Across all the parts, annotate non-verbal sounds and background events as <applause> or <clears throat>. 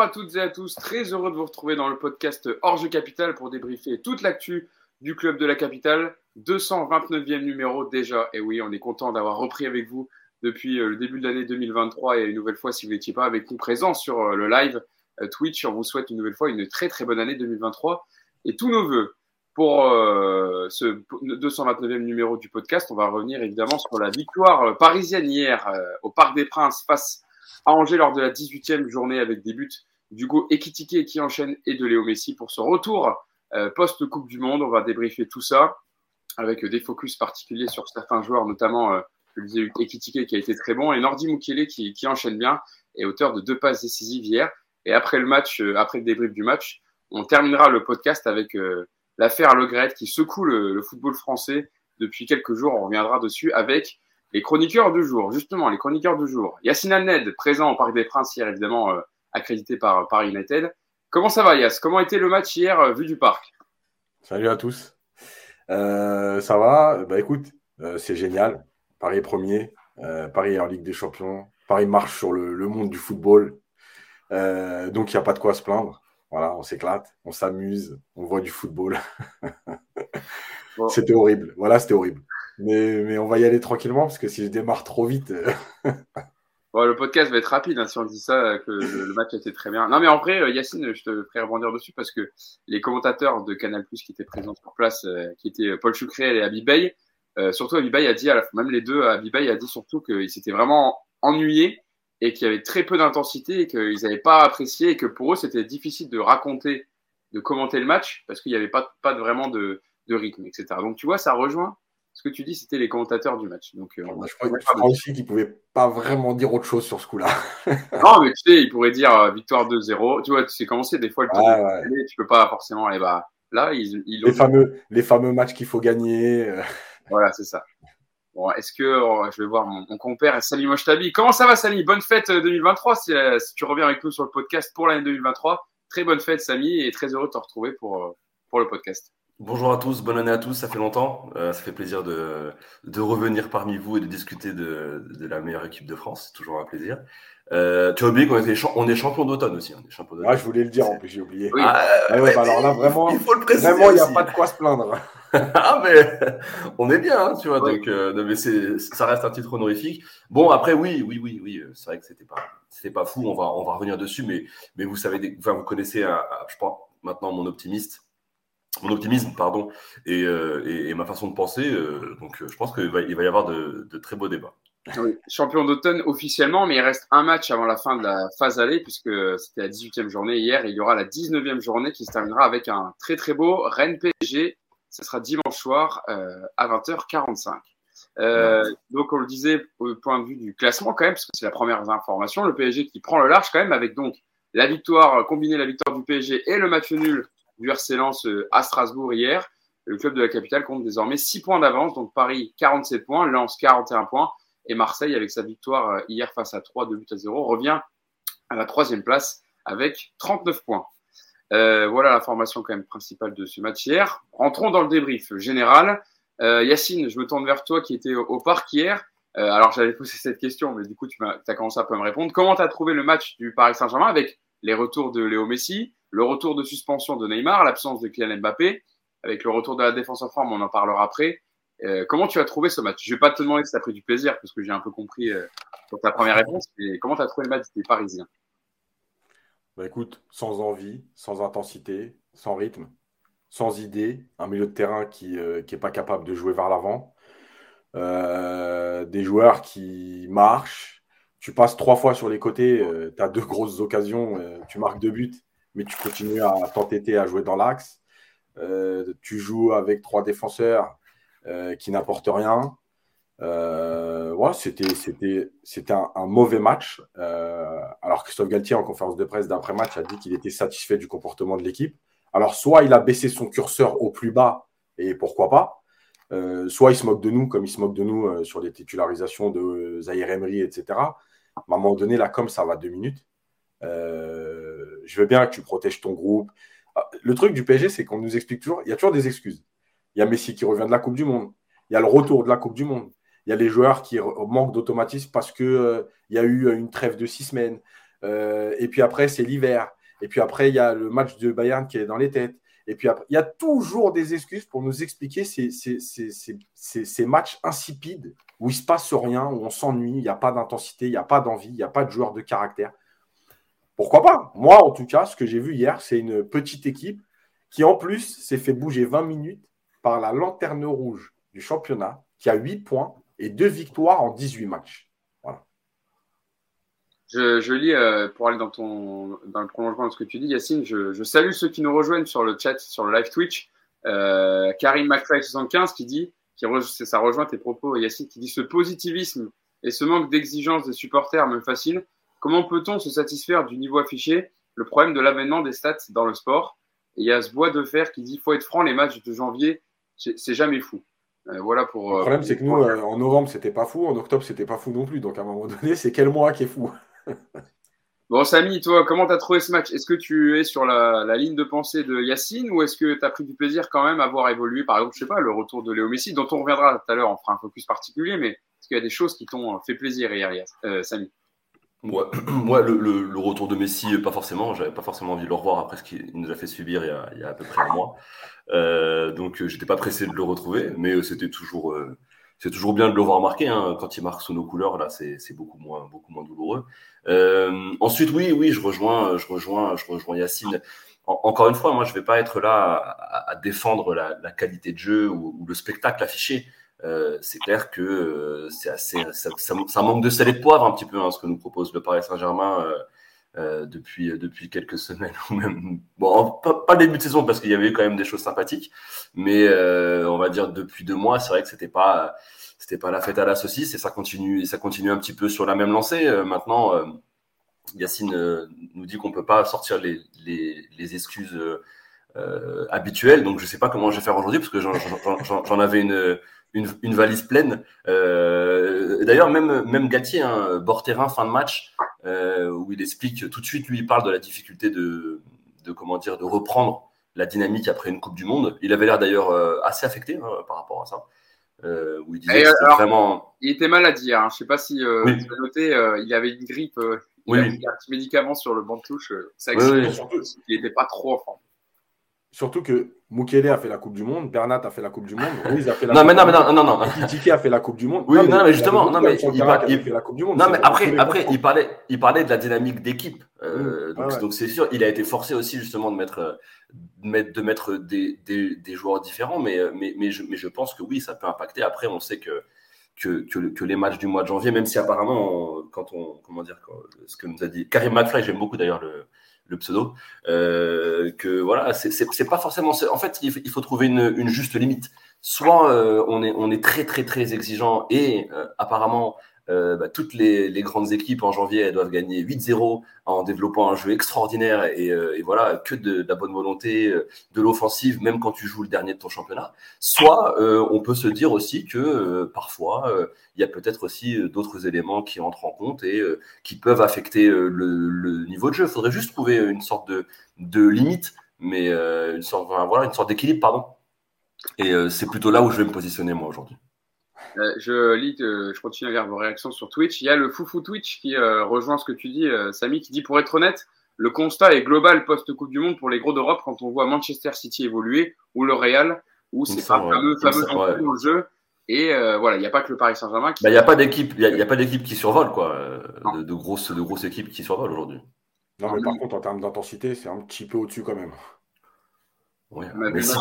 À toutes et à tous, très heureux de vous retrouver dans le podcast Orge Capital pour débriefer toute l'actu du club de la capitale. 229e numéro déjà, et oui, on est content d'avoir repris avec vous depuis euh, le début de l'année 2023 et une nouvelle fois, si vous n'étiez pas avec nous présents sur euh, le live euh, Twitch, on vous souhaite une nouvelle fois une très très bonne année 2023 et tous nos voeux. Pour ce 229e numéro du podcast, on va revenir évidemment sur la victoire parisienne hier au Parc des Princes face à Angers lors de la 18e journée avec des buts d'Hugo Ekitike qui enchaîne et de Léo Messi pour ce retour post-Coupe du Monde. On va débriefer tout ça avec des focus particuliers sur certains joueurs, notamment le disais, Ekitike qui a été très bon et Nordi Mukele qui, qui enchaîne bien et auteur de deux passes décisives hier. Et après le match, euh, après le débrief du match, on terminera le podcast avec euh, l'affaire Le qui secoue le, football français depuis quelques jours. On reviendra dessus avec les chroniqueurs du jour. Justement, les chroniqueurs du jour. Yacine Ned, présent au Parc des Princes hier, évidemment euh, accrédité par, par United. Comment ça va, Yass Comment était le match hier vu du parc? Salut à tous. ça va? Bah écoute, c'est génial. Paris premier, euh, Paris est en Ligue des Champions, Paris marche sur le, monde du football. Euh, donc il n'y a pas de quoi se plaindre. Voilà, on s'éclate, on s'amuse, on voit du football. <laughs> C'était horrible. Voilà, c'était horrible. Mais, on va y aller tranquillement parce que si je démarre trop vite. <laughs> Euh, le podcast va être rapide hein, si on dit ça, que le, match était très bien. Non, mais en vrai, Yacine, je te ferai rebondir dessus parce que les commentateurs de Canal qui étaient présents sur place, qui étaient Paul Chucré et Abby Bay, euh, surtout, Abibay a dit, même les deux, Abibay a dit surtout qu'ils s'étaient vraiment ennuyés et qu'il y avait très peu d'intensité et qu'ils n'avaient pas apprécié et que pour eux, c'était difficile de raconter, de commenter le match parce qu'il n'y avait pas, vraiment de rythme, etc. Donc, tu vois, ça rejoint ce que tu dis, c'était les commentateurs du match. Donc, euh, je crois, aussi qu'ils ne pouvaient pas vraiment dire autre chose sur ce coup-là. <laughs> non, mais tu sais, ils pourraient dire euh, victoire 2-0. Tu vois, tu sais comment c'est, des fois, le ah, tu peux pas forcément aller bah, là. Ils, ils les, fameux, les fameux matchs qu'il faut gagner. Voilà, c'est ça. Bon, est-ce que oh, je vais voir mon, compère Sally Moshtabi Comment ça va, Sally Bonne fête 2023 euh, si, tu reviens avec nous sur le podcast pour l'année 2023. Très bonne fête, Samy, et très heureux de te retrouver pour, euh, pour le podcast. Bonjour à tous, bonne année à tous, ça fait longtemps. Euh, ça fait plaisir de, de, revenir parmi vous et de discuter de, de la meilleure équipe de France. C'est toujours un plaisir. Euh, tu as oublié qu'on on est champion d'automne aussi. On est champion ah, je voulais le dire en plus, j'ai oublié. Ah, ah bah alors là, vraiment, il faut le préciser vraiment, il n'y a pas de quoi se plaindre. <laughs> <laughs> ah, mais on est bien, hein, tu vois. Donc, euh, mais ça reste un titre honorifique. Bon, après, oui, oui, oui, oui. Euh, c'est vrai que c'était pas, c'était pas fou. On va, on va revenir dessus, mais, mais vous savez, enfin, vous connaissez, je pense, maintenant mon optimiste, mon optimisme, pardon, et, et, ma façon de penser. donc, je pense qu'il va, il va y avoir de, de très beaux débats. Champion d'automne officiellement, mais il reste un match avant la fin de la phase aller, puisque c'était la 18e journée hier, et il y aura la 19e journée qui se terminera avec un très très beau Rennes PSG ce sera dimanche soir euh, à 20h45. Euh, donc, on le disait au point de vue du classement quand même, parce que c'est la première information, le PSG qui prend le large quand même avec donc la victoire, combinée la victoire du PSG et le match nul du RC euh, à Strasbourg hier. Le club de la capitale compte désormais 6 points d'avance, donc Paris 47 points, Lens 41 points, et Marseille, avec sa victoire hier face à 3 de but à 0, revient à la troisième place avec 39 points. Euh, voilà la formation quand même principale de ce match hier. Rentrons dans le débrief général. Euh, Yacine, je me tourne vers toi qui était au, parc hier. Euh, alors j'avais posé cette question, mais du coup tu as, commencé à me répondre. Comment tu as trouvé le match du Paris Saint-Germain avec les retours de Léo Messi, le retour de suspension de Neymar, l'absence de Kylian Mbappé, avec le retour de la défense en forme, on en parlera après. Euh, comment tu as trouvé ce match? Je vais pas te demander si tu as pris du plaisir, parce que j'ai un peu compris euh, sur ta première réponse, mais comment tu as trouvé le match des Parisiens? Bah, écoute, sans envie, sans intensité, sans rythme, sans idée, un milieu de terrain qui n'est euh, pas capable de jouer vers l'avant, des joueurs qui marchent, tu passes trois fois sur les côtés, tu as deux grosses occasions, tu marques deux buts, mais tu continues à t'entêter à jouer dans l'axe. tu joues avec trois défenseurs qui n'apportent rien. Euh, c'était c'était un, mauvais match. Euh, alors Christophe Galtier en conférence de presse d'après match a dit qu'il était satisfait du comportement de l'équipe. Alors soit il a baissé son curseur au plus bas et pourquoi pas. Euh, soit il se moque de nous comme il se moque de nous euh, sur les titularisations de Zahir Emery, etc. À un moment donné, là, comme ça va deux minutes, je veux bien que tu protèges ton groupe. Ah, le truc du PSG, c'est qu'on nous explique toujours, il y a toujours des excuses. Il y a Messi qui revient de la Coupe du Monde. Il y a le retour de la Coupe du Monde il y a les joueurs qui manquent d'automatisme parce qu'il euh, il y a eu une trêve de six semaines. Euh, et puis après, c'est l'hiver. Et puis après, il y a le match de Bayern qui est dans les têtes. Et puis après, il y a toujours des excuses pour nous expliquer ces, matchs insipides où il ne se passe rien, où on s'ennuie, il n'y a pas d'intensité, il n'y a pas d'envie, il n'y a pas de joueur de caractère. Pourquoi pas? Moi, en tout cas, ce que j'ai vu hier, c'est une petite équipe qui, en plus, s'est fait bouger 20 minutes par la lanterne rouge du championnat, qui a 8 points et 2 victoires en 18 matchs. Je, lis, euh, pour aller dans, ton, dans le prolongement de ce que tu dis, Yacine, je, salue ceux qui nous rejoignent sur le chat, sur le live Twitch. Euh, Karim McFly75 qui dit, qui ça rejoint tes propos, Yacine, qui dit ce positivisme et ce manque d'exigence des supporters me fascine. Comment peut-on se satisfaire du niveau affiché? Le problème de l'avènement des stats dans le sport. Et il y a ce bois de fer qui dit, faut être franc, les matchs de janvier, c'est jamais fou. Euh, voilà pour. Le problème, c'est que nous, en novembre, c'était pas fou, en octobre, c'était pas fou non plus. Donc, à un moment donné, c'est quel mois qui est fou? Bon, Samy, toi, comment tu as trouvé ce match? Est-ce que tu es sur la, ligne de pensée de Yacine ou est-ce que tu as pris du plaisir quand même à voir évoluer, par exemple, je sais pas, le retour de Léo Messi, dont on reviendra tout à l'heure, on fera un focus particulier, mais est-ce qu'il y a des choses qui t'ont fait plaisir hier, euh, Samy? Ouais, <clears throat> le, retour de Messi, pas forcément. J'avais pas forcément envie de le revoir après ce qu'il nous a fait subir il y a, à peu près un mois. Euh, donc, j'étais pas pressé de le retrouver, mais euh, c'était toujours. Euh, c'est toujours bien de le voir marquer. Hein. Quand il marque sous nos couleurs, là, c'est beaucoup moins, beaucoup moins douloureux. Euh, ensuite, oui, oui, je rejoins, je rejoins, je rejoins Yacine. encore une fois, moi, je vais pas être là à, défendre la, qualité de jeu ou, le spectacle affiché. Euh, c'est clair que euh, c'est assez, ça, manque de sel et de poivre un petit peu hein, ce que nous propose le Paris Saint-Germain. depuis depuis quelques semaines <laughs> bon pas, le début de saison parce qu'il y avait quand même des choses sympathiques mais on va dire depuis deux mois c'est vrai que c'était pas c'était pas la fête à la saucisse et ça continue ça continue un petit peu sur la même lancée. Euh, maintenant, euh, Yacine euh, nous dit qu'on peut pas sortir les, les excuses habituelles, donc je sais pas comment je vais faire aujourd'hui parce que j'en avais une, une, une, valise pleine. D'ailleurs, même même Gatier, hein, bord terrain, fin de match, où il explique tout de suite, lui, il parle de la difficulté de, de comment dire, de reprendre la dynamique après une Coupe du Monde. Il avait l'air d'ailleurs assez affecté hein, par rapport à ça. Euh, où il disait que vraiment. Il était malade hier. Hein. Je ne sais pas si euh, oui. tu as noté, euh, il avait une grippe. Euh, il oui. avait un petit médicament sur le banc de touche. ça explique surtout qu'il n'était pas trop en forme. Surtout que Mukele a fait la Coupe du Monde, Bernat a fait la Coupe du Monde, Ruiz a fait la non, Coupe mais non, mais non, non, non. a fait la Coupe du Monde. Oui, non, mais, justement, non, mais il, il fait la Coupe du Monde. Non, mais après, après, il parlait, il parlait de la dynamique d'équipe. Euh, donc, c'est sûr, il a été forcé aussi justement de mettre, de mettre, de mettre des, des, des, joueurs différents, mais, mais, mais, je, mais je pense que oui, ça peut impacter. Après, on sait que que, que, que, les matchs du mois de janvier, même si apparemment, quand on, comment dire, ce que nous a dit Karim McFly, j'aime beaucoup d'ailleurs le, le pseudo, euh, que voilà, c'est pas forcément. En fait, il faut trouver une, juste limite. Soit euh, on est on est très très très exigeant et euh, apparemment euh, bah, toutes les, grandes équipes en janvier elles doivent gagner 8-0 en développant un jeu extraordinaire et, euh, voilà que de, la bonne volonté, euh, de l'offensive, même quand tu joues le dernier de ton championnat. Soit on peut se dire aussi que parfois il y a peut-être aussi d'autres éléments qui entrent en compte et qui peuvent affecter le, niveau de jeu. Il faudrait juste trouver une sorte de, limite, mais une sorte une sorte d'équilibre pardon. Et c'est plutôt là où je vais me positionner moi aujourd'hui. Euh, je lis, euh, je continue à lire vos réactions sur Twitch. Il y a le foufou Twitch qui euh, rejoint ce que tu dis, Samy, qui dit pour être honnête, le constat est global post-Coupe du Monde pour les gros d'Europe quand on voit Manchester City évoluer ou le Real, où c'est pas fameux, fameux dans le jeu. Et voilà, il n'y a pas que le Paris Saint-Germain. Bah, il n'y a pas d'équipe, il y, a, pas d'équipe qui survole quoi, de, de, grosses, de grosses équipes qui survolent aujourd'hui. Non, mais par contre, en termes d'intensité, c'est un petit peu au-dessus quand même. Ouais. Mais, je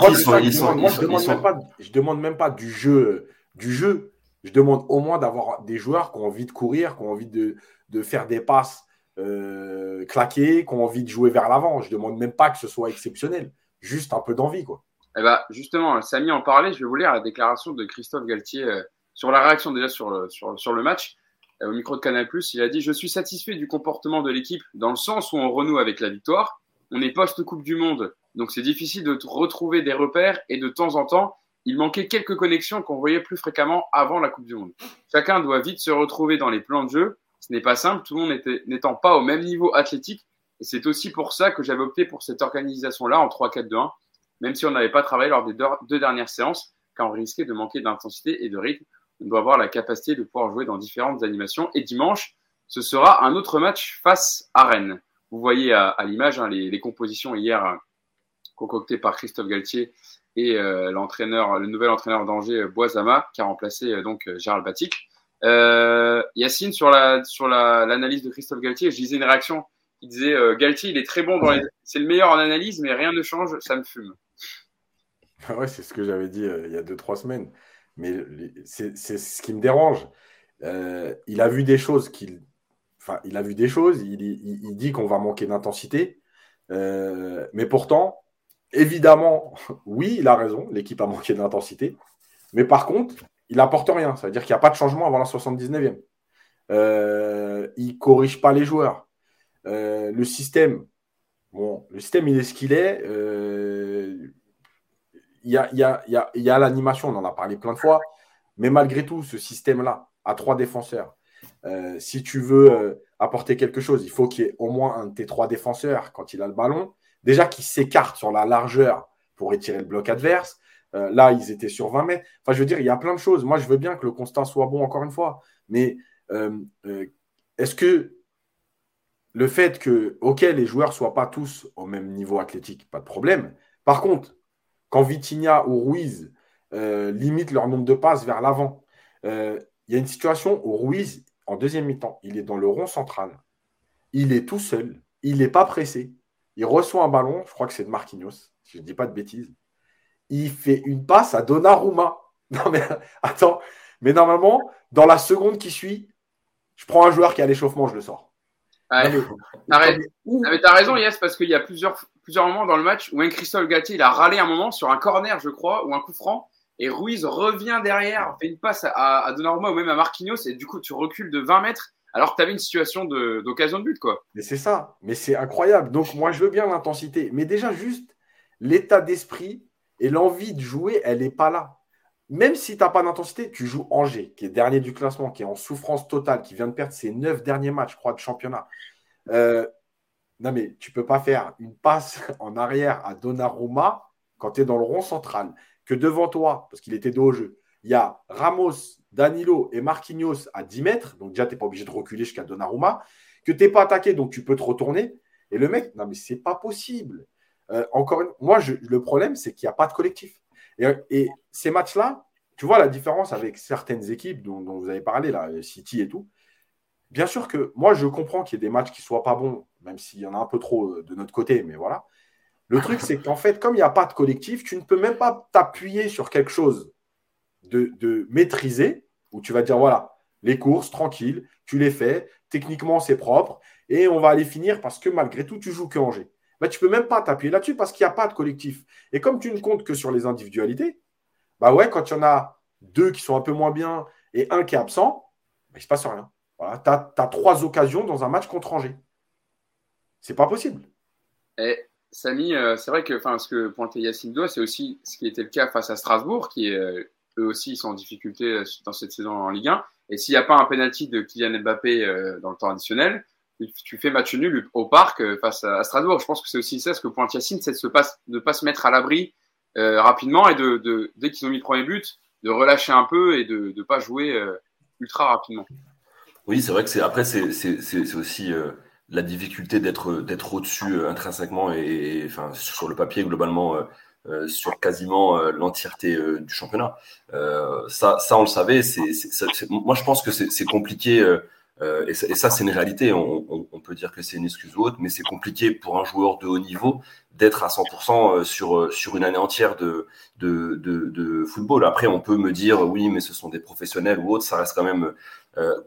demande même pas, je demande même pas du jeu du jeu. Je demande au moins d'avoir des joueurs qui ont envie de courir, qui ont envie de, faire des passes euh, claquées, qui ont envie de jouer vers l'avant. Je demande même pas que ce soit exceptionnel, juste un peu d'envie. quoi. Eh ben, justement, Samy en parlait, je vais vous lire la déclaration de Christophe Galtier euh, sur la réaction déjà sur le, sur, le match. Euh, au micro de Canal+, il a dit « Je suis satisfait du comportement de l'équipe dans le sens où on renoue avec la victoire. On est post-Coupe du Monde, donc c'est difficile de retrouver des repères et de temps en temps, il manquait quelques connexions qu'on voyait plus fréquemment avant la Coupe du Monde. Chacun doit vite se retrouver dans les plans de jeu. Ce n'est pas simple, tout le monde n'étant pas au même niveau athlétique. Et c'est aussi pour ça que j'avais opté pour cette organisation-là en 3-4-2-1, même si on n'avait pas travaillé lors des deux dernières séances, car on risquait de manquer d'intensité et de rythme. On doit avoir la capacité de pouvoir jouer dans différentes animations. Et dimanche, ce sera un autre match face à Rennes. Vous voyez à, l'image hein, les, compositions hier concoctées par Christophe Galtier et euh, l'entraîneur, le nouvel entraîneur d'Angers, Boisama, qui a remplacé donc Gérald Batic. Yacine, sur la sur l'analyse de Christophe Galtier, je disais une réaction. Il disait Galtier, il est très bon dans c'est le meilleur en analyse, mais rien ne change, ça me fume. Ouais, c'est ce que j'avais dit il y a deux trois semaines. Mais c'est ce qui me dérange. il a vu des choses qu'il Enfin, il a vu des choses, il, dit qu'on va manquer d'intensité. Euh, mais pourtant, évidemment, oui, il a raison, l'équipe a manqué d'intensité. Mais par contre, il n'apporte rien. Ça veut dire qu'il n'y a pas de changement avant la 79e. Euh, il ne corrige pas les joueurs. Euh, le système, bon, le système, il est ce qu'il est. Il y a, l'animation, on en a parlé plein de fois. Mais malgré tout, ce système-là, à trois défenseurs, euh, si tu veux apporter quelque chose, il faut qu'il y ait au moins un de tes trois défenseurs quand il a le ballon. Déjà qui s'écarte sur la largeur pour étirer le bloc adverse. Euh, là, ils étaient sur 20 mètres. Enfin, je veux dire, il y a plein de choses. Moi, je veux bien que le constat soit bon, encore une fois. Mais est-ce que le fait que, OK, les joueurs ne soient pas tous au même niveau athlétique, pas de problème. Par contre, quand Vitinha ou Ruiz limitent leur nombre de passes vers l'avant, il y a une situation où Ruiz, en deuxième mi-temps, il est dans le rond central. Il est tout seul. Il n'est pas pressé. Il reçoit un ballon, je crois que c'est de Marquinhos, si je ne dis pas de bêtises. Il fait une passe à Donnarumma. <laughs> Non, mais attends. Mais normalement, dans la seconde qui suit, je prends un joueur qui a l'échauffement, je le sors. Ah, mais t'as raison, Yes, parce qu'il y a plusieurs, plusieurs moments dans le match où un Christophe Gatti, il a râlé un moment sur un corner, je crois, ou un coup franc. Et Ruiz revient derrière, fait une passe à, à Donnarumma ou même à Marquinhos, et du coup, tu recules de 20 mètres alors que tu avais une situation d'occasion de, but, quoi. Mais c'est ça, mais c'est incroyable. Donc, moi, je veux bien l'intensité. Mais déjà, juste l'état d'esprit et l'envie de jouer, elle n'est pas là. Même si tu n'as pas d'intensité, tu joues Angers, qui est dernier du classement, qui est en souffrance totale, qui vient de perdre ses neuf derniers matchs, je crois, de championnat. Euh, non, mais tu ne peux pas faire une passe <laughs> en arrière à Donnarumma quand tu es dans le rond central que devant toi, parce qu'il était dos au jeu, il y a Ramos, Danilo et Marquinhos à 10 mètres, donc déjà, tu n'es pas obligé de reculer jusqu'à Donnarumma, que tu n'es pas attaqué, donc tu peux te retourner. Et le mec, non, mais c'est pas possible. Euh, encore une moi, le problème, c'est qu'il n'y a pas de collectif. Et, ces matchs-là, tu vois la différence avec certaines équipes dont, vous avez parlé, là, City et tout. Bien sûr que moi, je comprends qu'il y ait des matchs qui ne soient pas bons, même s'il y en a un peu trop euh, de notre côté, mais voilà. Le truc, c'est qu'en fait, comme il n'y a pas de collectif, tu ne peux même pas t'appuyer sur quelque chose de, maîtrisé, où tu vas dire, voilà, les courses, tranquille, tu les fais, techniquement, c'est propre, et on va aller finir parce que malgré tout, tu joues que Angers. Bah, tu ne peux même pas t'appuyer là-dessus parce qu'il n'y a pas de collectif. Et comme tu ne comptes que sur les individualités, bah ouais, quand il y en a deux qui sont un peu moins bien et un qui est absent, bah, il ne se passe rien. Voilà, tu as, trois occasions dans un match contre Angers. C'est pas possible. Et Samy, euh, c'est vrai que ce que pointait Yacine c'est aussi ce qui était le cas face à Strasbourg, qui euh, aussi sont en difficulté euh, dans cette saison en Ligue 1. Et s'il n'y a pas un penalty de Kylian Mbappé dans le temps additionnel, tu fais match nul au parc face à, Strasbourg. Je pense que c'est aussi ça ce que pointe Yacine, c'est de ne pas se mettre à l'abri rapidement et de, dès qu'ils ont mis le premier but, de relâcher un peu et de ne pas jouer ultra rapidement. Oui, c'est vrai que c'est après c'est aussi la difficulté d'être d'être au-dessus euh, intrinsèquement et, enfin sur le papier globalement euh, euh, sur quasiment l'entièreté du championnat. ça, ça on le savait. Moi je pense que c'est compliqué euh, et, ça, c'est une réalité. On, peut dire que c'est une excuse ou autre, mais c'est compliqué pour un joueur de haut niveau d'être à 100% euh, sur, euh, sur une année entière de, de, de, football. Après, on peut me dire, oui, mais ce sont des professionnels ou autres, ça reste quand même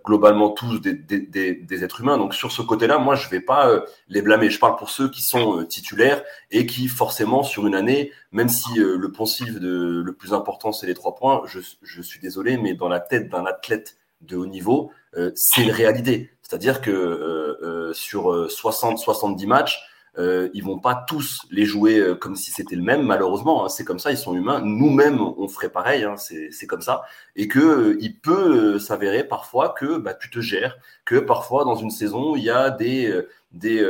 globalement tous des, des, des, êtres humains. Donc sur ce côté-là, moi, je vais pas les blâmer. Je parle pour ceux qui sont titulaires et qui, forcément, sur une année, même si le poncif de, le plus important, c'est les trois points, je, je suis désolé, mais dans la tête d'un athlète de haut niveau, euh, c'est une réalité. C'est-à-dire que euh, euh, sur 60-70 matchs, euh, ils vont pas tous les jouer comme si c'était le même, malheureusement. Hein, c'est comme ça, ils sont humains. Nous-mêmes, on ferait pareil. Hein, c'est comme ça. Et que il peut s'avérer parfois que bah, tu te gères, que parfois dans une saison, il y a des des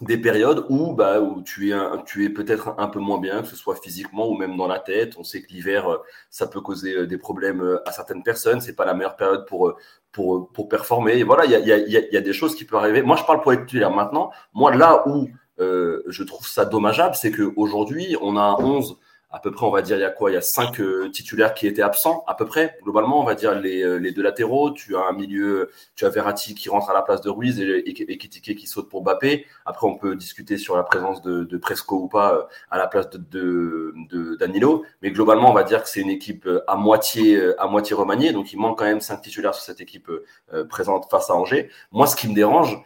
des périodes où, bah, où tu es, tu es peut-être un peu moins bien, que ce soit physiquement ou même dans la tête. On sait que l'hiver, euh, ça peut causer euh, des problèmes euh, à certaines personnes. C'est pas la meilleure période pour, pour, pour performer. Voilà, il y a, y, a, y a, des choses qui peuvent arriver. Moi, je parle pour être titulaire maintenant. Moi, là où euh, je trouve ça dommageable, c'est qu'aujourd'hui, on a un 11 à peu près, on va dire, il y a quoi? Il y a cinq euh, titulaires qui étaient absents, à peu près. Globalement, on va dire les, euh, les deux latéraux. Tu as un milieu, tu as Verratti qui rentre à la place de Ruiz et, et, qui saute pour Bappé. Après, on peut discuter sur la présence de, Presco ou pas euh, à la place de, Danilo. Mais globalement, on va dire que c'est une équipe à moitié, à moitié remaniée. Donc, il manque quand même cinq titulaires sur cette équipe présente face à Angers. Moi, ce qui me dérange,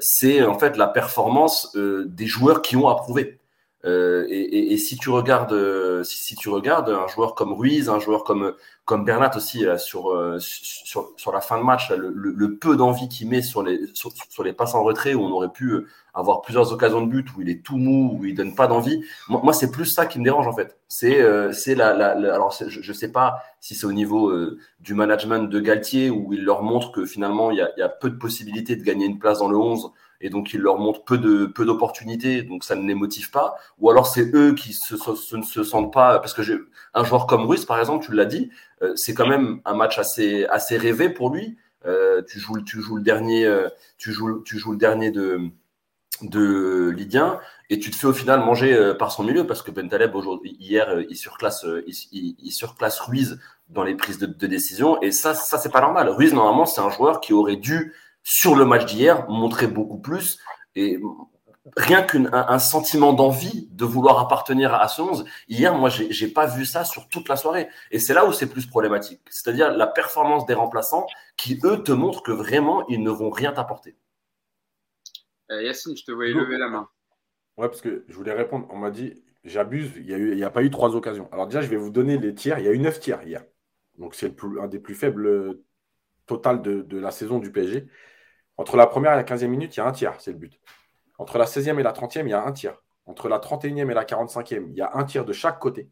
c'est en fait la performance des joueurs qui ont approuvé. Euh, et, si tu regardes, euh, si, tu regardes un joueur comme Ruiz, un joueur comme comme Bernat aussi là, sur, euh, sur sur la fin de match, le, peu d'envie qu'il met sur les sur, sur, les passes en retrait où on aurait pu avoir plusieurs occasions de but où il est tout mou, où il donne pas d'envie. Moi, c'est plus ça qui me dérange en fait. C'est c'est la, la, alors je, je sais pas si c'est au niveau du management de Galtier où il leur montre que finalement il y a peu de possibilités de gagner une place dans le 11 et donc il leur montre peu de peu d'opportunités, donc ça ne les motive pas. Ou alors c'est eux qui se, ne se sentent pas, parce que j'ai un joueur comme Ruiz par exemple, tu l'as dit, euh, c'est quand même un match assez assez rêvé pour lui. Euh, tu joues tu joues le dernier, euh, tu joues tu joues le dernier de de et tu te fais au final manger par son milieu parce que Bentaleb aujourd'hui hier il surclasse il, surclasse Ruiz dans les prises de, de décision et ça ça c'est pas normal. Ruiz normalement c'est un joueur qui aurait dû sur le match d'hier, montrer beaucoup plus. Et rien qu'un sentiment d'envie de vouloir appartenir à ce 11. Hier, moi, j'ai pas vu ça sur toute la soirée. Et c'est là où c'est plus problématique. C'est-à-dire la performance des remplaçants qui, eux, te montrent que vraiment, ils ne vont rien t'apporter. Euh, Yacine, je te voyais lever la main. Ouais, parce que je voulais répondre. On m'a dit, j'abuse, il n'y a, eu, a pas eu trois occasions. Alors déjà, je vais vous donner les tirs. Il y a eu neuf tirs hier. Donc c'est un des plus faibles total de, de la saison du PSG. Entre la première et la 15e minute, il y a un tiers, c'est le but. Entre la 16e et la 30e, il y a un tiers. Entre la 31e et la 45e, il y a un tir de chaque côté.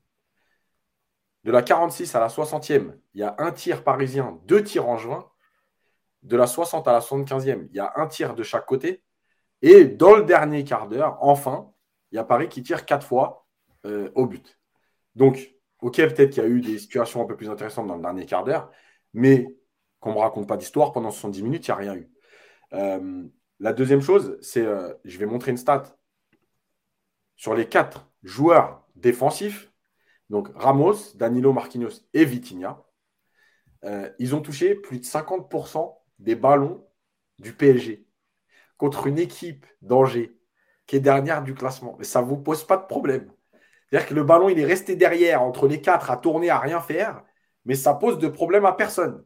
De la 46 à la 60e, il y a un tir parisien, deux tirs en juin. De la 60 à la 75e, il y a un tir de chaque côté. Et dans le dernier quart d'heure, enfin, il y a Paris qui tire quatre fois euh, au but. Donc, ok, peut-être qu'il y a eu des situations un peu plus intéressantes dans le dernier quart d'heure, mais qu'on ne me raconte pas d'histoire, pendant 70 minutes, il n'y a rien eu. Euh, la deuxième chose, c'est, euh, je vais montrer une stat. Sur les quatre joueurs défensifs, donc Ramos, Danilo Marquinhos et Vitinha, euh, ils ont touché plus de 50% des ballons du PSG contre une équipe d'Angers qui est dernière du classement. Mais ça ne vous pose pas de problème. C'est-à-dire que le ballon, il est resté derrière entre les quatre à tourner, à rien faire, mais ça pose de problème à personne.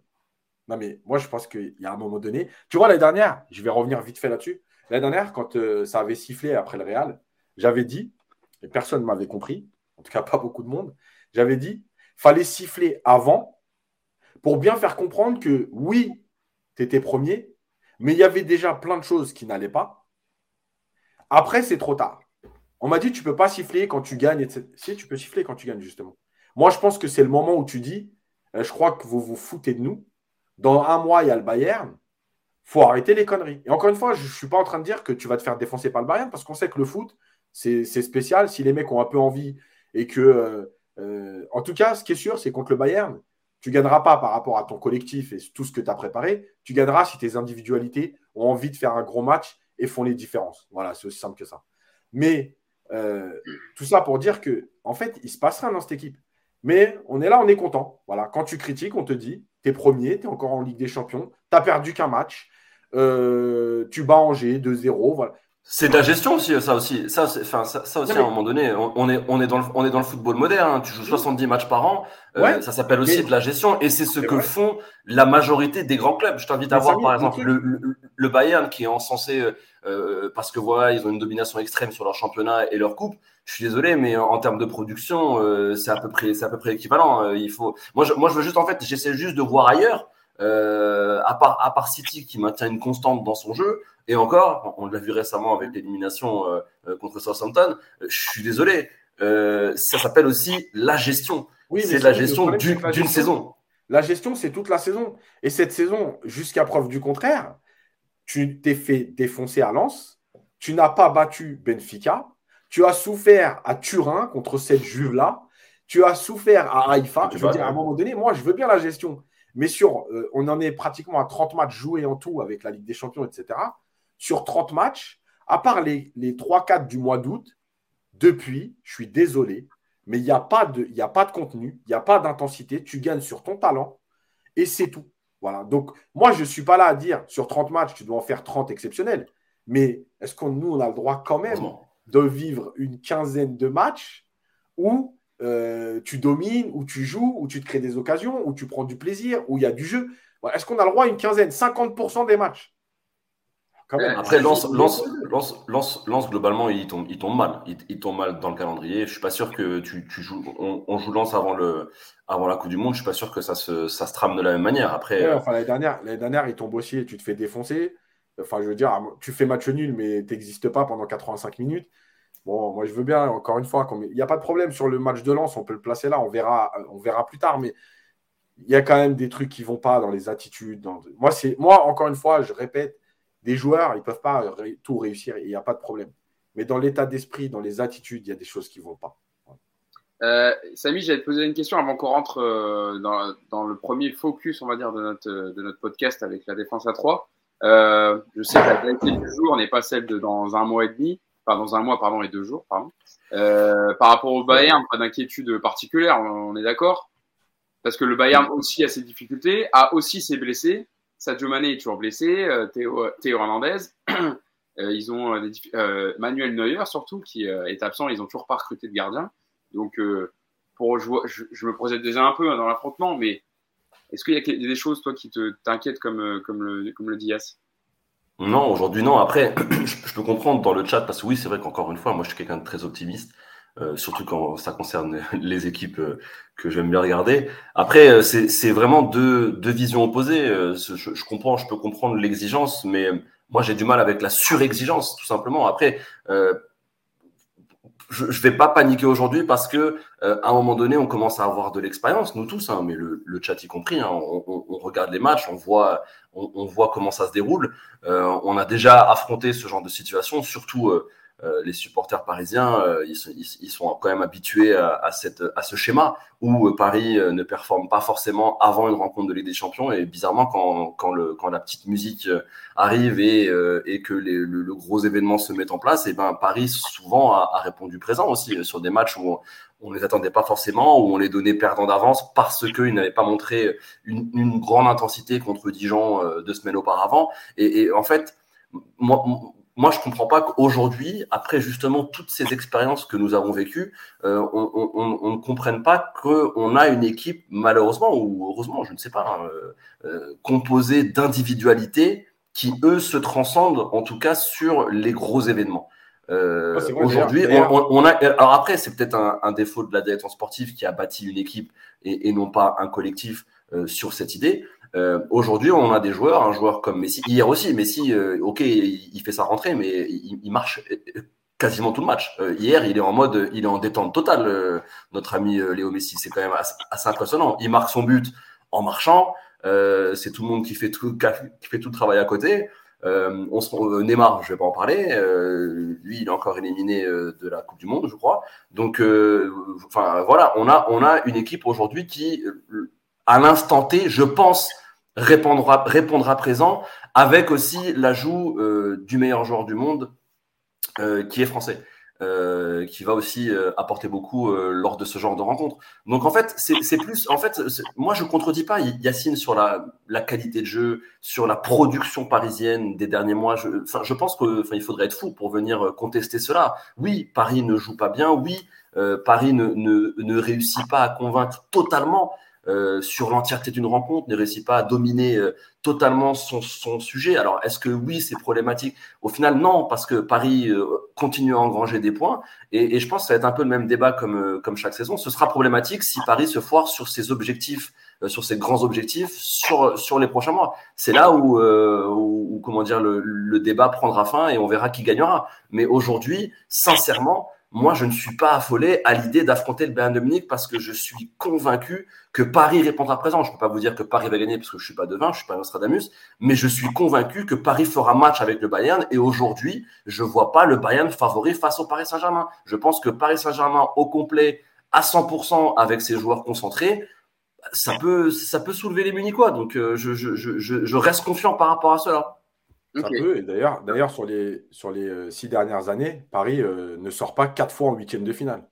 Non, mais moi, je pense qu'il y a un moment donné. Tu vois, l'année dernière, je vais revenir vite fait là-dessus. L'année dernière, quand euh, ça avait sifflé après le Real, j'avais dit, et personne ne m'avait compris, en tout cas pas beaucoup de monde, j'avais dit, fallait siffler avant pour bien faire comprendre que oui, tu étais premier, mais il y avait déjà plein de choses qui n'allaient pas. Après, c'est trop tard. On m'a dit, tu ne peux pas siffler quand tu gagnes. Etc. Si, tu peux siffler quand tu gagnes, justement. Moi, je pense que c'est le moment où tu dis, euh, je crois que vous vous foutez de nous. Dans un mois, il y a le Bayern. faut arrêter les conneries. Et encore une fois, je ne suis pas en train de dire que tu vas te faire défoncer par le Bayern parce qu'on sait que le foot, c'est spécial. Si les mecs ont un peu envie et que. Euh, euh, en tout cas, ce qui est sûr, c'est contre le Bayern, tu ne gagneras pas par rapport à ton collectif et tout ce que tu as préparé. Tu gagneras si tes individualités ont envie de faire un gros match et font les différences. Voilà, c'est aussi simple que ça. Mais euh, tout ça pour dire que, en fait, il se passe rien dans cette équipe. Mais on est là, on est content. Voilà, quand tu critiques, on te dit tu es premier, tu es encore en Ligue des Champions, tu perdu qu'un match, euh, tu bats Angers 2-0. Voilà. C'est de la gestion aussi, ça aussi. Ça, enfin, ça, ça aussi, à un moment donné, on, est, on, est dans le, on est dans le football moderne. Hein. Tu joues 70 matchs par an. Euh, ça s'appelle aussi de la gestion. Et c'est ce que font la majorité des grands clubs. Je t'invite à voir, par exemple, le, le, Bayern qui est encensé euh, parce que voilà, ils ont une domination extrême sur leur championnat et leur coupe. Je suis désolé, mais en termes de production, euh, c'est à peu près, c'est à peu près équivalent. Euh, il faut, moi, je, moi, je veux juste, en fait, j'essaie juste de voir ailleurs. À part à part City qui maintient une constante dans son jeu et encore on l'a vu récemment avec l'élimination contre Southampton je suis désolé ça s'appelle aussi la gestion oui, c'est la gestion d'une saison la gestion c'est toute la saison et cette saison jusqu'à preuve du contraire tu t'es fait défoncer à Lens tu n'as pas battu Benfica tu as souffert à Turin contre cette Juve là tu as souffert à Haïfa je veux dire à un moment donné moi je veux bien la gestion Mais sur, euh, on en est pratiquement à 30 matchs joués en tout avec la Ligue des Champions, etc. Sur 30 matchs, à part les, les 3-4 du mois d'août, depuis, je suis désolé, mais il n'y a, pas de, a pas de contenu, il n'y a pas d'intensité. Tu gagnes sur ton talent et c'est tout. Voilà. Donc, moi, je ne suis pas là à dire sur 30 matchs, tu dois en faire 30 exceptionnels. Mais est-ce qu'on nous, on a le droit quand même de vivre une quinzaine de matchs où euh, tu domines, où tu joues, où tu te crées des occasions, où tu prends du plaisir, où il y a du jeu? Est-ce qu'on a le droit à une quinzaine? 50% des matchs après, Lance, Lance, Lance, Lance, globalement, il tombe, il tombe mal. Il, tombe mal dans le calendrier. Je suis pas sûr que tu, tu joues. On, joue Lance avant, le, avant la Coupe du Monde. Je suis pas sûr que ça se, ça se trame de la même manière. Après, euh, enfin, l'année dernière, l'année dernière, il tombe aussi et tu te fais défoncer. Enfin, je veux dire, tu fais match nul, mais tu n'existes pas pendant 85 minutes. Bon, moi, je veux bien, encore une fois, il n'y a pas de problème sur le match de Lance. On peut le placer là. On verra, on verra plus tard. Mais il y a quand même des trucs qui vont pas dans les attitudes. Dans... Moi, c'est, moi, encore une fois, je répète des joueurs, ils ne peuvent pas tout réussir, il n'y a pas de problème. Mais dans l'état d'esprit, dans les attitudes, il y a des choses qui ne vont pas. Euh, Samy, j'allais te poser une question avant qu'on rentre euh, dans, le premier focus, on va dire, de notre, podcast avec la défense à 3. Euh, je sais que la qualité du jour n'est pas celle de dans un mois et demi, enfin dans un mois, pardon, et deux jours, pardon. Euh, par rapport au Bayern, pas d'inquiétude particulière, on est d'accord Parce que le Bayern aussi a ses difficultés, a aussi ses blessés. Sadio Mané est toujours blessé, euh, Théo, Théo Hernandez. <clears throat> Euh, ils ont euh, Manuel Neuer surtout qui est absent. Ils ont toujours pas recruté de gardien. Donc pour je, me projette déjà un peu hein, dans l'affrontement, mais est-ce qu'il y a des choses toi qui te t'inquiètent comme comme le comme le Non, aujourd'hui non. Après, <clears throat> je peux comprendre dans le chat parce que oui, c'est vrai qu'encore une fois, moi je suis quelqu'un de très optimiste. Euh, surtout quand ça concerne <laughs> les équipes euh, que j'aime bien regarder. Après, euh, c'est vraiment deux, deux visions opposées. Je, je, comprends, je peux comprendre l'exigence, mais moi j'ai du mal avec la surexigence, tout simplement. Après, euh, je, je vais pas paniquer aujourd'hui parce que à un moment donné, on commence à avoir de l'expérience, nous tous, hein, mais le, le, chat y compris. Hein, on, on, on, regarde les matchs, on voit, on, on voit comment ça se déroule. on a déjà affronté ce genre de situation, surtout euh, les supporters parisiens, euh, ils, sont, ils, sont, quand même habitués à, cette, à ce schéma où euh, Paris ne performe pas forcément avant une rencontre de Ligue des Champions. Et bizarrement, quand, quand, le, quand la petite musique arrive et, et que les, le, gros événement se met en place, et ben Paris souvent a, a répondu présent aussi sur des matchs où on ne les attendait pas forcément, où on les donnait perdants d'avance parce qu'ils n'avaient pas montré une, une, grande intensité contre Dijon deux semaines auparavant. Et, et en fait, moi, moi, je comprends pas qu'aujourd'hui, après justement toutes ces expériences que nous avons vécues, euh, on, on, on, ne comprenne pas qu'on a une équipe, malheureusement ou heureusement, je ne sais pas, hein, euh, euh, composée d'individualités qui, eux, se transcendent, en tout cas, sur les gros événements. Euh, Aujourd'hui, on, on, a. Alors après, c'est peut-être un, un, défaut de la direction sportive qui a bâti une équipe et, et non pas un collectif euh, sur cette idée. Euh, Aujourd'hui, on a des joueurs, un joueur comme Messi. Hier aussi, Messi, euh, ok, il, fait sa rentrée, mais il, il, marche euh, quasiment tout le match. Euh, hier, il est en mode, il est en détente totale. notre ami Léo Messi, c'est quand même assez, impressionnant. Il marque son but en marchant. c'est tout le monde qui fait tout, qui fait tout le travail à côté. on se, Neymar, je vais pas en parler. lui, il est encore éliminé de la Coupe du Monde, je crois. Donc, enfin voilà, on a on a une équipe aujourd'hui qui, à l'instant T, je pense répondra, répondra présent, avec aussi l'ajout euh, du meilleur joueur du monde, euh, qui est français. Euh, qui va aussi apporter beaucoup lors de ce genre de rencontre. Donc en fait, c'est plus, en fait, moi je contredis pas Yacine sur la, la qualité de jeu, sur la production parisienne des derniers mois. Je, je pense que, enfin, il faudrait être fou pour venir contester cela. Oui, Paris ne joue pas bien. Oui, Paris ne, ne, ne réussit pas à convaincre totalement. Euh, sur l'entièreté d'une rencontre, ne réussit pas à dominer euh, totalement son, son, sujet. Alors, est-ce que oui, c'est problématique? Au final, non, parce que Paris euh, continue à engranger des points. Et, et, je pense que ça va être un peu le même débat comme, comme chaque saison. Ce sera problématique si Paris se foire sur ses objectifs, sur ses grands objectifs sur, sur les prochains mois. C'est là où, où, comment dire, le, le débat prendra fin et on verra qui gagnera. Mais aujourd'hui, sincèrement, moi, je ne suis pas affolé à l'idée d'affronter le Bayern de Munich parce que je suis convaincu que Paris répondra présent. Je ne peux pas vous dire que Paris va gagner parce que je suis pas devin, je suis pas Nostradamus, mais je suis convaincu que Paris fera match avec le Bayern et aujourd'hui, je vois pas le Bayern favori face au Paris Saint-Germain. Je pense que Paris Saint-Germain au complet à 100% avec ses joueurs concentrés, ça peut, ça peut soulever les Munichois. Donc, euh, je, reste confiant par rapport à cela. Ça peut. Et d'ailleurs, d'ailleurs sur, les, sur les euh, six dernières années, Paris euh, ne sort pas quatre fois en huitième de finale.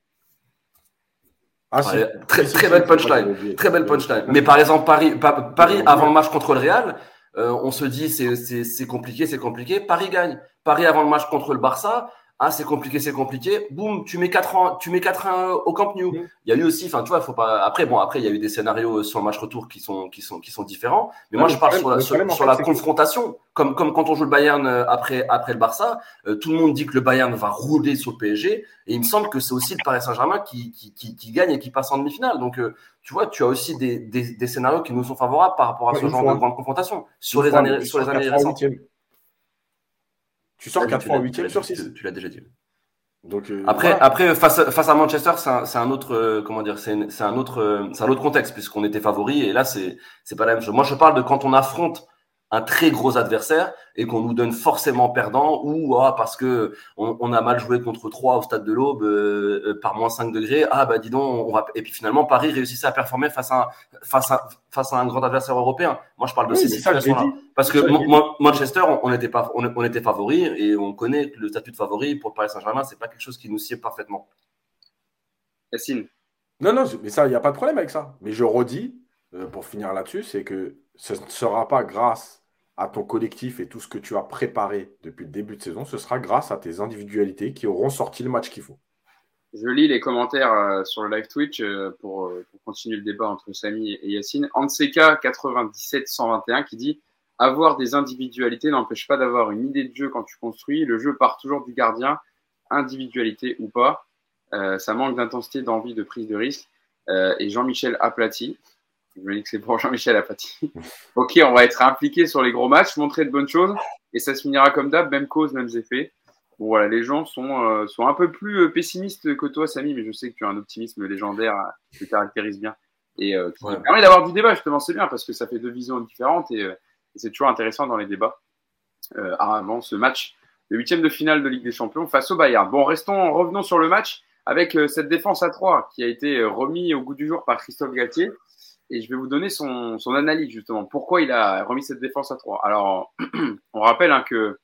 Ah, très, très belle punchline. Très belle punchline. Mais par exemple, Paris, Paris avant le match contre le Real, on se dit c'est compliqué, c'est compliqué. Paris gagne. Paris avant le match contre le Barça, ah, c'est compliqué, c'est compliqué. Boum, tu mets 4 ans, tu mets 4 au Camp Nou. Mm. Il y a eu aussi, enfin, tu vois, faut pas. Après, bon, après, il y a eu des scénarios sur le match retour qui sont, qui sont, qui sont différents. Mais moi, je parle sur la, sur, la confrontation. Comme, comme quand on joue le Bayern euh, après, après le Barça, euh, tout le monde dit que le Bayern va rouler sur le PSG. Et il me semble que c'est aussi le Paris Saint-Germain qui, qui, qui, gagne et qui passe en demi-finale. Donc, euh, tu vois, tu as aussi des, des, des, scénarios qui nous sont favorables par rapport à ce genre de grande confrontation sur les années, sur les années récentes. Tu sors 4 fois en 8 sur 6. Tu l'as déjà dit. Donc, euh, après, après face, face à Manchester, c'est un, autre, euh, comment dire, c'est un autre, euh, c'est un autre contexte puisqu'on était favori et là c'est, c'est pas la même chose. Moi, je parle de quand on affronte un très gros adversaire et qu'on nous donne forcément perdant ou ah, parce que on, a mal joué contre 3 au stade de l'Aube euh, euh, par moins 5 degrés ah bah dis donc on va et puis finalement Paris réussissait à performer face à face à face à un grand adversaire européen. Moi je parle de ces situations là parce que Manchester on, n'était pas on, était favori et on connaît que le statut de favori pour Paris Saint-Germain c'est pas quelque chose qui nous sied parfaitement. Yacine non non mais ça il n'y a pas de problème avec ça. Mais je redis euh, pour finir là-dessus c'est que ce ne sera pas grâce à ton collectif et tout ce que tu as préparé depuis le début de saison, ce sera grâce à tes individualités qui auront sorti le match qu'il faut. Je lis les commentaires euh, sur le live Twitch euh, pour, pour, continuer le débat entre Samy et Yacine. Anseka 97-121 qui dit avoir des individualités n'empêche pas d'avoir une idée de jeu quand tu construis. Le jeu part toujours du gardien, individualité ou pas. Euh, ça manque d'intensité, d'envie, de prise de risque. Euh, et Jean-Michel Aplati, je me dis que c'est pour Jean-Michel Apathy. <laughs> ok, on va être impliqué sur les gros matchs, montrer de bonnes choses, et ça se finira comme d'hab, même cause, mêmes effets. Bon, voilà, les gens sont, euh, sont un peu plus euh, pessimistes que toi, Samy, mais je sais que tu as un optimisme légendaire euh, qui te caractérise bien et euh, qui permet d'avoir du débat, justement, c'est bien parce que ça fait deux visions différentes et, et c'est toujours intéressant dans les débats avant ce match de huitième de finale de Ligue des Champions face au Bayern. Bon, restons, revenons sur le match avec cette défense à 3 qui a été remis au goût du jour par Christophe Galtier et je vais vous donner son, son, analyse justement. Pourquoi il a remis cette défense à 3 Alors, <clears throat> on rappelle hein, que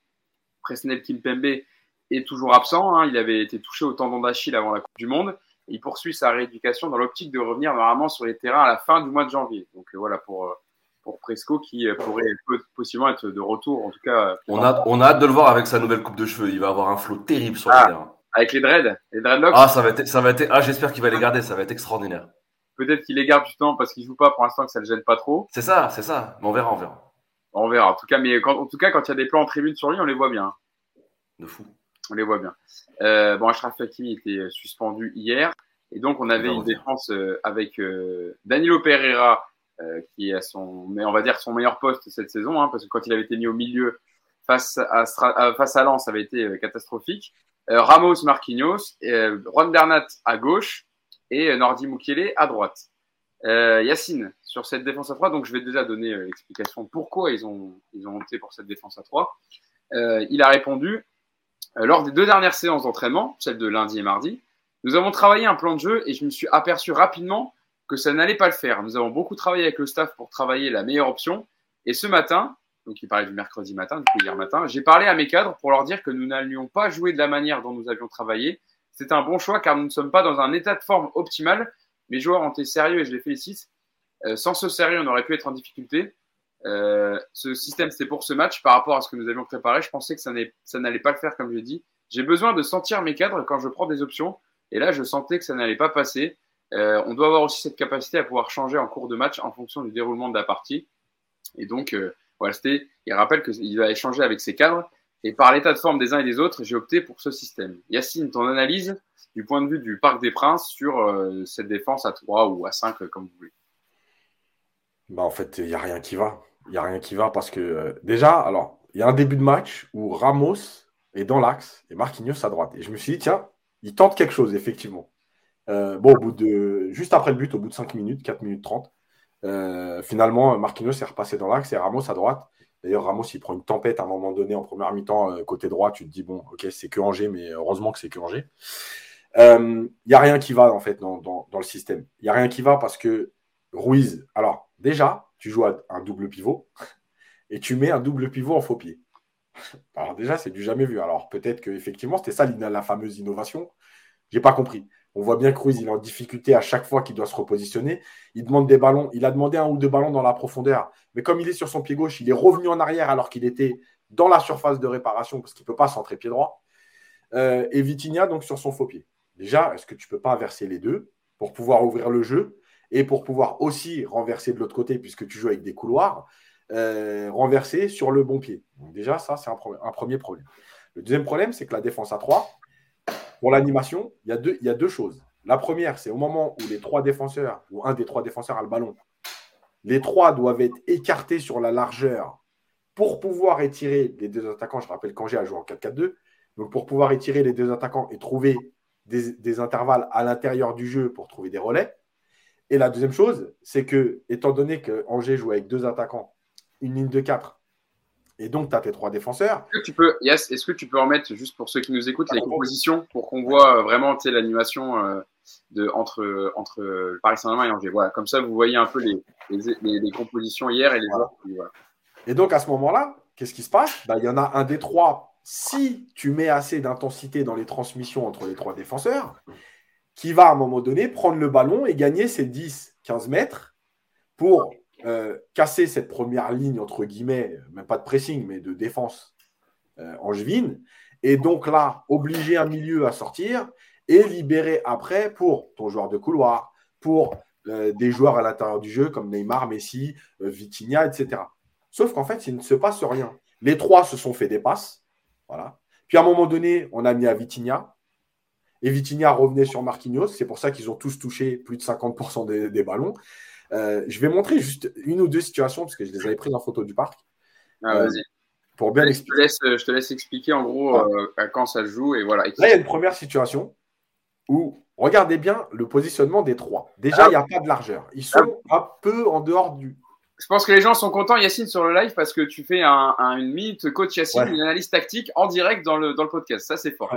Presnel Kimpembe est toujours absent. Hein. Il avait été touché au tendon d'Achille avant la Coupe du Monde. il poursuit sa rééducation dans l'optique de revenir normalement sur les terrains à la fin du mois de janvier. Donc euh, voilà pour euh, pour Presco qui euh, pourrait possiblement être de retour. En tout cas, on a on a hâte de le voir avec sa nouvelle coupe de cheveux. Il va avoir un flot terrible sur ah, le terrain. Avec les dreads, les dreadlocks. Ah ça va être ça va être ah j'espère qu'il va les garder. Ça va être extraordinaire. Peut-être qu'il les garde justement parce qu'il joue pas pour l'instant que ça le gêne pas trop. C'est ça, c'est ça. Mais on verra, on verra. On verra. En tout cas, mais quand, en tout cas, quand il y a des plans en tribune sur lui, on les voit bien. De fou. On les voit bien. Euh, bon, Ashraf Hakimi était suspendu hier. Et donc, on avait une défense euh, avec euh, Danilo Pereira, euh, qui est son, mais on va dire son meilleur poste cette saison, hein, parce que quand il avait été mis au milieu face à, face à Lens, ça avait été catastrophique. Ramos Marquinhos, Juan Bernat à gauche, et Nordi Mukiele à droite. Euh, Yacine, sur cette défense à 3, donc je vais déjà donner euh, l'explication pourquoi ils ont, ils ont opté pour cette défense à 3. Euh, il a répondu euh, lors des deux dernières séances d'entraînement, celle de lundi et mardi, nous avons travaillé un plan de jeu et je me suis aperçu rapidement que ça n'allait pas le faire. Nous avons beaucoup travaillé avec le staff pour travailler la meilleure option. Et ce matin, donc il parlait du mercredi matin, du coup hier matin, j'ai parlé à mes cadres pour leur dire que nous n'allions pas jouer de la manière dont nous avions travaillé c'est un bon choix car nous ne sommes pas dans un état de forme optimal. Mes joueurs ont été sérieux et je les félicite. Euh, sans ce sérieux, on aurait pu être en difficulté. Euh, ce système, c'était pour ce match. Par rapport à ce que nous avions préparé, je pensais que ça n'allait pas le faire, comme je dis. J'ai besoin de sentir mes cadres quand je prends des options. Et là, je sentais que ça n'allait pas passer. Euh, on doit avoir aussi cette capacité à pouvoir changer en cours de match en fonction du déroulement de la partie. Et donc, voilà. Il rappelle qu'il va échanger avec ses cadres. Et par l'état de forme des uns et des autres, j'ai opté pour ce système. Yacine, ton analyse du point de vue du Parc des Princes sur euh, cette défense à 3 ou à 5, comme vous voulez bah En fait, il n'y a rien qui va. Il n'y a rien qui va parce que euh, déjà, alors, il y a un début de match où Ramos est dans l'axe et Marquinhos à droite. Et je me suis dit, tiens, il tente quelque chose, effectivement. Euh, bon, au bout de, juste après le but, au bout de 5 minutes, 4 minutes 30, finalement, Marquinhos est repassé dans l'axe et Ramos à droite. D'ailleurs, Ramos, il prend une tempête à un moment donné en première mi-temps, euh, côté droit. Tu te dis, bon, ok, c'est que Angers, mais heureusement que c'est que Angers. Il euh, n'y a rien qui va, en fait, dans, le système. Il n'y a rien qui va parce que Ruiz, alors déjà, tu joues à un double pivot <laughs> et tu mets un double pivot en faux pied. <laughs> Alors déjà, c'est du jamais vu. Alors peut-être qu'effectivement, c'était ça la fameuse innovation. J'ai pas compris. On voit bien que Ruiz, il est en difficulté à chaque fois qu'il doit se repositionner. Il demande des ballons. Il a demandé un ou deux ballons dans la profondeur. Mais comme il est sur son pied gauche, il est revenu en arrière alors qu'il était dans la surface de réparation parce qu'il ne peut pas centrer pied droit. Euh, et Vitinha, donc, sur son faux pied. Déjà, est-ce que tu ne peux pas inverser les deux pour pouvoir ouvrir le jeu et pour pouvoir aussi renverser de l'autre côté, puisque tu joues avec des couloirs, euh, renverser sur le bon pied? Déjà, ça, c'est un, un, premier problème. Le deuxième problème, c'est que la défense à 3, pour l'animation, il, y a deux choses. La première, c'est au moment où les trois défenseurs, ou un des trois défenseurs a le ballon, les trois doivent être écartés sur la largeur pour pouvoir étirer les deux attaquants. Je rappelle qu'Angers a joué en 4-4-2. Donc, pour pouvoir étirer les deux attaquants et trouver des, intervalles à l'intérieur du jeu pour trouver des relais. Et la deuxième chose, c'est que, étant donné que Angers joue avec deux attaquants, une ligne de 4 et donc, tu as tes trois défenseurs. Est-ce que tu peux, yes, est-ce que tu peux remettre, juste pour ceux qui nous écoutent, les compositions pour qu'on voit euh, vraiment l'animation euh, de, entre, entre Paris Saint-Germain et Angers. Voilà, comme ça, vous voyez un peu les, les, compositions hier et les autres. Et donc, à ce moment-là, qu'est-ce qui se passe? Bah, Il y en a un des trois, si tu mets assez d'intensité dans les transmissions entre les trois défenseurs, qui va à un moment donné prendre le ballon et gagner ses 10-15 mètres pour euh, casser cette première ligne, entre guillemets, même pas de pressing, mais de défense euh, angevine, et donc là, obliger un milieu à sortir et libérer après pour ton joueur de couloir, pour euh, des joueurs à l'intérieur du jeu comme Neymar, Messi, Vitinha, etc. Sauf qu'en fait, il ne se passe rien. Les trois se sont fait des passes. Voilà. Puis à un moment donné, on a mis à Vitinha. Et Vitinha revenait sur Marquinhos. C'est pour ça qu'ils ont tous touché plus de 50% des, ballons. Euh, je vais montrer juste une ou deux situations parce que je les avais prises en photo du parc. Ah, euh, vas-y. Pour bien je te, laisse, je te laisse expliquer en gros euh, quand ça joue et voilà. Là, il y a une première situation où regardez bien le positionnement des trois. Déjà, il n'y a pas de largeur. Ils sont un peu en dehors du. Je pense que les gens sont contents, Yacine, sur le live parce que tu fais un, une minute coach Yacine, une analyse tactique en direct dans le, dans le podcast. Ça, c'est fort.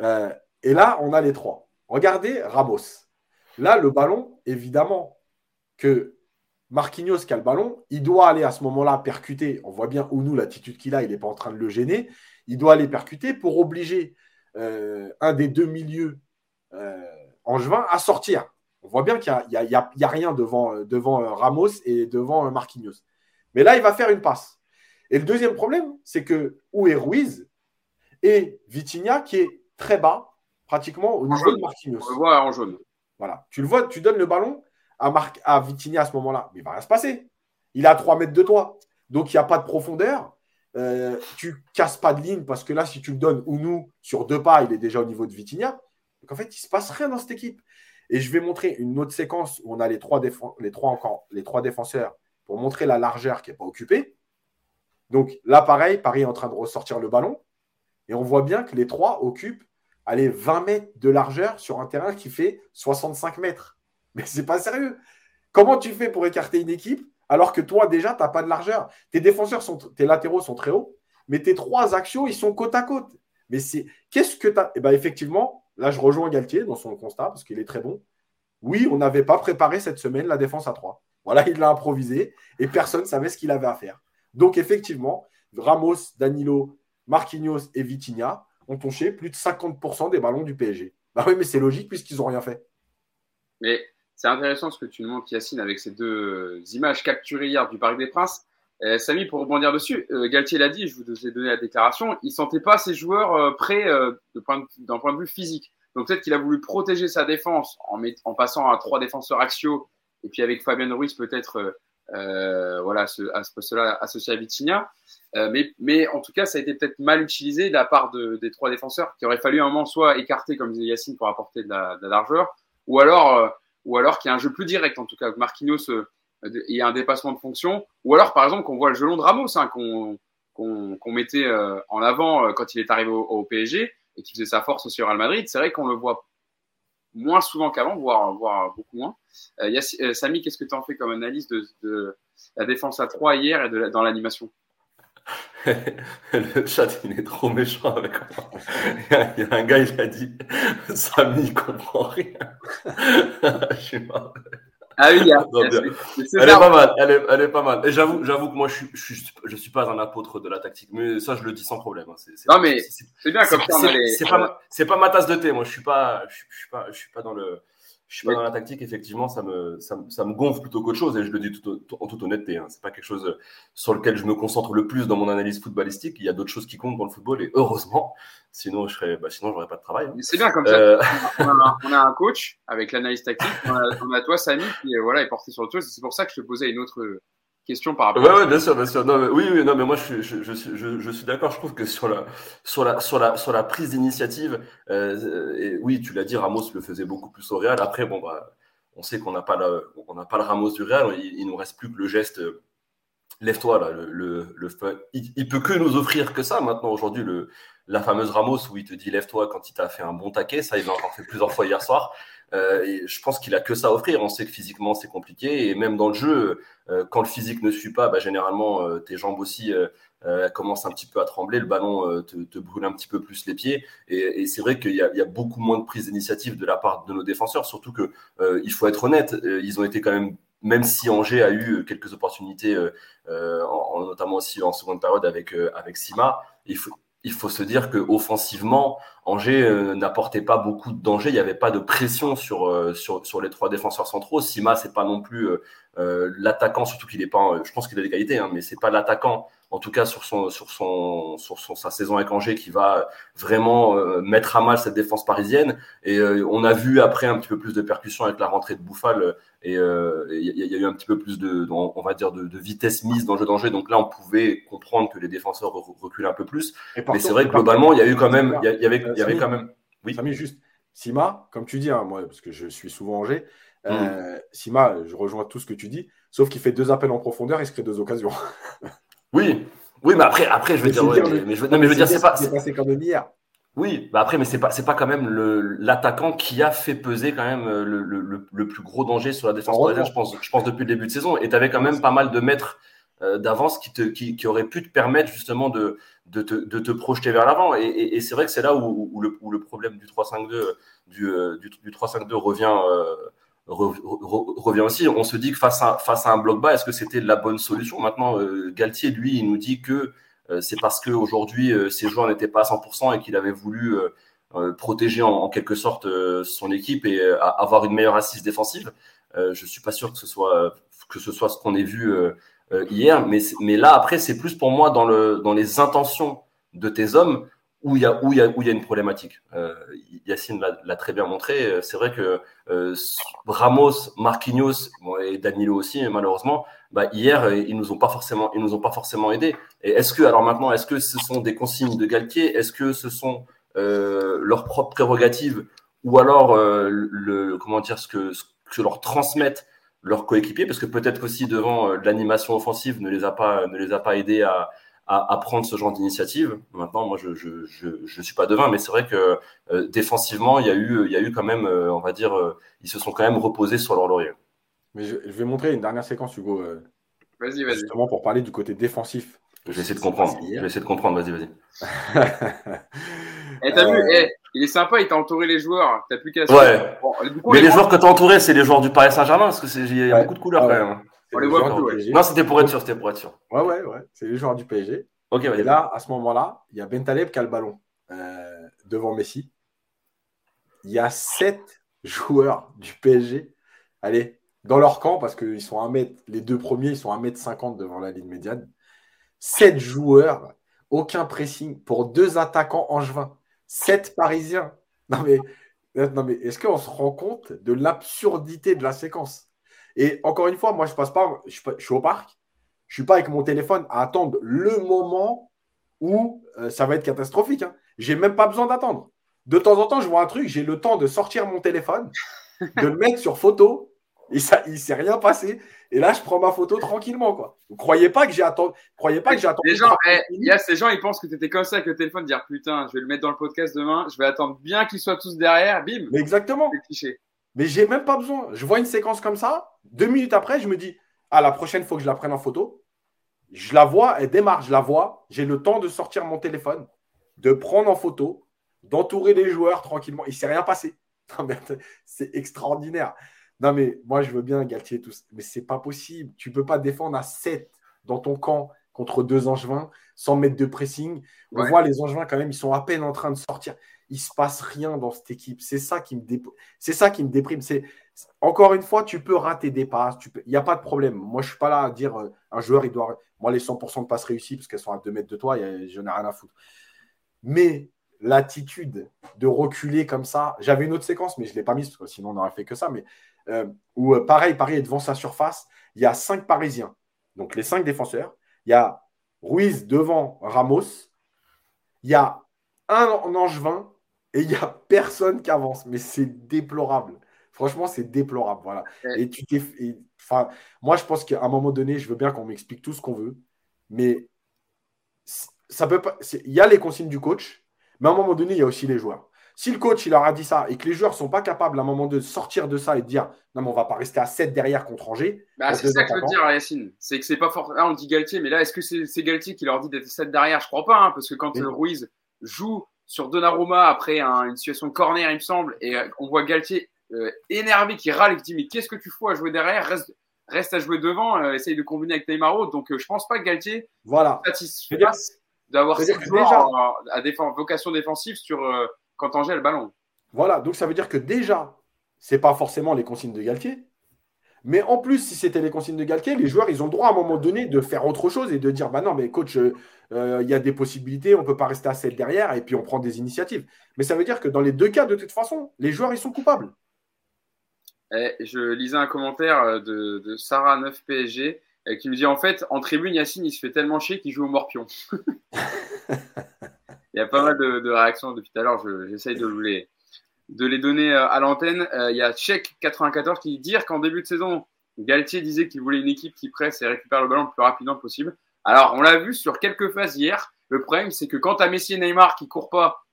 et là, on a les trois. Regardez Ramos. Là, le ballon, évidemment, que Marquinhos qui a le ballon, il doit aller à ce moment-là percuter. On voit bien où nous, l'attitude qu'il a, il n'est pas en train de le gêner. Il doit aller percuter pour obliger euh, un des deux milieux euh, angevin à sortir. On voit bien qu'il n'y a, rien devant, euh, devant Ramos et devant Marquinhos. Mais là, il va faire une passe. Et le deuxième problème, c'est que où est Ruiz et Vitinha qui est très bas, pratiquement au niveau de Marquinhos. On le voit en jaune. Voilà. Tu le vois, tu donnes le ballon à, Marc, à ce moment-là. Mais il ne va rien se passer. Il est à 3 mètres de toi. Donc, il n'y a pas de profondeur. Euh, tu casses pas de ligne parce que là, si tu le donnes ou nous sur deux pas, il est déjà au niveau de Vitinha. Donc, en fait, il ne se passe rien dans cette équipe. Et je vais montrer une autre séquence où on a les trois, les trois défenseurs pour montrer la largeur qui n'est pas occupée. Donc là, pareil, Paris est en train de ressortir le ballon. Et on voit bien que les trois occupent allez, 20 mètres de largeur sur un terrain qui fait 65 mètres. Mais c'est pas sérieux. Comment tu fais pour écarter une équipe alors que toi, déjà, tu n'as pas de largeur? Tes défenseurs, sont, tes latéraux sont très hauts, mais tes trois actions, ils sont côte à côte. Mais c'est qu'est-ce que tu as Eh bien, effectivement, là, je rejoins Galtier dans son constat parce qu'il est très bon. Oui, on n'avait pas préparé cette semaine la défense à 3. Voilà, il l'a improvisé et personne ne savait ce qu'il avait à faire. Donc, effectivement, Ramos, Danilo, Marquinhos et Vitinha, ont touché plus de 50% des ballons du PSG. Bah oui, mais c'est logique puisqu'ils n'ont rien fait. Mais c'est intéressant ce que tu nous montres, Yacine, avec ces deux images capturées hier du Parc des Princes. Euh, Samy, pour rebondir dessus, euh, Galtier l'a dit, je vous ai donné la déclaration, il ne sentait pas ses joueurs euh, prêts d'un point, de vue physique. Donc peut-être qu'il a voulu protéger sa défense en, en passant à trois défenseurs axiaux et puis avec Fabien Ruiz peut-être euh, voilà, ce, à ce poste-là associé à Vitinha. Euh, mais, mais en tout cas, ça a été peut-être mal utilisé de la part de, des trois défenseurs qui aurait fallu un moment soit écarter, comme disait Yacine, pour apporter de la, largeur, ou alors, euh, ou alors qu'il y un jeu plus direct, en tout cas, que Marquinhos il y a un dépassement de fonction, ou alors par exemple qu'on voit le gelon de Ramos, hein, qu'on qu'on mettait en avant quand il est arrivé au, au PSG et qui faisait sa force aussi au Real Madrid. C'est vrai qu'on le voit moins souvent qu'avant, voire, beaucoup moins. Euh, euh Samy, qu'est-ce que tu en fais comme analyse de, la défense à 3 hier et dans l'animation? <laughs> Le chat, il est trop méchant avec moi. Il y a un gars, il a dit Samy, il comprend rien. <laughs> Je suis Ah oui, elle est pas mal, elle est, elle est pas mal. Et j'avoue, j'avoue que moi, je suis, je suis, pas un apôtre de la tactique, mais ça, je le dis sans problème. Hein. non, mais c'est bien comme ça. C'est pas, c'est pas ma tasse de thé. Moi, je suis pas, je suis pas, je suis pas dans le, je suis pas dans la tactique, effectivement, ça me, ça, ça me gonfle plutôt qu'autre chose, et je le dis tout, en toute honnêteté. Hein. C'est pas quelque chose sur lequel je me concentre le plus dans mon analyse footballistique. Il y a d'autres choses qui comptent dans le football, et heureusement, sinon je serais, bah, sinon j'aurais pas de travail. Hein. C'est bien comme ça. Euh, <laughs> on, a, un coach avec l'analyse tactique. On a, toi, Samy, qui voilà est porté sur le truc. C'est pour ça que je te posais une autre question par rapport. Ouais, ouais, bien sûr, bien sûr. Non, mais, oui, oui, non, mais moi, je, je, je, je, je suis d'accord. Je trouve que sur la, sur la, sur la, sur la prise d'initiative, euh, et oui, tu l'as dit, Ramos le faisait beaucoup plus au Real. Après, bon, bah, on sait qu'on n'a pas, le, on n'a pas le Ramos du Real. Il, ne nous reste plus que le geste. Euh, lève-toi là, le, le, le il, il, peut que nous offrir que ça maintenant aujourd'hui le la fameuse Ramos où il te dit lève-toi quand il t'a fait un bon taquet, ça il l'a encore fait plusieurs fois hier soir. Euh, et je pense qu'il a que ça à offrir. On sait que physiquement c'est compliqué et même dans le jeu, euh, quand le physique ne suit pas, bah, généralement euh, tes jambes aussi commencent un petit peu à trembler, le ballon te, brûle un petit peu plus les pieds. Et, c'est vrai qu'il y, a beaucoup moins de prise d'initiative de la part de nos défenseurs, surtout que il faut être honnête, ils ont été quand même même si Angers a eu quelques opportunités, en, notamment aussi en seconde période avec, avec Sima, il faut, il faut se dire que offensivement, Angers euh, n'apportait pas beaucoup de danger. Il n'y avait pas de pression sur, euh, sur, sur, les trois défenseurs centraux. Sima, c'est pas non plus euh, l'attaquant, surtout qu'il est pas. je pense qu'il a des qualités, hein, mais c'est pas l'attaquant. En tout cas, sur son sur son sur son, sa saison avec Angers, qui va vraiment mettre à mal cette défense parisienne. Et on a vu après un petit peu plus de percussion avec la rentrée de Bouffal et il euh, y, a eu un petit peu plus de, on va dire, de, vitesse mise dans le jeu d'Angers. Donc là, on pouvait comprendre que les défenseurs reculent un peu plus. Mais c'est vrai que globalement, il y a eu quand même, il y, avait, y avait quand même. Oui. Juste. Sima, comme tu dis, hein, moi, parce que je suis souvent Angers, euh, mm. Sima, je rejoins tout ce que tu dis, sauf qu'il fait deux appels en profondeur, il se crée deux occasions. <laughs> oui, oui, mais après, après, je veux dire, mais, je, non, mais je veux dire, c'est pas. C'est passé comme hier. Oui, bah après, mais c'est pas c'est pas quand même l'attaquant qui a fait peser quand même euh, le, le, le, plus gros danger sur la défense parisienne, je pense, je pense depuis le début de saison. Et tu avais quand même pas mal de mètres d'avance qui qui, auraient pu te permettre justement de de te, de te projeter vers l'avant. Et, et, c'est vrai que c'est là où, où, le, problème du 3-5-2 du, euh, du, du 3-5-2 revient euh, revient aussi. On se dit que face à face à un bloc bas, est-ce que c'était la bonne solution? Maintenant, Galtier lui, il nous dit que euh, c'est parce qu'aujourd'hui, euh, ses joueurs n'étaient pas à 100% et qu'il avait voulu euh, protéger en, quelque sorte son équipe et avoir une meilleure assise défensive. je ne suis pas sûr que ce soit, que ce, soit ce qu'on ait vu hier, mais, mais là, après, c'est plus pour moi dans, le, dans les intentions de tes hommes où il y a, où il y a, où il y a une problématique. Euh, Yacine l'a très bien montré. C'est vrai que euh, Ramos, Marquinhos bon, et Danilo aussi, malheureusement, bah, hier, ils nous ont pas forcément, ils nous ont pas forcément aidés. Et est-ce que, alors maintenant, est-ce que ce sont des consignes de Galtier? Est-ce que ce sont euh, leurs propres prérogatives ou alors euh, le, comment dire ce que, ce que leur transmettent leurs coéquipiers Parce que peut-être aussi devant euh, l'animation offensive ne les a pas, ne les a pas aidés à à, prendre ce genre d'initiative. Maintenant, moi, je je, je, je suis pas devin, mais c'est vrai que euh, défensivement, il y a eu il y a eu quand même, euh, on va dire, euh, ils se sont quand même reposés sur leur laurier. Mais je, vais montrer une dernière séquence, Hugo. vas-y, vas-y. Justement pour parler du côté défensif. Je vais essayer de comprendre. Je vais essayer de comprendre. Vas-y, vas-y. <laughs> eh, t'as vu eh, Il est sympa, il t'a entouré les joueurs. T'as plus qu'à. Ouais. mais les, joueurs que t'as entourés, c'est les joueurs du Paris Saint-Germain, parce que il y a beaucoup de couleurs quand même. On les voit Non, c'était pour être sûr, c'était pour être sûr. Ouais, ouais, ouais. C'est les joueurs du PSG. Ok, Et là, à ce moment-là, il y a Bentaleb qui a le ballon euh, devant Messi. Il y a sept joueurs du PSG, allez, dans leur camp, parce qu'ils sont un mètre, les deux premiers, ils sont 1m50 devant la ligne médiane. Sept joueurs, aucun pressing pour deux attaquants angevins. Sept parisiens. Non mais, non mais est-ce qu'on se rend compte de l'absurdité de la séquence? Et encore une fois, moi, je passe pas, je, suis au parc, je suis pas avec mon téléphone à attendre le moment où euh, ça va être catastrophique. Hein. J'ai même pas besoin d'attendre. De temps en temps, je vois un truc, j'ai le temps de sortir mon téléphone, de le mettre sur photo, et ça, il s'est rien passé. Et là, je prends ma photo tranquillement, quoi. Vous croyez pas que j'ai attendu, croyez pas que j'ai attendu. Les gens, eh, il y a ces gens, ils pensent que tu étais comme ça avec le téléphone, dire putain, je vais le mettre dans le podcast demain, je vais attendre bien qu'ils soient tous derrière, bim. Mais exactement. Mais j'ai même pas besoin. Je vois une séquence comme ça. Deux minutes après, je me dis, ah, la prochaine fois que je la prenne en photo, je la vois, elle démarre, je la vois. J'ai le temps de sortir mon téléphone, de prendre en photo, d'entourer les joueurs tranquillement. Il ne s'est rien passé. <laughs> C'est extraordinaire. Non, mais moi, je veux bien Galtier, tout mais c'est pas possible. Tu peux pas défendre à 7 dans ton camp contre deux Angevins sans mettre de pressing. On voit les Angevins, quand même, ils sont à peine en train de sortir. Il se passe rien dans cette équipe. C'est ça qui me, c'est ça qui me déprime. C'est Encore une fois, tu peux rater des passes. Il n'y a pas de problème. Moi, je suis pas là à dire euh, un joueur, il doit. Moi, les 100% de passes réussies, parce qu'elles sont à 2 mètres de toi, je n'ai rien à foutre. Mais l'attitude de reculer comme ça, j'avais une autre séquence, mais je ne l'ai pas mise, parce que sinon on n'aurait fait que ça. Mais euh, où euh, pareil, Paris est devant sa surface, il y a cinq Parisiens, donc les cinq défenseurs. Il y a Ruiz devant Ramos, il y a un Angevin et il n'y a personne qui avance. Mais c'est déplorable. Franchement, c'est déplorable. Voilà. Et tu t'es. Enfin, moi, je pense qu'à un moment donné, je veux bien qu'on m'explique tout ce qu'on veut, mais ça peut pas. Il y a les consignes du coach, mais à un moment donné, il y a aussi les joueurs. Si le coach il leur a dit ça et que les joueurs ne sont pas capables à un moment de sortir de ça et de dire non, mais on va pas rester à 7 derrière contre Angers. Bah, c'est ça que je veux dire, Yacine. C'est que c'est pas fort. Là, on dit Galtier, mais là, est-ce que c'est Galtier qui leur dit d'être 7 derrière? Je crois pas, hein, parce que quand le Ruiz joue sur Donnarumma après une situation de corner, il me semble, et euh, on voit Galtier euh, énervé qui râle et qui dit mais qu'est-ce que tu fous à jouer derrière? Reste, reste à jouer devant, euh, essaye de combiner avec Neymar. Donc je pense pas que Galtier voilà. satisfait d'avoir cette déjà... à, vocation défensive sur quand Angers a le ballon. Voilà, donc ça veut dire que déjà, c'est pas forcément les consignes de Galtier. Mais en plus, si c'était les consignes de Galtier, les joueurs, ils ont le droit à un moment donné de faire autre chose et de dire bah non, mais coach, euh, il y a des possibilités, on ne peut pas rester à celle derrière et puis on prend des initiatives. Mais ça veut dire que dans les deux cas, de toute façon, les joueurs, ils sont coupables. Eh, je lisais un commentaire euh, de, Sarah 9 PSG euh, qui me dit en fait, en tribune, Yacine, il se fait tellement chier qu'il joue au morpion. <laughs> il y a pas mal de, réactions depuis tout à l'heure, j'essaye de les, de les donner à l'antenne. Il y a Check94 qui dit qu'en début de saison, Galtier disait qu'il voulait une équipe qui presse et récupère le ballon le plus rapidement possible. Alors, on l'a vu sur quelques phases hier. Le problème, c'est que quand tu as Messi et Neymar qui courent pas,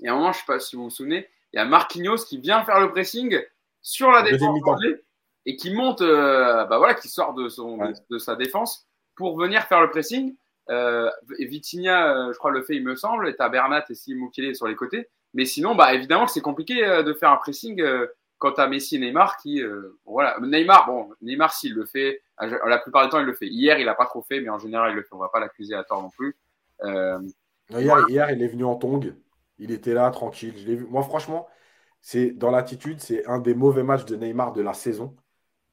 et à un moment, je sais pas si vous vous souvenez, il y a Marquinhos qui vient faire le pressing sur la défense et qui monte, euh, bah voilà, qui sort de, son, de, sa défense pour venir faire le pressing. Euh, Vitinha, euh, je crois, le fait, il me semble, et tu as Bernat et Simukele sur les côtés. Mais sinon, bah, évidemment, c'est compliqué euh, de faire un pressing quant à Messi et Neymar qui, euh, voilà, Neymar, bon, Neymar s'il le fait, la plupart du temps il le fait. Hier il a pas trop fait, mais en général il le fait. On va pas l'accuser à tort non plus. Euh, hier, hier, il est venu en tong, il était là tranquille. Je vu. Moi franchement, c'est dans l'attitude, c'est un des mauvais matchs de Neymar de la saison.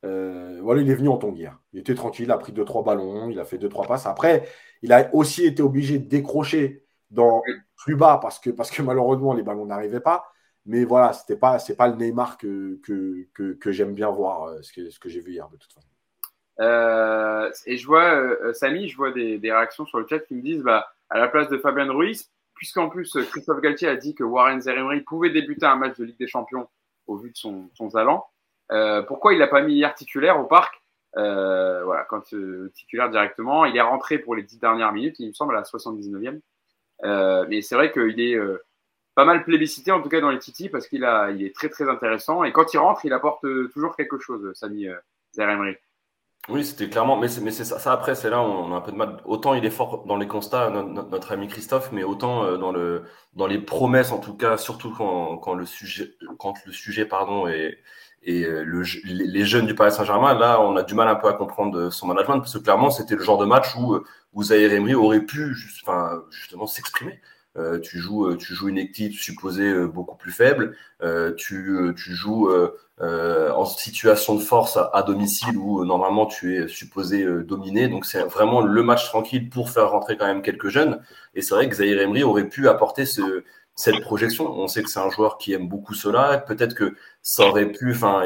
Euh, voilà, il est venu en tong hier. Il était tranquille, il a pris deux trois ballons, il a fait deux trois passes. Après, il a aussi été obligé de décrocher dans plus bas parce que parce que malheureusement les ballons n'arrivaient pas. Mais voilà, c'était pas, c'est pas le Neymar que, que, que, j'aime bien voir, euh, ce que, ce que j'ai vu hier de toute façon. Euh, et je vois, euh, Samy, je vois des, des, réactions sur le chat qui me disent, bah, à la place de Fabien Ruiz, puisqu'en plus Christophe Galtier a dit que Warren Zeremri pouvait débuter un match de Ligue des Champions au vu de son, son talent, pourquoi il l'a pas mis hier titulaire au parc Voilà, quand titulaire directement, il est rentré pour les dix dernières minutes, il me semble à la 79e. mais c'est vrai qu'il est pas mal plébiscité en tout cas dans les Titi parce qu'il a, il est très très intéressant et quand il rentre, il apporte euh, toujours quelque chose, Samy euh, Zeremri. Oui, c'était clairement, mais ça, après, c'est là où on a un peu de mal. Autant il est fort dans les constats, notre, ami Christophe, mais autant euh, dans le, dans les promesses, en tout cas, surtout quand, quand le sujet, quand le sujet, pardon, est, et le, les jeunes du Paris Saint-Germain, là, on a du mal un peu à comprendre son management parce que clairement, c'était le genre de match où, où Zaire Emery aurait pu, juste, enfin, justement, s'exprimer. Euh, tu joues, euh, tu joues une équipe supposée euh, beaucoup plus faible. tu, tu joues en situation de force à, domicile où normalement tu es supposé dominer. Donc c'est vraiment le match tranquille pour faire rentrer quand même quelques jeunes. Et c'est vrai que Zahir Emery aurait pu apporter ce, cette projection. On sait que c'est un joueur qui aime beaucoup cela. Peut-être que ça aurait pu. Enfin,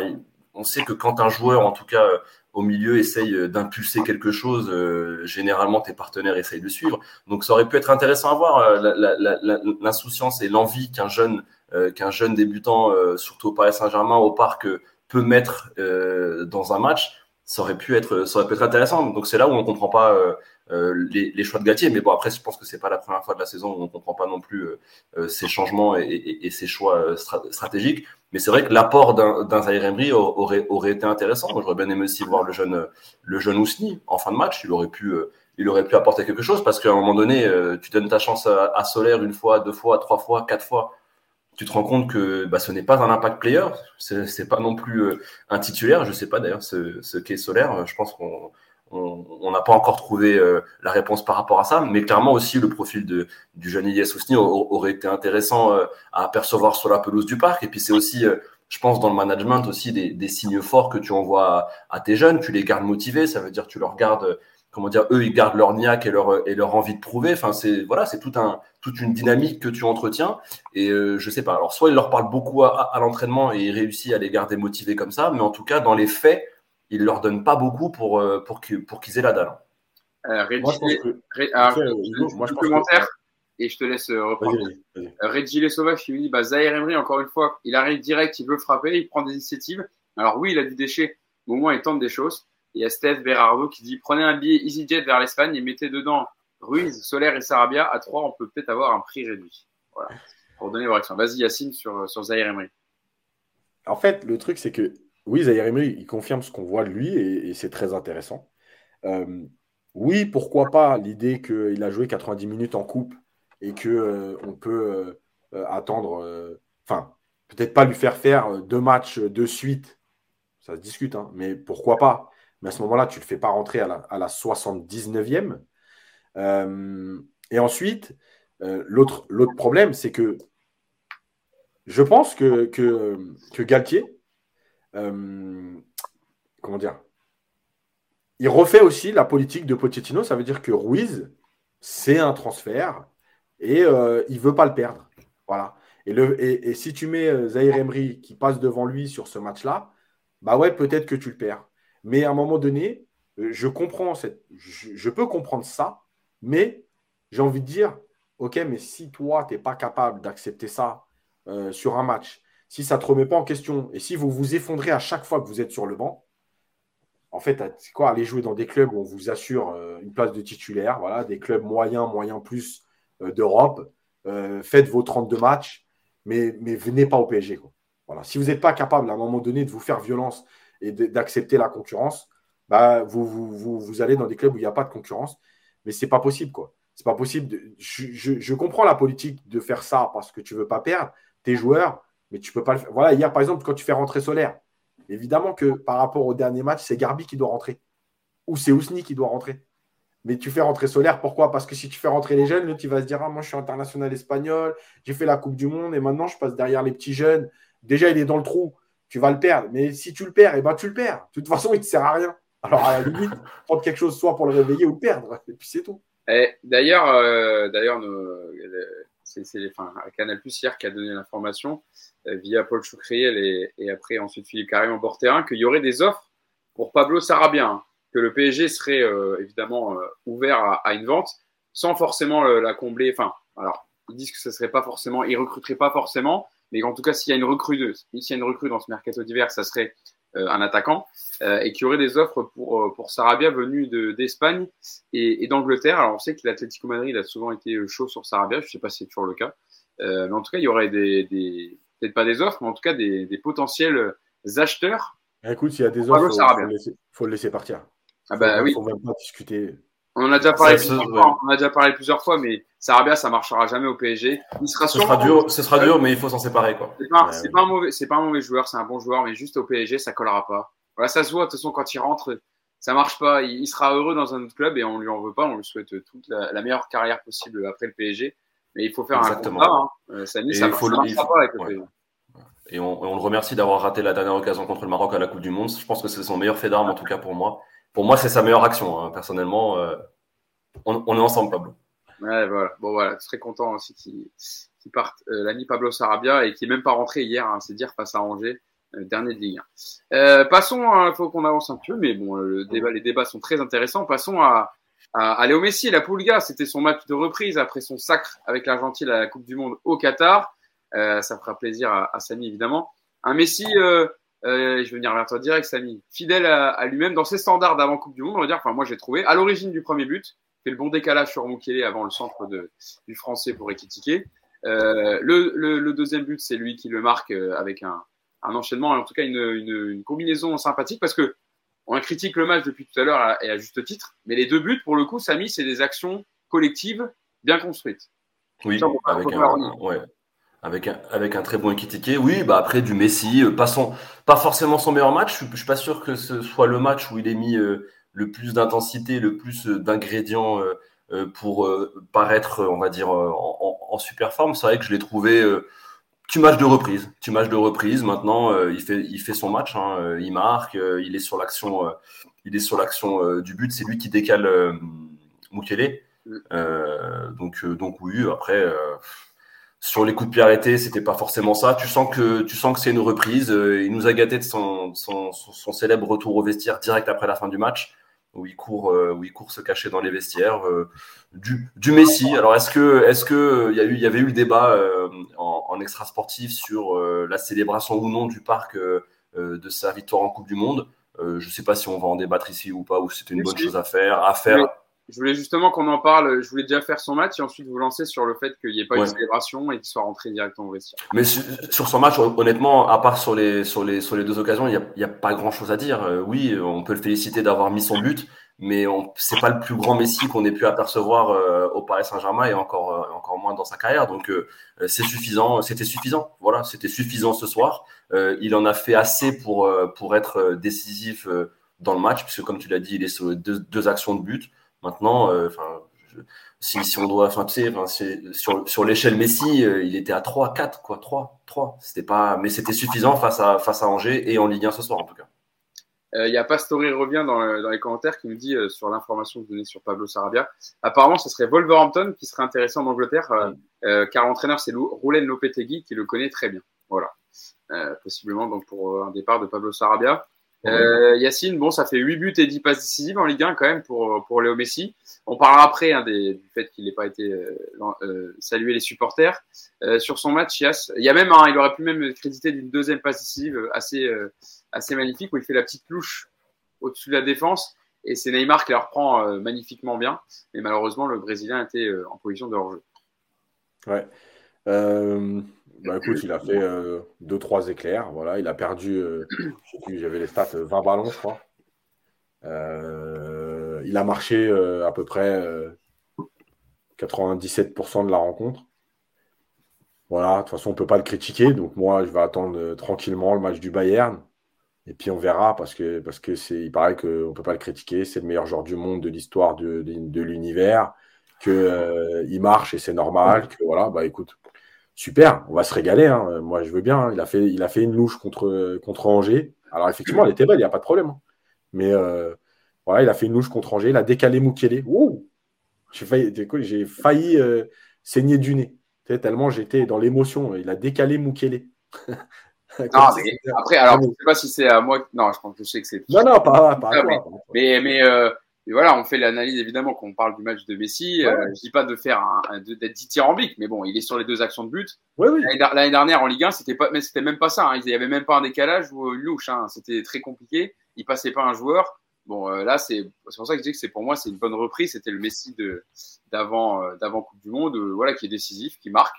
on sait que quand un joueur, en tout cas au milieu essaye euh, d'impulser quelque chose, euh, généralement tes partenaires essayent de suivre. Donc ça aurait pu être intéressant à voir euh, l'insouciance et l'envie qu'un jeune, qu'un jeune débutant, surtout au Paris Saint-Germain, au parc, peut mettre dans un match. Ça aurait pu être, ça aurait pu être intéressant. Donc c'est là où on comprend pas les, les, choix de Gatier. Mais bon, après, je pense que c'est pas la première fois de la saison où on comprend pas non plus ces changements et, ces choix stratégiques. Mais c'est vrai que l'apport d'un Zaire Emery aurait, aurait été intéressant. J'aurais bien aimé aussi voir le jeune, le jeune Ousni en fin de match. Il aurait pu, euh, il aurait pu apporter quelque chose parce qu'à un moment donné, euh, tu donnes ta chance à, Solaire une fois, deux fois, trois fois, quatre fois. tu te rends compte que bah, ce n'est pas un impact player, c'est pas non plus euh, un titulaire. Je sais pas d'ailleurs ce, ce qu'est Solaire. Je pense qu'on on n'a pas encore trouvé euh, la réponse par rapport à ça, mais clairement aussi le profil de, du jeune Ilyes Ousni aurait été intéressant euh, à apercevoir sur la pelouse du parc. Et puis c'est aussi, euh, je pense, dans le management aussi des, des, signes forts que tu envoies à, tes jeunes. Tu les gardes motivés, ça veut dire tu leur gardes, comment dire, eux ils gardent leur niaque et leur et leur envie de prouver. Enfin c'est voilà, c'est tout un toute une dynamique que tu entretiens. Et je sais pas. Alors soit il leur parle beaucoup à, à l'entraînement et il réussit à les garder motivés comme ça, mais en tout cas dans les faits il leur donne pas beaucoup pour, euh, pour qu'ils pour qu'ils aient la dalle. Euh, moi, je pense commentaire et je te laisse euh, reprendre. Red Sauvage qui lui dit bah, Zahir Emery, encore une fois, il arrive direct, il veut frapper, il prend des initiatives. Alors oui, il a du déchet, mais au moins il tente des choses. Et il y a Steph Berardo qui dit prenez un billet EasyJet vers l'Espagne et mettez dedans Ruiz, Solaire et Sarabia. À trois, on peut peut-être avoir un prix réduit. Voilà. Pour donner vos réactions. Vas-y, Yacine, sur, sur Zahir Emery. En fait, le truc, c'est que oui, Zahir Emery, il confirme ce qu'on voit de lui et, c'est très intéressant. Euh, oui, pourquoi pas l'idée qu'il a joué 90 minutes en coupe et qu'on euh, peut euh, attendre, enfin, peut-être pas lui faire faire deux matchs de suite, ça se discute, hein, mais pourquoi pas? Mais à ce moment-là, tu ne le fais pas rentrer à la, 79e. et ensuite, l'autre problème, c'est que je pense que, que, que Galtier, euh, comment dire? Il refait aussi la politique de Pochettino. Ça veut dire que Ruiz, c'est un transfert et euh, il veut pas le perdre. Voilà. Et, si tu mets euh, Zahir Emery qui passe devant lui sur ce match-là, bah ouais, peut-être que tu le perds. Mais à un moment donné, je comprends cette, je, peux comprendre ça, mais j'ai envie de dire, ok, mais si toi, tu n'es pas capable d'accepter ça sur un match, si ça ne te remet pas en question et si vous vous effondrez à chaque fois que vous êtes sur le banc, en fait, c'est quoi Aller jouer dans des clubs où on vous assure euh, une place de titulaire, voilà, des clubs moyens, moyens plus euh, d'Europe. Euh, faites vos 32 matchs, mais, mais venez pas au PSG. Voilà. Si vous n'êtes pas capable à un moment donné de vous faire violence et d'accepter la concurrence, bah, vous, vous, vous, allez dans des clubs où il n'y a pas de concurrence. Mais ce n'est pas possible. quoi. C'est pas possible. Je, je, comprends la politique de faire ça parce que tu ne veux pas perdre. Tes joueurs, mais tu peux pas le faire. Voilà, hier, par exemple, quand tu fais rentrer Solaire, évidemment que par rapport au dernier match, c'est Garbi qui doit rentrer. Ou c'est Ousni qui doit rentrer. Mais tu fais rentrer Solaire, pourquoi? Parce que si tu fais rentrer les jeunes, tu vas se dire Ah, moi, je suis international espagnol, j'ai fait la Coupe du Monde et maintenant, je passe derrière les petits jeunes. Déjà, il est dans le trou, tu vas le perdre. Mais si tu le perds, eh ben, tu le perds. De toute façon, il ne te sert à rien. Alors, à la limite, <laughs> prendre quelque chose soit pour le réveiller ou le perdre. Et puis, c'est tout. D'ailleurs, euh, d'ailleurs, c'est enfin, Canal Plus hier qui a donné l'information euh, via Paul Choucriel et, après ensuite Philippe Carré en bord terrain qu'il y aurait des offres pour Pablo Sarabia, hein, que le PSG serait euh, évidemment euh, ouvert à, à, une vente sans forcément la combler. Enfin, alors ils disent que ce serait pas forcément, ils recruteraient pas forcément, mais en tout cas s'il y a une recrue, s'il y a une recrue dans ce mercato d'hiver, ça serait un attaquant et qu'il y aurait des offres pour pour Sarabia venu d'Espagne et, et d'Angleterre. Alors on sait que l'Atlético Madrid a souvent été chaud sur Sarabia, je sais pas si c'est toujours le cas, mais en tout cas il y aurait des, des peut-être pas des offres, mais en tout cas des, des potentiels acheteurs. Écoute, s'il y a des offres, il faut, le laisser partir. Ah bah oui. faut même pas discuter. On en a déjà parlé, plusieurs, fois, on a déjà parlé plusieurs fois, mais Sarabia, ça marchera jamais au PSG. Il sera ce sera dur, ce sera dur, mais il faut s'en séparer, quoi. C'est pas, ouais. pas, un mauvais, c'est pas un mauvais joueur, c'est un bon joueur, mais juste au PSG, ça collera pas. Voilà, ça se voit. De toute façon, quand il rentre, ça marche pas. Il, sera heureux dans un autre club et on lui en veut pas. On lui souhaite toute la, la meilleure carrière possible après le PSG. Mais il faut faire Exactement. un contrat. Hein. Euh, ça, ça, faut ça le, pas avec le PSG. Et on, on, le remercie d'avoir raté la dernière occasion contre le Maroc à la Coupe du Monde. Je pense que c'est son meilleur fait d'armes, en tout cas pour moi. Pour moi, c'est sa meilleure action. Hein. Personnellement, euh, on, est ensemble, Pablo. Ouais, voilà. Bon, voilà. Très content aussi qu'il qu parte euh, l'ami Pablo Sarabia et qui n'est même pas rentré hier, hein, c'est dire, face à Angers, euh, dernier de Ligue 1. Passons, il hein, faut qu'on avance un peu, mais bon, les débats sont très intéressants. Passons à, à, à Léo Messi, la Pulga. C'était son match de reprise après son sacre avec l'Argentine à la Coupe du Monde au Qatar. Ça fera plaisir à, à, Samy, évidemment. Un Messi, euh, je vais venir vers toi direct, Samy, fidèle à, à lui-même dans ses standards d'avant Coupe du Monde, on va dire. Enfin, moi, j'ai trouvé à l'origine du premier but, fait le bon décalage sur Mukele avant le centre de, du français pour équitiquer. Euh, le, le, le, deuxième but, c'est lui qui le marque euh, avec un, un enchaînement, en tout cas une, une, une, combinaison sympathique, parce que on critique le match depuis tout à l'heure et à juste titre, mais les deux buts, pour le coup, Samy, c'est des actions collectives bien construites. Oui, avec un, ouais avec un, avec un très bon équitiqué. Oui, bah après du Messi, pas, son, pas forcément son meilleur match. Je, suis pas sûr que ce soit le match où il ait mis le plus d'intensité, le plus d'ingrédients pour paraître, on va dire, en, en, super forme. C'est vrai que je l'ai trouvé tu match de reprise. Tu match de reprise. Maintenant, euh, il, fait, il fait son match. Hein, euh, il marque. Euh, il est sur l'action. il est sur l'action du but. C'est lui qui décale Mukele. Mm. donc, donc oui. Après, sur les coups de pied arrêtés, c'était pas forcément ça. Tu sens que tu sens que c'est une reprise. il nous a gâté de son, son, son, célèbre retour au vestiaire direct après la fin du match où il court, euh, où il court se cacher dans les vestiaires. Euh, du, du Messi. Alors, est-ce que, est-ce que il y a eu, il y avait eu le débat euh, en, en, extra sportif sur la célébration ou non du parc de sa victoire en Coupe du Monde? Je ne sais pas si on va en débattre ici ou pas, ou c'était une bonne chose à faire. À faire je voulais justement qu'on en parle. Je voulais déjà faire son match et ensuite vous lancer sur le fait qu'il n'y ait pas eu de célébration et qu'il soit rentré directement au vestiaire. Mais sur, son match, honnêtement, à part sur les, sur les, sur les deux occasions, il n'y a, pas grand chose à dire. Euh, oui, on peut le féliciter d'avoir mis son but, mais c'est pas le plus grand Messi qu'on ait pu apercevoir euh, au Paris Saint-Germain et encore, euh, encore moins dans sa carrière. Donc c'est suffisant, c'était suffisant. Voilà, c'était suffisant ce soir. il en a fait assez pour, pour être décisif dans le match, puisque comme tu l'as dit, il est sur deux, deux actions de but. Maintenant, euh, enfin, si, on doit, enfin, sur, sur l'échelle Messi, euh, il était à 3, 4, quoi, 3, 3. C'était pas, mais c'était suffisant face à, face à Angers et en Ligue 1 ce soir, en tout cas. Euh, il y a Pastori revient dans, les commentaires qui me dit sur l'information que vous donnez sur Pablo Sarabia. Apparemment, ce serait Wolverhampton qui serait intéressant en Angleterre, car l'entraîneur c'est Roulen Lopetegui qui le connaît très bien. Voilà, possiblement donc pour un départ de Pablo Sarabia. Euh, Yacine, bon, ça fait 8 buts et 10 passes décisives en Ligue 1 quand même pour, pour Léo Messi. On parlera après hein, des, du fait qu'il n'ait pas été euh, euh, salué les supporters. Euh, sur son match, Yass, il y a même, hein, il aurait pu même créditer d'une deuxième passe décisive assez, euh, assez magnifique où il fait la petite louche au-dessus de la défense. Et c'est Neymar qui la reprend euh, magnifiquement bien. Mais malheureusement, le Brésilien était en position de hors-jeu. Ouais. Bah écoute, il a fait 2-3 euh, éclairs. Voilà, il a perdu, euh, j'avais les stats, 20 ballons, je crois. Euh, il a marché à peu près 97% de la rencontre. Voilà, de toute façon, on ne peut pas le critiquer. Donc moi, je vais attendre tranquillement le match du Bayern. Et puis on verra parce que parce que c'est il paraît qu'on ne peut pas le critiquer. C'est le meilleur joueur du monde, de l'histoire de, l'univers, qu'il il marche et c'est normal. Que voilà, bah écoute, super, on va se régaler. Hein. Moi, je veux bien. Hein. Il, a fait, il a fait une louche contre, contre Angers. Alors, effectivement, elle était belle, il n'y a pas de problème. Hein. Mais euh, voilà, il a fait une louche contre Angers. Il a décalé Moukele. J'ai failli, j'ai failli euh, saigner du nez. tellement j'étais dans l'émotion. Il a décalé Moukele. <laughs> après, alors, je ne sais pas si c'est à moi. Non, je pense que je sais que c'est. Non, non, pas, pas, à toi, mais, mais, euh, et voilà, on fait l'analyse évidemment quand on parle du match de Messi. Euh, je dis pas de faire un, d'être dithyrambique, mais bon, il est sur les deux actions de but. Oui, oui. L'année dernière en Ligue 1, c'était pas, mais c'était même pas ça. Hein. Il y avait même pas un décalage ou une louche. Hein. C'était très compliqué. Il passait pas un joueur. Bon, euh, là, c'est c'est pour ça que je dis que c'est pour moi c'est une bonne reprise. C'était le Messi de d'avant euh, d'avant Coupe du Monde, euh, voilà, qui est décisif, qui marque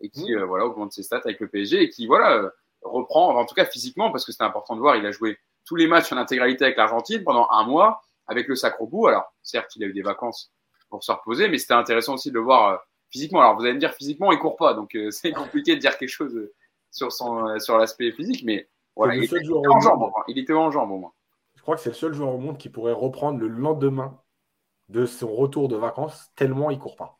et qui mmh. voilà augmente ses stats avec le PSG et qui voilà reprend, en tout cas physiquement, parce que c'était important de voir. Il a joué tous les matchs en intégralité avec l'Argentine pendant un mois avec le sacre au bout. Alors, certes, il a eu des vacances pour se reposer, mais c'était intéressant aussi de le voir euh, physiquement. Alors, vous allez me dire physiquement, il court pas, donc euh, <laughs> c'est compliqué de dire quelque chose euh, sur son sur l'aspect physique, mais voilà, il était, en jambes, il était en jambes au moins. Je crois que c'est le seul joueur au monde qui pourrait reprendre le lendemain de son retour de vacances, tellement il court pas.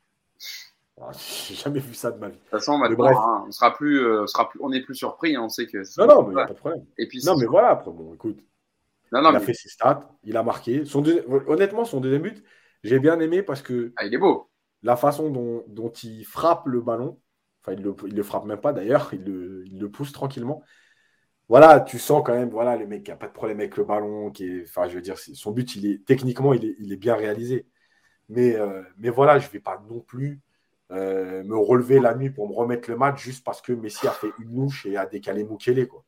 <laughs> J'ai jamais vu ça de ma vie. De toute façon, maintenant, hein, on sera plus, sera plus, on n'est plus surpris. Hein, on sait que. Non, non, mais pas de problème. Et puis, non, mais voilà. Après, bon, écoute, il a fait ses stats, il a marqué. Son Honnêtement, son deuxième but, j'ai bien aimé parce que. Ah, il est beau. La façon dont, il frappe le ballon, enfin, il le, le frappe même pas d'ailleurs, il le, pousse tranquillement. Voilà, tu sens quand même, voilà, le mec qui n'a pas de problème avec le ballon, qui est, enfin, je veux dire, son but, il est techniquement, il est, il est bien réalisé. Mais, euh, mais voilà, je ne vais pas non plus euh, me relever la nuit pour me remettre le match juste parce que Messi a fait une louche et a décalé Mukele, quoi.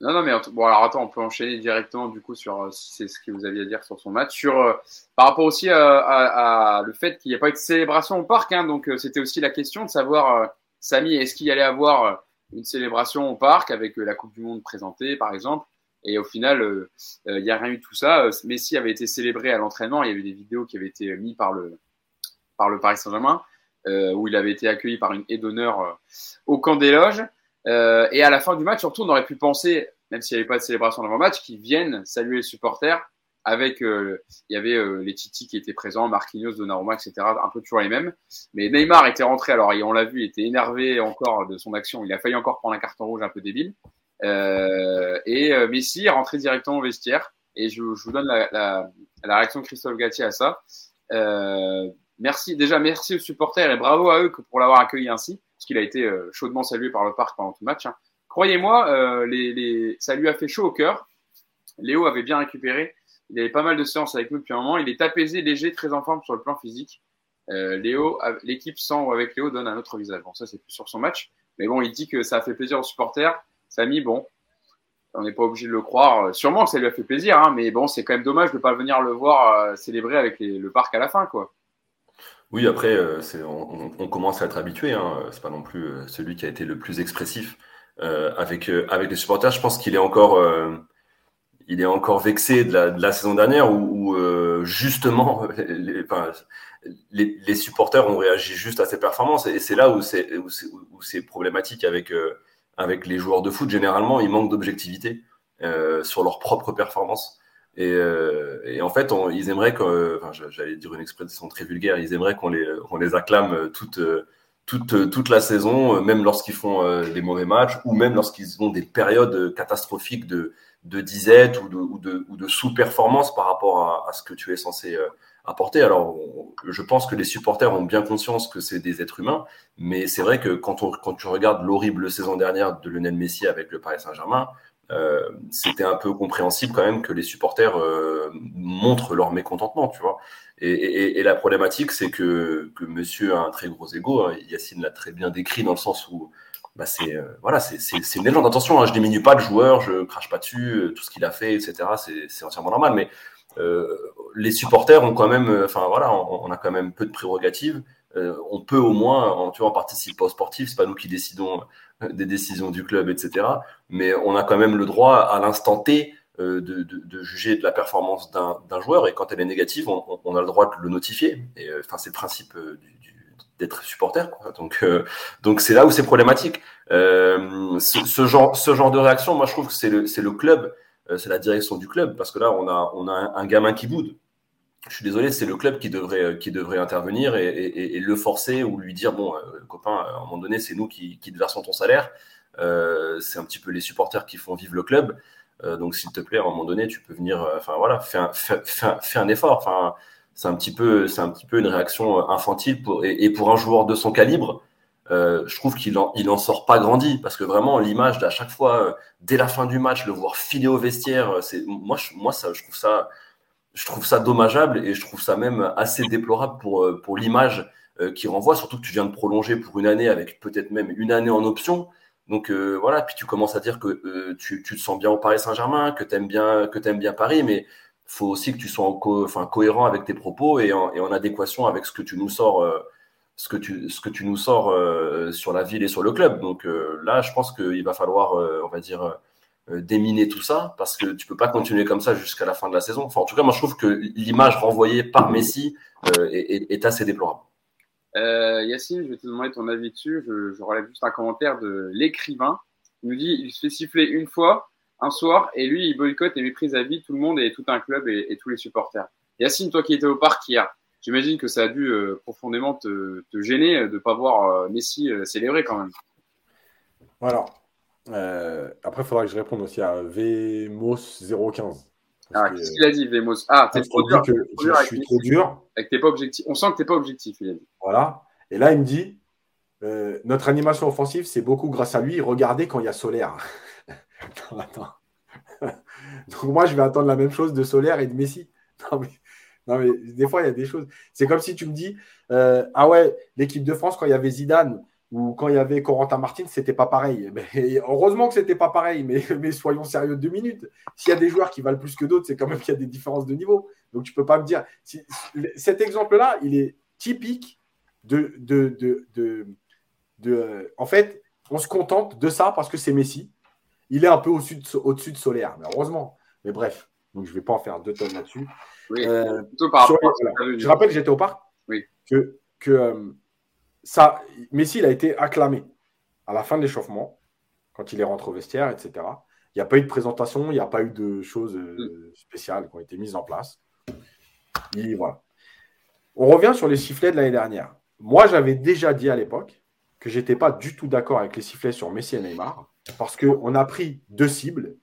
Non, non, mais bon, alors attends, on peut enchaîner directement du coup sur euh, c'est ce que vous aviez à dire sur son match. Sur euh, par rapport aussi à, à, à le fait qu'il n'y ait pas eu de célébration au parc, hein, donc euh, c'était aussi la question de savoir, Samy, est-ce qu'il y allait avoir une célébration au parc avec la Coupe du Monde présentée, par exemple? Et au final, il n'y a rien eu de tout ça. Messi avait été célébré à l'entraînement. Il y avait des vidéos qui avaient été mises par le par le Paris Saint-Germain. où il avait été accueilli par une haie d'honneur au camp des loges. Et à la fin du match, surtout, on aurait pu penser, même s'il n'y avait pas de célébration d'avant-match, qu'ils viennent saluer les supporters avec euh, il y avait euh, les Titi qui étaient présents, Marquinhos, Donnarumma, etc. Un peu toujours les mêmes. Mais Neymar était rentré, alors on l'a vu, il était énervé encore de son action. Il a failli encore prendre un carton rouge un peu débile. Euh, et euh, Messi est rentré directement au vestiaire. Et je, je vous donne la, la, la, réaction de Christophe Gatti à ça. merci déjà, merci aux supporters et bravo à eux pour l'avoir accueilli ainsi, parce qu'il a été chaudement salué par le parc pendant tout le match. Hein. Croyez-moi, les, ça lui a fait chaud au cœur. Léo avait bien récupéré il avait pas mal de séances avec nous depuis un moment. Il est apaisé, léger, très en forme sur le plan physique. Euh, Léo, l'équipe sans avec Léo donne un autre visage. Bon, ça c'est plus sur son match, mais bon, il dit que ça a fait plaisir aux supporters. Samy, bon, on n'est pas obligé de le croire. Sûrement que ça lui a fait plaisir, hein, mais bon, c'est quand même dommage de ne pas venir le voir euh, célébrer avec le parc à la fin, quoi. Oui, après, euh, on, commence à être habitué. Hein. C'est pas non plus celui qui a été le plus expressif avec avec les supporters. Je pense qu'il est encore il est encore vexé de la, saison dernière où, euh, justement <laughs> les, supporters ont réagi juste à ses performances et c'est là où c'est où c'est problématique avec euh, avec les joueurs de foot généralement ils manquent d'objectivité euh, sur leurs propres performances et, et en fait ils aimeraient que enfin, j'allais dire une expression très vulgaire ils aimeraient qu'on les on les acclame toute toute, toute la saison, même lorsqu'ils font des mauvais matchs ou même lorsqu'ils ont des périodes catastrophiques de, de disette ou de, ou de, ou de sous-performance par rapport à, ce que tu es censé euh, apporter. Alors, je pense que les supporters ont bien conscience que c'est des êtres humains, mais c'est vrai que quand, on, quand tu regardes l'horrible saison dernière de Lionel Messi avec le Paris Saint-Germain, euh, c'était un peu compréhensible quand même que les supporters euh, montrent leur mécontentement, tu vois. Et, la problématique, c'est que, monsieur a un très gros ego. Hein, Yacine l'a très bien décrit dans le sens où bah c'est euh, voilà, une légende. Attention, hein, je diminue pas le joueur, je crache pas dessus, tout ce qu'il a fait, etc. C'est entièrement normal. Mais les supporters ont quand même, enfin voilà, on, a quand même peu de prérogatives. on peut au moins, en, tu vois, on participe pas au sportif, c'est pas nous qui décidons <laughs> des décisions du club, etc. Mais on a quand même le droit à l'instant T de, de, de, juger de la performance d'un joueur et quand elle est négative, on, on, a le droit de le notifier. Et enfin, c'est le principe du, d'être supporter. Donc, euh, donc c'est là où c'est problématique. Euh, ce, genre, ce genre de réaction, moi, je trouve que c'est le, le club, euh, c'est la direction du club, parce que là, on a, on a un, gamin qui boude. Je suis désolé, c'est le club qui devrait, qui devrait intervenir et, et, le forcer ou lui dire bon, copain, à un moment donné, c'est nous qui, qui te versons ton salaire. c'est un petit peu les supporters qui font vivre le club. donc, s'il te plaît, à un moment donné, tu peux venir. Enfin, voilà, fais un, fais, fais un effort. Enfin, c'est un petit peu, c'est un petit peu une réaction euh, infantile pour, et, pour un joueur de son calibre. Euh, je trouve qu'il en, il en sort pas grandi parce que vraiment l'image d'à chaque fois euh, dès la fin du match le voir filer au vestiaire c'est moi je, moi ça je trouve ça je trouve ça dommageable et je trouve ça même assez déplorable pour pour l'image qui renvoie surtout que tu viens de prolonger pour une année avec peut-être même une année en option donc voilà puis tu commences à dire que tu, tu te sens bien au Paris Saint-Germain que tu aimes bien bien Paris mais faut aussi que tu sois cohérent avec tes propos et en, adéquation avec ce que tu nous sors, euh, ce que tu, ce que tu nous sors euh, sur la ville et sur le club. Donc euh, là, je pense qu'il va falloir, on va dire, déminer tout ça parce que tu peux pas continuer comme ça jusqu'à la fin de la saison. Enfin, en tout cas, moi, je trouve que l'image renvoyée par Messi est, est, assez déplorable. Yacine, je vais te demander ton avis dessus. Je, je relève juste un commentaire de l'écrivain. Il nous dit il se fait siffler une fois, un soir et lui, il boycotte et méprise à vie tout le monde et tout un club et, tous les supporters. Yacine, toi qui étais au parc hier, j'imagine que ça a dû euh, profondément te, gêner de ne pas voir euh, Messi euh, célébrer quand même. Voilà. Après, il faudra que je réponde aussi à VMOS015. Ah, qu'est-ce qu'il a dit, VMOS Ah, t'es trop dur. je suis trop dur. Avec pas objectif. On sent que t'es pas objectif, il a dit. Voilà. Et là, il me dit notre animation offensive, c'est beaucoup grâce à lui. Regardez quand il y a Solaire. <laughs> attends. <laughs> Donc moi, je vais attendre la même chose de Solaire et de Messi. <laughs> Non mais, des fois, il y a des choses. C'est comme si tu me dis, euh, ah ouais, l'équipe de France, quand il y avait Zidane ou quand il y avait Corentin Martin, c'était pas pareil. Mais, heureusement que c'était pas pareil, mais, <laughs> mais soyons sérieux deux minutes. S'il y a des joueurs qui valent plus que d'autres, c'est quand même qu'il y a des différences de niveau. Donc tu peux pas me dire. cet exemple-là, il est typique de, de, de, de, de, En fait, on se contente de ça parce que c'est Messi il est un peu au-dessus de, au de Solaire, mais heureusement. Mais bref, donc je ne vais pas en faire deux tonnes là-dessus. Oui, euh, je rappelle que j'étais au parc. Oui. Que, que euh, ça, Messi, il a été acclamé à la fin de l'échauffement, quand il est rentré au vestiaire, etc. Il n'y a pas eu de présentation, il n'y a pas eu de choses euh, spéciales qui ont été mises en place. Et voilà. On revient sur les sifflets de l'année dernière. Moi, j'avais déjà dit à l'époque que j'étais pas du tout d'accord avec les sifflets sur Messi et Neymar, parce qu'on a pris deux cibles,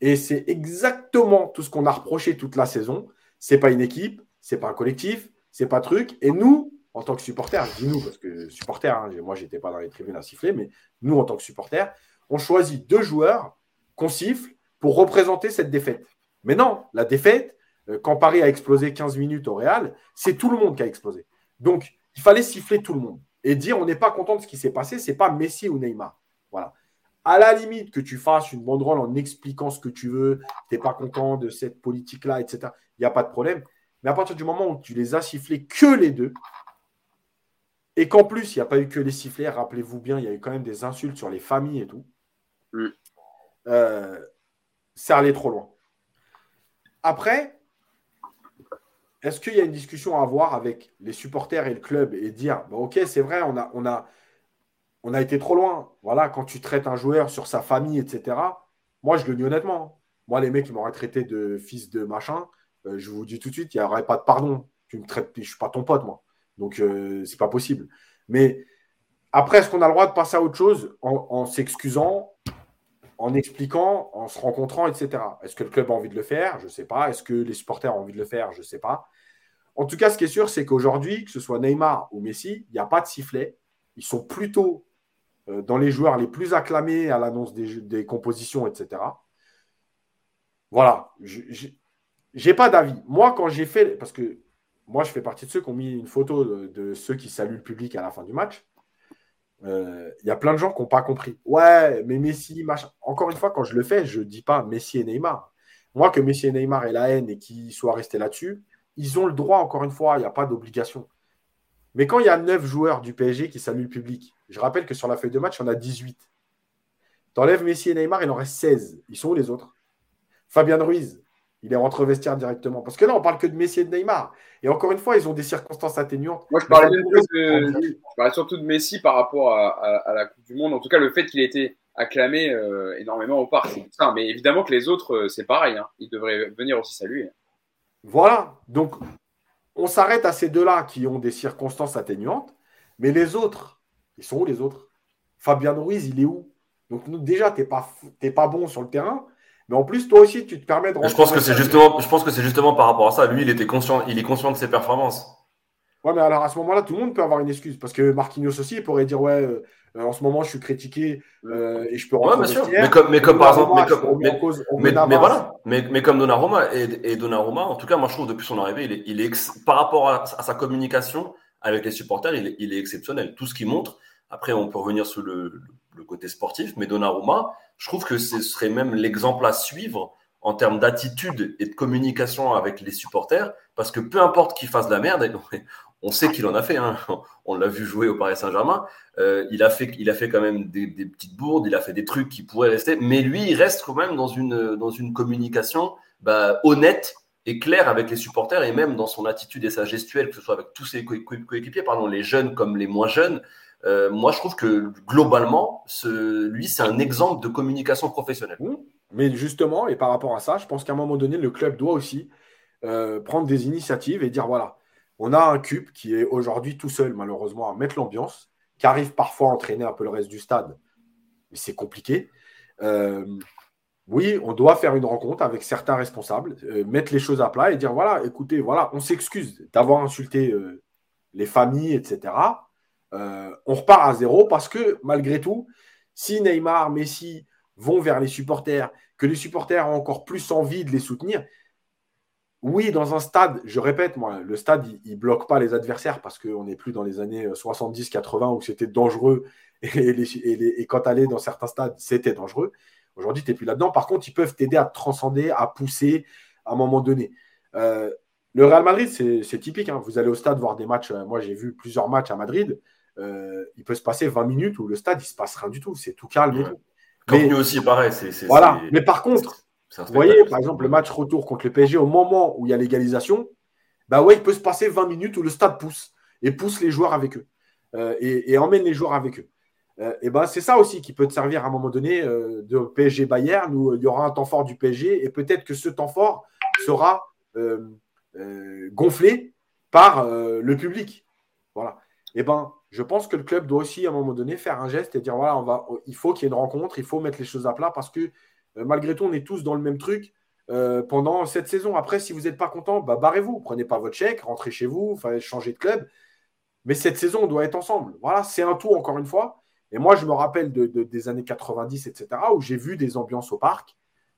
et c'est exactement tout ce qu'on a reproché toute la saison. C'est pas une équipe, c'est pas un collectif, c'est pas truc. Et nous, en tant que supporters, je dis nous parce que supporters, hein, moi j'étais pas dans les tribunes à siffler, mais nous en tant que supporters, on choisit deux joueurs qu'on siffle pour représenter cette défaite. Mais non, la défaite, euh, quand Paris a explosé 15 minutes au Real, c'est tout le monde qui a explosé. Donc, il fallait siffler tout le monde et dire on n'est pas content de ce qui s'est passé, c'est pas Messi ou Neymar. Voilà. À la limite que tu fasses une banderole en expliquant ce que tu veux, tu n'es pas content de cette politique-là, etc. Il n'y a pas de problème. Mais à partir du moment où tu les as sifflés que les deux, et qu'en plus, il n'y a pas eu que les sifflets, rappelez-vous bien, il y a eu quand même des insultes sur les familles et tout, mm. euh, ça allait trop loin. Après, est-ce qu'il y a une discussion à avoir avec les supporters et le club et dire, ok, c'est vrai, on a, on, a, on a été trop loin. Voilà, quand tu traites un joueur sur sa famille, etc. Moi, je le dis honnêtement. Moi, les mecs qui m'auraient traité de fils de machin, euh, je vous dis tout de suite, il n'y aurait pas de pardon. Tu me traites, je ne suis pas ton pote, moi. Donc, euh, c'est pas possible. Mais après, est-ce qu'on a le droit de passer à autre chose en, s'excusant, en expliquant, en se rencontrant, etc. Est-ce que le club a envie de le faire? Je ne sais pas. Est-ce que les supporters ont envie de le faire? Je ne sais pas. En tout cas, ce qui est sûr, c'est qu'aujourd'hui, que ce soit Neymar ou Messi, il n'y a pas de sifflet. Ils sont plutôt euh, dans les joueurs les plus acclamés à l'annonce des, compositions, etc. Voilà. Je n'ai pas d'avis. Moi, quand j'ai fait. Parce que moi, je fais partie de ceux qui ont mis une photo de, ceux qui saluent le public à la fin du match. Il euh, y a plein de gens qui n'ont pas compris. Ouais, mais Messi, machin. Encore une fois, quand je le fais, je ne dis pas Messi et Neymar. Moi, que Messi et Neymar aient la haine et qu'ils soient restés là-dessus, ils ont le droit, encore une fois, il n'y a pas d'obligation. Mais quand il y a 9 joueurs du PSG qui saluent le public, je rappelle que sur la feuille de match, il y en a 18. T'enlèves Messi et Neymar, il en reste 16. Ils sont où les autres? Fabien Ruiz, il est rentré au vestiaire directement. Parce que là, on parle que de Messi et de Neymar. Et encore une fois, ils ont des circonstances atténuantes. Moi, je parlais, de... surtout de Messi par rapport à, la Coupe du Monde. En tout cas, le fait qu'il ait été acclamé euh, énormément au parc. Ça. Mais évidemment que les autres, euh, c'est pareil. Hein. Ils devraient venir aussi saluer. Voilà. Donc, on s'arrête à ces deux-là qui ont des circonstances atténuantes. Mais les autres, ils sont où les autres? Fabien Ruiz, il est où? Donc, déjà, tu n'es pas, pas bon sur le terrain. Mais en plus, toi aussi, tu te permets de. Je pense que c'est justement, je pense que c'est justement par rapport à ça. Lui, il était conscient, il est conscient de ses performances. Ouais, mais alors à ce moment-là, tout le monde peut avoir une excuse parce que Marquinhos aussi il pourrait dire ouais, euh, en ce moment, je suis critiqué euh, et je peux rentrer. Ouais, bien sûr. Mais comme, mais comme par exemple, mais comme, mais, mais, voilà, mais, mais comme Donnarumma et, et Donnarumma, en tout cas, moi je trouve depuis son arrivée, il est, il est par rapport à, à, sa communication avec les supporters, il est, il est exceptionnel. Tout ce qu'il montre. Après, on peut revenir sur le, le côté sportif, mais Donnarumma, je trouve que ce serait même l'exemple à suivre en termes d'attitude et de communication avec les supporters, parce que peu importe qui fasse la merde, <laughs> on sait qu'il en a fait, hein. <laughs> on l'a vu jouer au Paris Saint-Germain, euh, il, a fait, il a fait quand même des, petites bourdes, il a fait des trucs qui pourraient rester, mais lui, il reste quand même dans une, dans une communication bah, honnête et claire avec les supporters, et même dans son attitude et sa gestuelle, que ce soit avec tous ses coéquipiers, pardon, les jeunes comme les moins jeunes, euh, moi, je trouve que globalement, lui, c'est un exemple de communication professionnelle. Mais justement, et par rapport à ça, je pense qu'à un moment donné, le club doit aussi euh, prendre des initiatives et dire voilà, on a un cube qui est aujourd'hui tout seul, malheureusement, à mettre l'ambiance, qui arrive parfois à entraîner un peu le reste du stade, mais c'est compliqué. Euh, oui, on doit faire une rencontre avec certains responsables, mettre les choses à plat et dire voilà, écoutez, voilà, on s'excuse d'avoir insulté les familles, etc. Euh, on repart à zéro parce que malgré tout, si Neymar, Messi vont vers les supporters, que les supporters ont encore plus envie de les soutenir, oui, dans un stade, je répète, moi, le stade, il ne bloque pas les adversaires parce qu'on n'est plus dans les années 70-80 où c'était dangereux <laughs> et, quand tu allais dans certains stades, c'était dangereux. Aujourd'hui, tu n'es plus là-dedans. Par contre, ils peuvent t'aider à transcender, à pousser à un moment donné. Euh, le Real Madrid, c'est typique. Hein. Vous allez au stade voir des matchs. Euh, moi, j'ai vu plusieurs matchs à Madrid. Euh, il peut se passer 20 minutes où le stade, il se passe rien du tout. C'est tout calme et tout. Mais, aussi, pareil. voilà. Mais par contre, vous voyez, par exemple, le match retour contre le PSG, au moment où il y a l'égalisation, bah ouais, il peut se passer 20 minutes où le stade pousse et pousse les joueurs avec eux. et, emmène les joueurs avec eux. et ben, c'est ça aussi qui peut te servir à un moment donné de PSG Bayern où il y aura un temps fort du PSG et peut-être que ce temps fort sera gonflé par le public. Voilà. Et ben, je pense que le club doit aussi à un moment donné faire un geste et dire voilà, on va, il faut qu'il y ait une rencontre, il faut mettre les choses à plat parce que euh, malgré tout, on est tous dans le même truc euh, pendant cette saison. Après, si vous n'êtes pas content, bah, barrez-vous, prenez pas votre chèque, rentrez chez vous, changez de club. Mais cette saison, on doit être ensemble. Voilà, c'est un tout encore une fois. Et moi, je me rappelle de, des années 90, etc., où j'ai vu des ambiances au parc,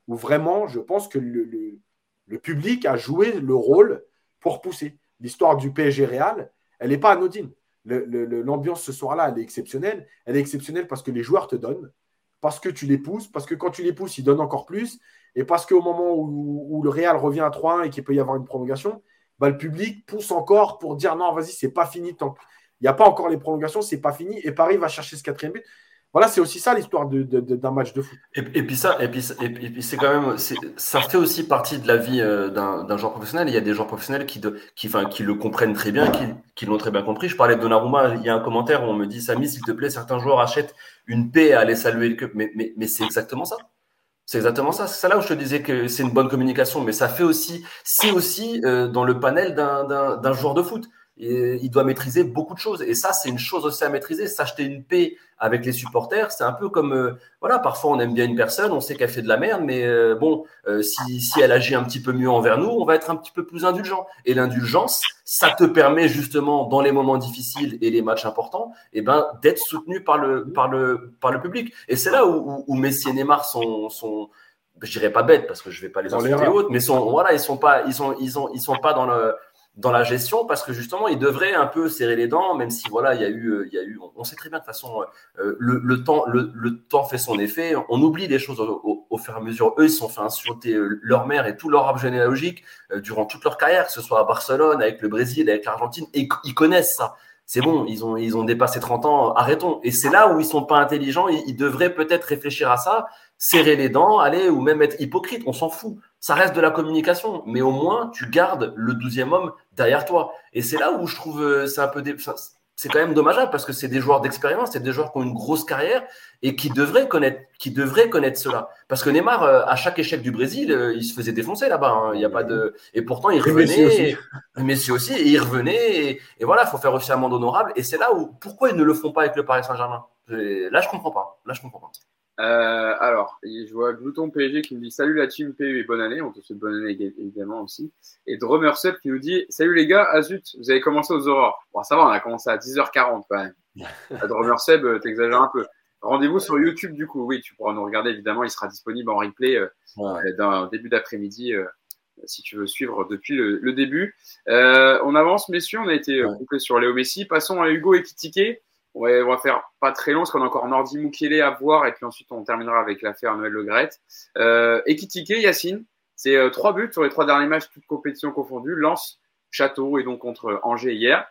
où vraiment, je pense que le, le public a joué le rôle pour pousser. L'histoire du PSG Real, elle n'est pas anodine l'ambiance ce soir-là, elle est exceptionnelle. Elle est exceptionnelle parce que les joueurs te donnent, parce que tu les pousses, parce que quand tu les pousses, ils donnent encore plus, et parce qu'au moment où, le Real revient à 3-1 et qu'il peut y avoir une prolongation, bah, le public pousse encore pour dire non, vas-y, c'est pas fini. Il n'y a pas encore les prolongations, c'est pas fini, et Paris va chercher ce quatrième but. Voilà, c'est aussi ça l'histoire d'un match de foot. Et, puis ça, et puis, et puis c'est quand même, ça fait aussi partie de la vie euh, d'un joueur professionnel. Il y a des joueurs professionnels qui, qui, qui le comprennent très bien, qui, l'ont très bien compris. Je parlais de Donnarumma, il y a un commentaire où on me dit, Samy, s'il te plaît, certains joueurs achètent une paix à aller saluer le mais, mais c'est exactement ça. C'est exactement ça. C'est ça là où je te disais que c'est une bonne communication, mais ça fait aussi, c'est aussi euh, dans le panel d'un joueur de foot il doit maîtriser beaucoup de choses. Et ça, c'est une chose aussi à maîtriser. S'acheter une paix avec les supporters, c'est un peu comme, euh, voilà, parfois on aime bien une personne, on sait qu'elle fait de la merde, mais euh, bon, euh, si, si elle agit un petit peu mieux envers nous, on va être un petit peu plus indulgent. Et l'indulgence, ça te permet justement, dans les moments difficiles et les matchs importants, eh ben, d'être soutenu par le, par le, par le public. Et c'est là où, où, Messi et Neymar sont, sont je dirais pas bêtes parce que je vais pas les insulter autres, mais sont, voilà, ils sont pas, ils sont, ils sont, ils sont pas dans le, dans la gestion parce que justement il devrait un peu serrer les dents même si voilà il y a eu euh, il y a eu on sait très bien de toute façon euh, le, temps le, temps fait son effet. On oublie des choses au, fur et à mesure. Eux ils se sont fait insulter euh, leur mère et tout leur arbre généalogique durant toute leur carrière que ce soit à Barcelone avec le Brésil avec l'Argentine. Et ils connaissent ça. C'est bon, ils ont, ils ont dépassé 30 ans, arrêtons. Et c'est là où ils sont pas intelligents, ils, ils devraient peut-être réfléchir à ça, serrer les dents, aller, ou même être hypocrite, on s'en fout ça reste de la communication, mais au moins tu gardes le douzième homme derrière toi. Et c'est là où je trouve euh, c'est un peu c'est quand même dommageable parce que c'est des joueurs d'expérience, c'est des joueurs qui ont une grosse carrière et qui devraient connaître, qui devraient connaître cela. Parce que Neymar, euh, à chaque échec du Brésil, euh, il se faisait défoncer là-bas. Hein. Il y a pas de et pourtant il revenait, Messi aussi, et il revenait et, et voilà, faut faire aussi un monde honorable. Et c'est là où pourquoi ils ne le font pas avec le Paris Saint-Germain? Là, je comprends pas. Là, je comprends pas. Euh, alors, je vois Glouton PSG qui nous dit Salut la team PU et bonne année. On te souhaite bonne année évidemment aussi. Et Drummer Sub qui nous dit Salut les gars, ah zut, vous avez commencé aux aurores. Bon, ça va, on a commencé à 10h40 quand même. Drummer Seb, euh, t'exagères un peu. Rendez-vous sur YouTube du coup. Oui, tu pourras nous regarder évidemment. Il sera disponible en replay euh, ouais. dans début d'après-midi si tu veux suivre depuis le, début. on avance, messieurs. On a été complet sur Léo Messi. Passons à Hugo et Kitike. On va faire pas très long parce qu'on a encore Nordi Mukele à voir et puis ensuite on terminera avec l'affaire Noël Le Gret. Euh, Ekitike, Yacine, c'est euh, trois buts sur les trois derniers matchs, toutes compétitions confondues. Lance, Château et donc contre Angers hier.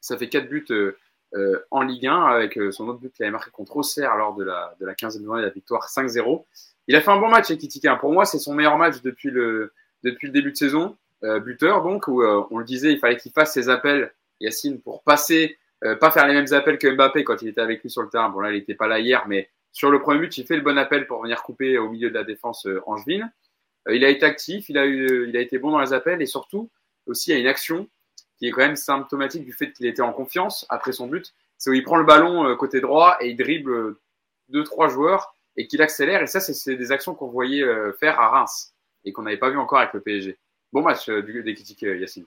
Ça fait quatre buts euh, euh en Ligue 1 avec euh, son autre but qu'il avait marqué contre Auxerre lors de la, de la 15e journée la victoire 5-0. Il a fait un bon match, Ekitike. Pour moi, c'est son meilleur match depuis le, depuis le début de saison. buteur donc, où on le disait, il fallait qu'il fasse ses appels, Yacine, pour passer euh, pas faire les mêmes appels que Mbappé quand il était avec lui sur le terrain. Bon là, il n'était pas là hier, mais sur le premier but, il fait le bon appel pour venir couper au milieu de la défense euh, angevine. Euh, il a été actif, il a, eu, il a été bon dans les appels et surtout aussi il y a une action qui est quand même symptomatique du fait qu'il était en confiance après son but. C'est où il prend le ballon côté droit et il dribble deux trois joueurs et qu'il accélère. Et ça, c'est des actions qu'on voyait faire à Reims et qu'on n'avait pas vu encore avec le PSG. Bon match des critiques, Yacine.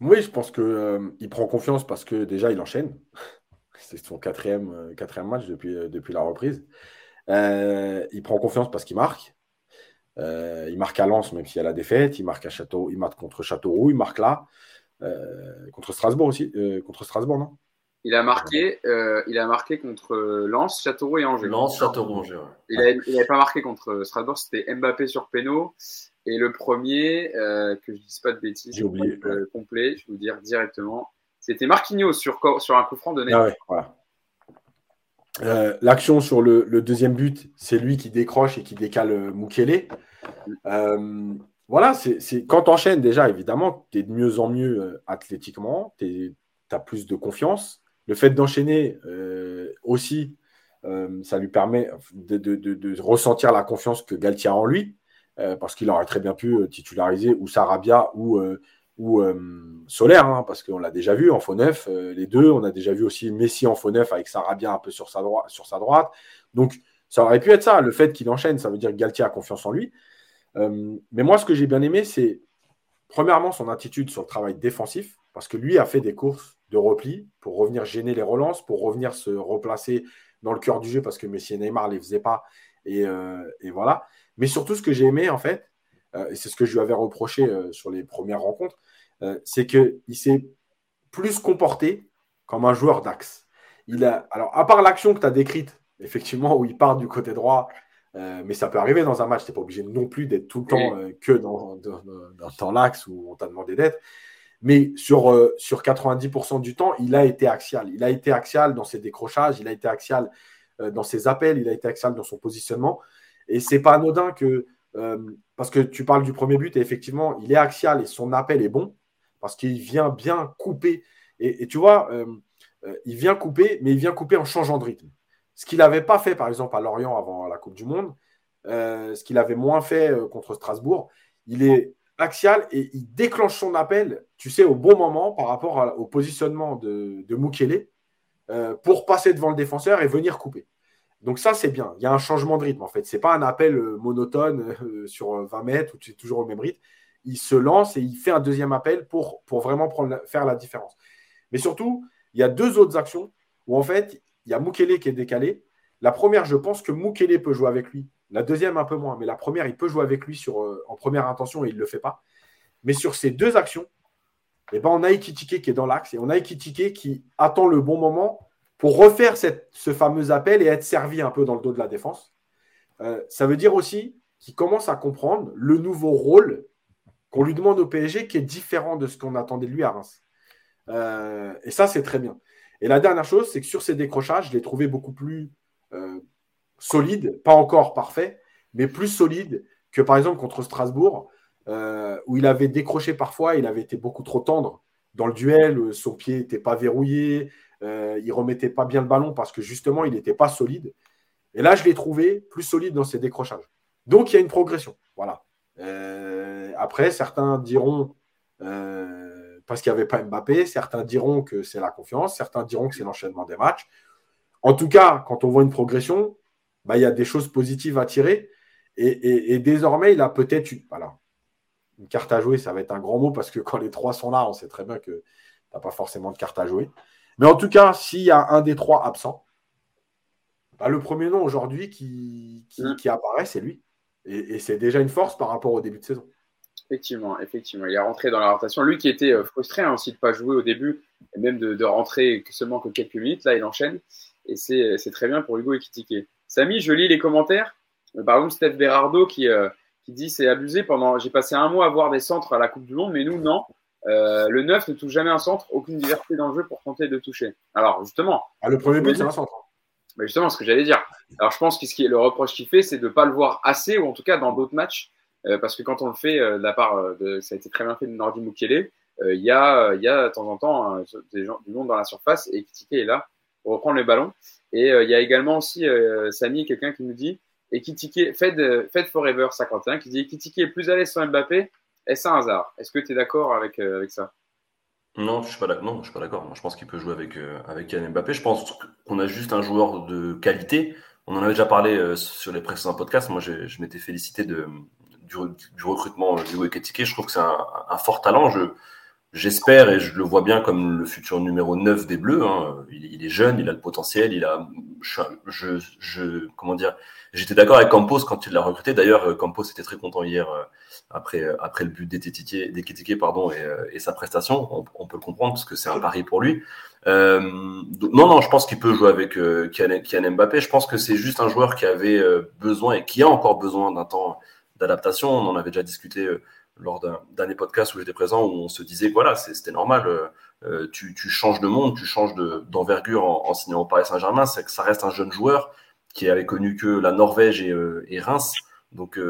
Oui, je pense qu'il euh, prend confiance parce que déjà, il enchaîne. <laughs> C'est son quatrième, euh, quatrième match depuis, euh, depuis la reprise. il prend confiance parce qu'il marque. il marque à Lens, même s'il y a la défaite. Il marque à Château, il marque contre Châteauroux, il marque là. contre Strasbourg aussi. contre Strasbourg, non? Il a marqué, il a marqué contre Lens, Châteauroux et Angers. Lens, Châteauroux, Angers. Il n'avait pas marqué contre Strasbourg, c'était Mbappé sur Péno. Et le premier, euh, que je ne dise pas de bêtises, j'ai oublié, euh, complet, je vais vous dire directement, c'était Marquinhos sur, sur un coup franc de Neymar. Ah euh, L'action sur le, deuxième but, c'est lui qui décroche et qui décale Mukele. voilà, c'est quand tu enchaînes déjà, évidemment, tu es de mieux en mieux athlétiquement, tu as plus de confiance, Le fait d'enchaîner euh, aussi, ça lui permet de, ressentir la confiance que Galtier a en lui, parce qu'il aurait très bien pu titulariser ou Sarabia ou, ou Solaire, hein, parce qu'on l'a déjà vu en faux neuf, les deux. On a déjà vu aussi Messi en faux neuf avec Sarabia un peu sur sa, sur sa droite. Donc, ça aurait pu être ça. Le fait qu'il enchaîne, ça veut dire que Galtier a confiance en lui. mais moi, ce que j'ai bien aimé, c'est premièrement son attitude sur le travail défensif, parce que lui a fait des courses de repli pour revenir gêner les relances, pour revenir se replacer dans le cœur du jeu, parce que Messi et Neymar ne les faisaient pas. Euh, et, voilà. Mais surtout, ce que j'ai aimé, en fait, euh, et c'est ce que je lui avais reproché euh, sur les premières rencontres, c'est qu'il s'est plus comporté comme un joueur d'axe. Il a, alors, à part l'action que tu as décrite, effectivement, où il part du côté droit euh, mais ça peut arriver dans un match. Tu n'es pas obligé non plus d'être tout le temps euh, que dans, dans, l'axe où on t'a demandé d'être. Mais sur, euh, sur 90% du temps, il a été axial. Il a été axial dans ses décrochages, il a été axial dans ses appels, il a été axial dans son positionnement. Et c'est pas anodin que, parce que tu parles du premier but, et effectivement, il est axial et son appel est bon, parce qu'il vient bien couper. Et, tu vois, il vient couper, mais il vient couper en changeant de rythme. Ce qu'il n'avait pas fait, par exemple, à Lorient avant la Coupe du Monde, euh, ce qu'il avait moins fait euh, contre Strasbourg, il est axial et il déclenche son appel, tu sais, au bon moment par rapport au positionnement de, de euh, pour passer devant le défenseur et venir couper. Donc ça, c'est bien. Il y a un changement de rythme, en fait. Ce n'est pas un appel monotone sur 20 mètres où tu es toujours au même rythme. Il se lance et il fait un deuxième appel pour, vraiment faire la différence. Mais surtout, il y a deux autres actions où, en fait, il y a Mukele qui est décalé. La première, je pense que Mukele peut jouer avec lui. La deuxième, un peu moins. Mais la première, il peut jouer avec lui euh, en première intention et il ne le fait pas. Mais sur ces deux actions, eh ben, on a Ekitike qui est dans l'axe et on a Ekitike qui attend le bon moment pour refaire ce fameux appel et être servi un peu dans le dos de la défense. Euh, ça veut dire aussi qu'il commence à comprendre le nouveau rôle qu'on lui demande au PSG qui est différent de ce qu'on attendait de lui à Reims. Euh, et ça, c'est très bien. Et la dernière chose, c'est que sur ces décrochages, je l'ai trouvé beaucoup plus euh, solide, pas encore parfait, mais plus solide que par exemple contre Strasbourg, euh, où il avait décroché parfois, il avait été beaucoup trop tendre dans le duel, son pied n'était pas verrouillé, euh, il remettait pas bien le ballon parce que justement, il n'était pas solide. Et là, je l'ai trouvé plus solide dans ses décrochages. Donc, il y a une progression. Voilà. après, certains diront parce qu'il n'y avait pas Mbappé. Certains diront que c'est la confiance, certains diront que c'est l'enchaînement des matchs. En tout cas, quand on voit une progression, bah, il y a des choses positives à tirer. Et, désormais, il a peut-être une, une carte à jouer. Ça va être un grand mot parce que quand les trois sont là, on sait très bien que tu n'as pas forcément de carte à jouer. Mais en tout cas, s'il y a un des trois absent, bah, le premier nom aujourd'hui qui, qui, apparaît, c'est lui. et c'est déjà une force par rapport au début de saison. Effectivement, effectivement. Il est rentré dans la rotation. Lui qui était euh, frustré hein, aussi de ne pas jouer au début, et même de, de, rentrer seulement que quelques minutes, là il enchaîne. Et c'est très bien pour Hugo Ekitike. Samy, je lis les commentaires. Euh, par exemple, Steph Berardo qui, euh, qui dit c'est abusé. Pendant, J'ai passé un mois à voir des centres à la Coupe du Monde, mais nous, non. le 9 ne touche jamais un centre, aucune diversité dans le jeu pour tenter de toucher. Alors, justement. Ah, le premier but, c'est un centre. Mais justement, ce que j'allais dire. Alors, je pense que ce qui est le reproche qu'il fait, c'est de ne pas le voir assez, ou en tout cas dans d'autres matchs, euh, parce que quand on le fait euh, de la part euh, de, ça a été très bien fait de Nordi Mukele, il y a, il y a de temps en temps hein, des gens, du monde dans la surface et Kitike est là pour reprendre les ballons. Et il y a également aussi Samy, quelqu'un qui nous dit et Kitike, Fed, Fed Forever 51, qui dit Kitike est plus à l'aise sans Mbappé. Est-ce un hasard? Est-ce que tu es d'accord avec, avec ça? Non, je suis pas. Non, je suis pas d'accord. Je pense qu'il peut jouer avec avec Yann Mbappé. Je pense qu'on a juste un joueur de qualité. On en avait déjà parlé sur les précédents podcasts. Moi, je m'étais félicité de, du, recrutement du Eketike. Je trouve que c'est un, fort talent. Je, j'espère et je le vois bien comme le futur numéro 9 des Bleus. Hein. Il, est jeune, il a le potentiel, il a, je, je, comment dire, j'étais d'accord avec Campos quand il l'a recruté. D'ailleurs, Campos était très content hier euh, après, après le but d'Eketike, pardon, et, euh, et, sa prestation. On, peut le comprendre parce que c'est un pari pour lui. Euh, non, non, je pense qu'il peut jouer avec euh, Kylian Mbappé. Je pense que c'est juste un joueur qui avait besoin et qui a encore besoin d'un temps d'adaptation. On en avait déjà discuté euh, lors d'un dernier podcast où j'étais présent, où on se disait voilà, c'était normal, euh, euh, tu, changes de monde, tu changes d'envergure en, signant au Paris Saint-Germain, c'est que ça reste un jeune joueur qui avait connu que la Norvège et, Reims. Donc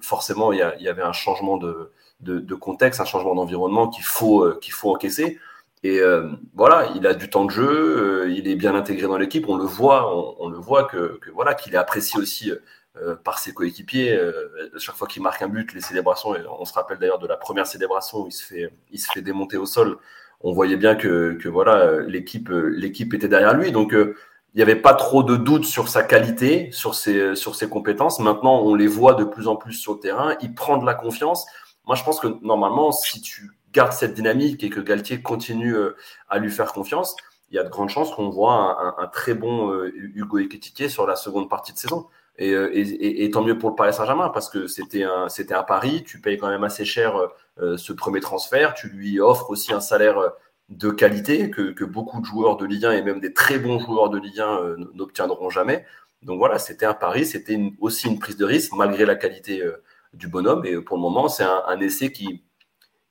forcément, il y, avait un changement de, de, contexte, un changement d'environnement qu'il faut, faut encaisser. Et euh, voilà, il a du temps de jeu, euh, il est bien intégré dans l'équipe. On le voit, on, le voit que, voilà qu'il est apprécié aussi euh, par ses coéquipiers. chaque fois qu'il marque un but, les célébrations. Et on se rappelle d'ailleurs de la première célébration où il se fait, il se fait démonter au sol. On voyait bien que, que voilà l'équipe, l'équipe était derrière lui. Donc il n'y avait pas trop de doute sur sa qualité, sur ses, sur ses compétences. Maintenant, on les voit de plus en plus sur le terrain. Il prend de la confiance. Moi, je pense que normalement, si tu garde cette dynamique et que Galtier continue euh, à lui faire confiance, il y a de grandes chances qu'on voit un, très bon euh, Hugo Ekitike sur la seconde partie de saison. Euh, et, tant mieux pour le Paris Saint-Germain parce que c'était un, c'était un pari. Tu payes quand même assez cher ce premier transfert. Tu lui offres aussi un salaire de qualité que, beaucoup de joueurs de Ligue 1 et même des très bons joueurs de Ligue 1 n'obtiendront jamais. Donc voilà, c'était un pari, c'était aussi une prise de risque malgré la qualité du bonhomme. Et pour le moment, c'est un essai qui,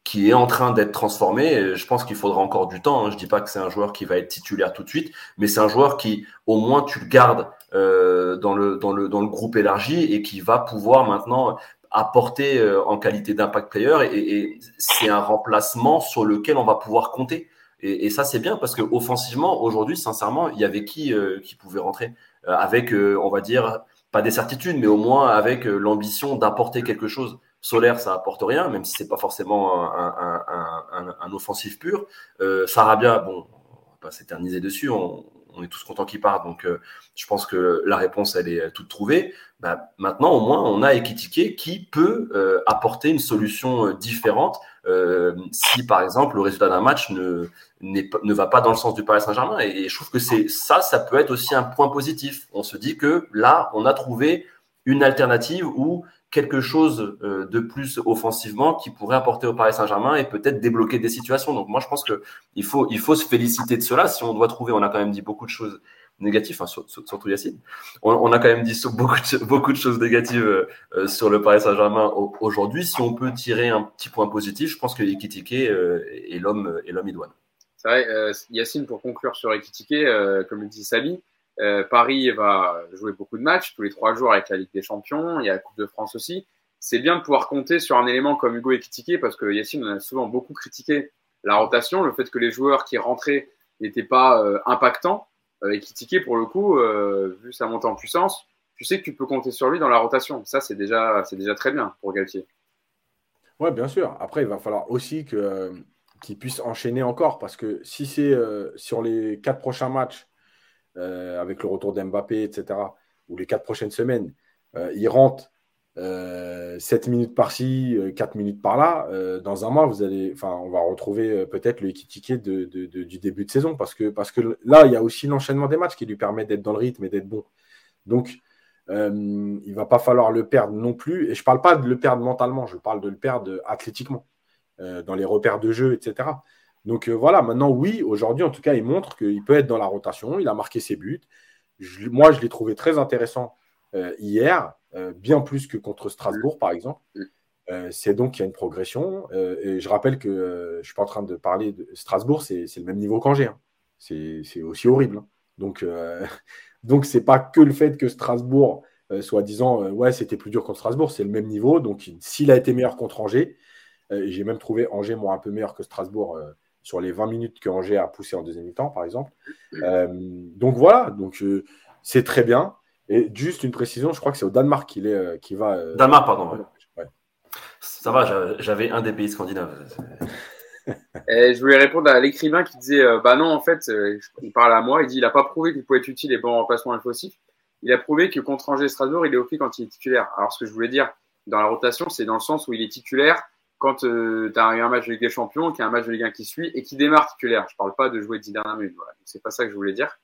qui est en train d'être transformé. Je pense qu'il faudra encore du temps. Hein. Je dis pas que c'est un joueur qui va être titulaire tout de suite, mais c'est un joueur qui, au moins, tu le gardes euh, dans le dans le dans le groupe élargi et qui va pouvoir maintenant apporter euh, en qualité d'impact player. Et, c'est un remplacement sur lequel on va pouvoir compter. Et, ça, c'est bien parce que offensivement, aujourd'hui, sincèrement, il y avait qui euh, qui pouvait rentrer avec, on va dire, pas des certitudes, mais au moins avec l'ambition d'apporter quelque chose. Solaire, ça apporte rien, même si c'est pas forcément un, offensif pur. Sarabia, bon, on va pas s'éterniser dessus, on, est tous contents qu'il parte, donc euh, je pense que la réponse, elle est toute trouvée. Bah, maintenant, au moins, on a Ekitike qui peut euh, apporter une solution différente si, par exemple, le résultat d'un match ne, va pas dans le sens du Paris Saint-Germain. Et, et, je trouve que c'est ça, ça peut être aussi un point positif. On se dit que là, on a trouvé une alternative où quelque chose euh, de plus offensivement qui pourrait apporter au Paris Saint-Germain et peut-être débloquer des situations. Donc moi, je pense que il faut, il faut se féliciter de cela. Si on doit trouver, on a quand même dit beaucoup de choses négatives, surtout Yacine. On, a quand même dit <laughs> beaucoup de, beaucoup de choses négatives euh, sur le Paris Saint-Germain aujourd'hui. Si on peut tirer un petit point positif, je pense que Ekitike euh, est l'homme idoine. C'est vrai, Yacine, pour conclure sur Ekitike, comme le dit Samy, euh, Paris va jouer beaucoup de matchs tous les trois jours avec la Ligue des Champions, il y a la Coupe de France aussi. C'est bien de pouvoir compter sur un élément comme Hugo Ekitike parce que Yacine on a souvent beaucoup critiqué la rotation, le fait que les joueurs qui rentraient n'étaient pas euh, impactants. Euh, pour le coup, euh, vu sa montée en puissance, tu sais que tu peux compter sur lui dans la rotation. Ça, c'est déjà, c'est déjà très bien pour Galtier. Ouais, bien sûr. Après, il va falloir aussi que qu'il puisse enchaîner encore parce que si c'est sur les quatre prochains matchs, avec le retour d'Mbappé, etc., ou les quatre prochaines semaines, euh, il rentre 7 euh, minutes par-ci, 4 minutes par-là, dans un mois, vous allez, on va retrouver peut-être le ticket du début de saison parce que, parce que là, il y a aussi l'enchaînement des matchs qui lui permet d'être dans le rythme et d'être bon. Donc, il il va pas falloir le perdre non plus. Et je parle pas de le perdre mentalement, je parle de le perdre athlétiquement, dans les repères de jeu, etc. Donc euh, voilà, maintenant, oui, aujourd'hui, en tout cas, il montre qu'il peut être dans la rotation. Il a marqué ses buts. moi, je l'ai trouvé très intéressant euh, hier, euh, bien plus que contre Strasbourg, par exemple. c'est donc qu'il y a une progression. et je rappelle que je ne suis pas en train de parler de Strasbourg, c'est le même niveau qu'Angers. Hein. C'est aussi horrible. Hein. Donc, <laughs> donc ce n'est pas que le fait que Strasbourg soit disant ouais, c'était plus dur contre Strasbourg, c'est le même niveau. Donc, s'il a été meilleur contre Angers, j'ai même trouvé Angers, moi, un peu meilleur que Strasbourg sur les 20 minutes que Angers a poussé en deuxième mi-temps, par exemple. Euh, donc voilà, donc euh, c'est très bien. Et juste une précision, je crois que c'est au Danemark qu'il est, euh, qui va. Danemark, pardon. Ça va, j'avais un des pays scandinaves. <laughs> Et je voulais répondre à l'écrivain qui disait Bah non, en fait, il parle à moi, il dit Il n'a pas prouvé qu'il pouvait être utile et bon remplacement infosif. Il a prouvé que contre Angers Strasbourg, il est OK quand il est titulaire. Alors, ce que je voulais dire dans la rotation, c'est dans le sens où il est titulaire quand euh, tu as un match de Ligue des Champions, qu'il y a un match de Ligue 1 qui suit et qui démarre titulaire. Je parle pas de jouer 10 dernières minutes. Voilà. C'est pas ça que je voulais dire.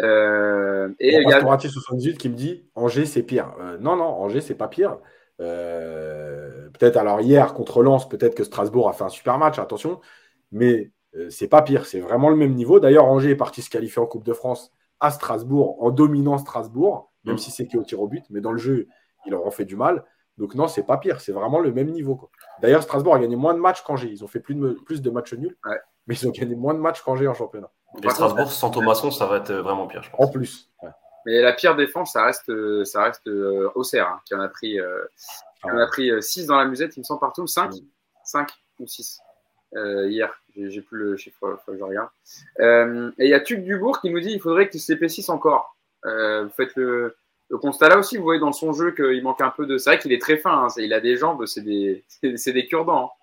Euh, et il y a 78 qui me dit Angers c'est pire. Euh, non non, Angers c'est pas pire. Peut-être alors hier contre Lens, peut-être que Strasbourg a fait un super match, attention, mais c'est pas pire. C'est vraiment le même niveau. D'ailleurs, Angers est parti se qualifier en Coupe de France à Strasbourg en dominant Strasbourg, même mmh. si c'est qui au tir au but, mais dans le jeu, ils leur ont fait du mal. Donc non, c'est pas pire, c'est vraiment le même niveau. D'ailleurs, Strasbourg a gagné moins de matchs qu'Angers. Ils ont fait plus de, plus de matchs nuls, mais ils ont gagné moins de matchs qu'Angers en championnat. Et Strasbourg sans Thomasson, ça va être vraiment pire, je pense. En plus. Mais la pire défense, ça reste, ça reste euh, Auxerre, hein, qui en a pris, euh, a pris 6 euh, dans la musette, il me semble partout, 5 5 ou 6 hier. J'ai plus le chiffre, faut que je regarde. et il y a Tuc Dubourg qui nous dit il faudrait qu'il s'épaississe encore. vous faites le, le, constat là aussi, vous voyez dans son jeu qu'il manque un peu de. C'est vrai qu'il est très fin, hein, il a des jambes, c'est des, c'est des cure-dents. Hein.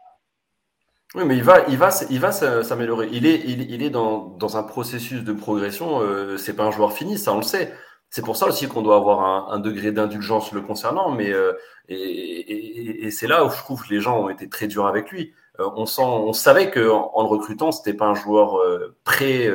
Oui, mais il va, il va, il s'améliorer. Il est, il, est dans, dans, un processus de progression. Euh, c'est pas un joueur fini, ça on le sait. C'est pour ça aussi qu'on doit avoir un, degré d'indulgence le concernant. Mais euh, et, c'est là où je trouve que les gens ont été très durs avec lui. Euh, on savait que en, le recrutant, c'était pas un joueur euh, prêt,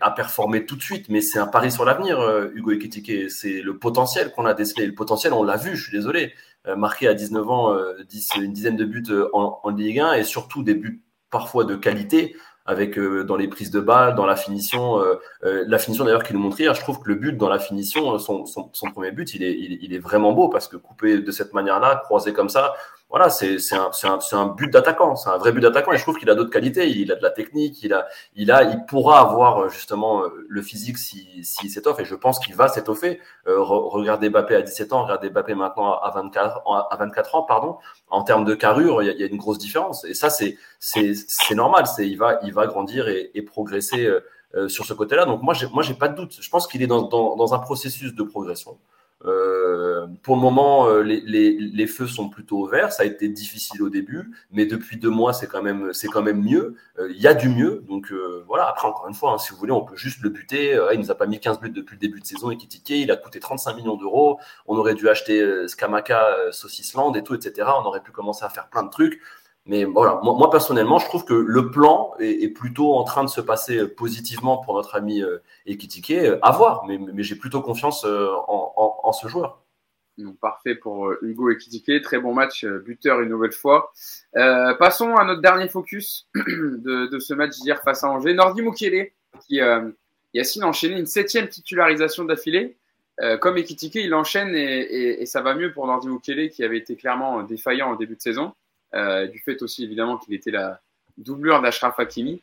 à performer tout de suite, mais c'est un pari sur l'avenir. Hugo Ekitike, c'est le potentiel qu'on a décelé. Le potentiel, on l'a vu. Je suis désolé. Marqué à 19 ans 10, une dizaine de buts en, Ligue 1 et surtout des buts parfois de qualité avec dans les prises de balles, dans la finition, la finition d'ailleurs qu'il nous montrait hier, je trouve que le but dans la finition, son, son, premier but, il est, il, il, est vraiment beau parce que coupé de cette manière-là, croisé comme ça, voilà, c'est un, un, un, but d'attaquant, c'est un vrai but d'attaquant et je trouve qu'il a d'autres qualités, il a de la technique, il a, il a, il pourra avoir euh, justement euh, le physique si, si s'étoffe et je pense qu'il va s'étoffer. Euh, regardez Mbappé à 17 ans, regardez Mbappé maintenant à 24, à 24 ans, pardon. En termes de carrure, il y a, il y a une grosse différence et ça c'est c'est normal, c'est il va il va grandir et, et progresser euh, sur ce côté-là. Donc moi j'ai moi j'ai pas de doute, je pense qu'il est dans, dans, dans un processus de progression. Euh, pour le moment, euh, les, les, les, feux sont plutôt verts. Ça a été difficile au début, mais depuis deux mois, c'est quand même, c'est quand même mieux. Euh, il y a du mieux. Donc voilà. Après, encore une fois, hein, si vous voulez, on peut juste le buter. il nous a pas mis 15 buts depuis le début de saison et qui Il a coûté 35 millions d'euros. On aurait dû acheter Skamaka, Saucisland et tout, etc. On aurait pu commencer à faire plein de trucs. Mais voilà, moi, personnellement, je trouve que le plan est, plutôt en train de se passer positivement pour notre ami euh, Ekitike. Euh, à voir, mais, j'ai plutôt confiance euh, en, ce joueur. parfait pour Hugo Ekitike. Très bon match, buteur une nouvelle fois. passons à notre dernier focus <clears throat> de, ce match d'hier face à Angers. Nordi Mukele, qui Yacine a enchaîné une septième titularisation d'affilée. comme Ekitike, il enchaîne et, et, ça va mieux pour Nordi Mukele, qui avait été clairement défaillant au début de saison. Euh, du fait aussi évidemment qu'il était la doublure d'Ashraf Hakimi.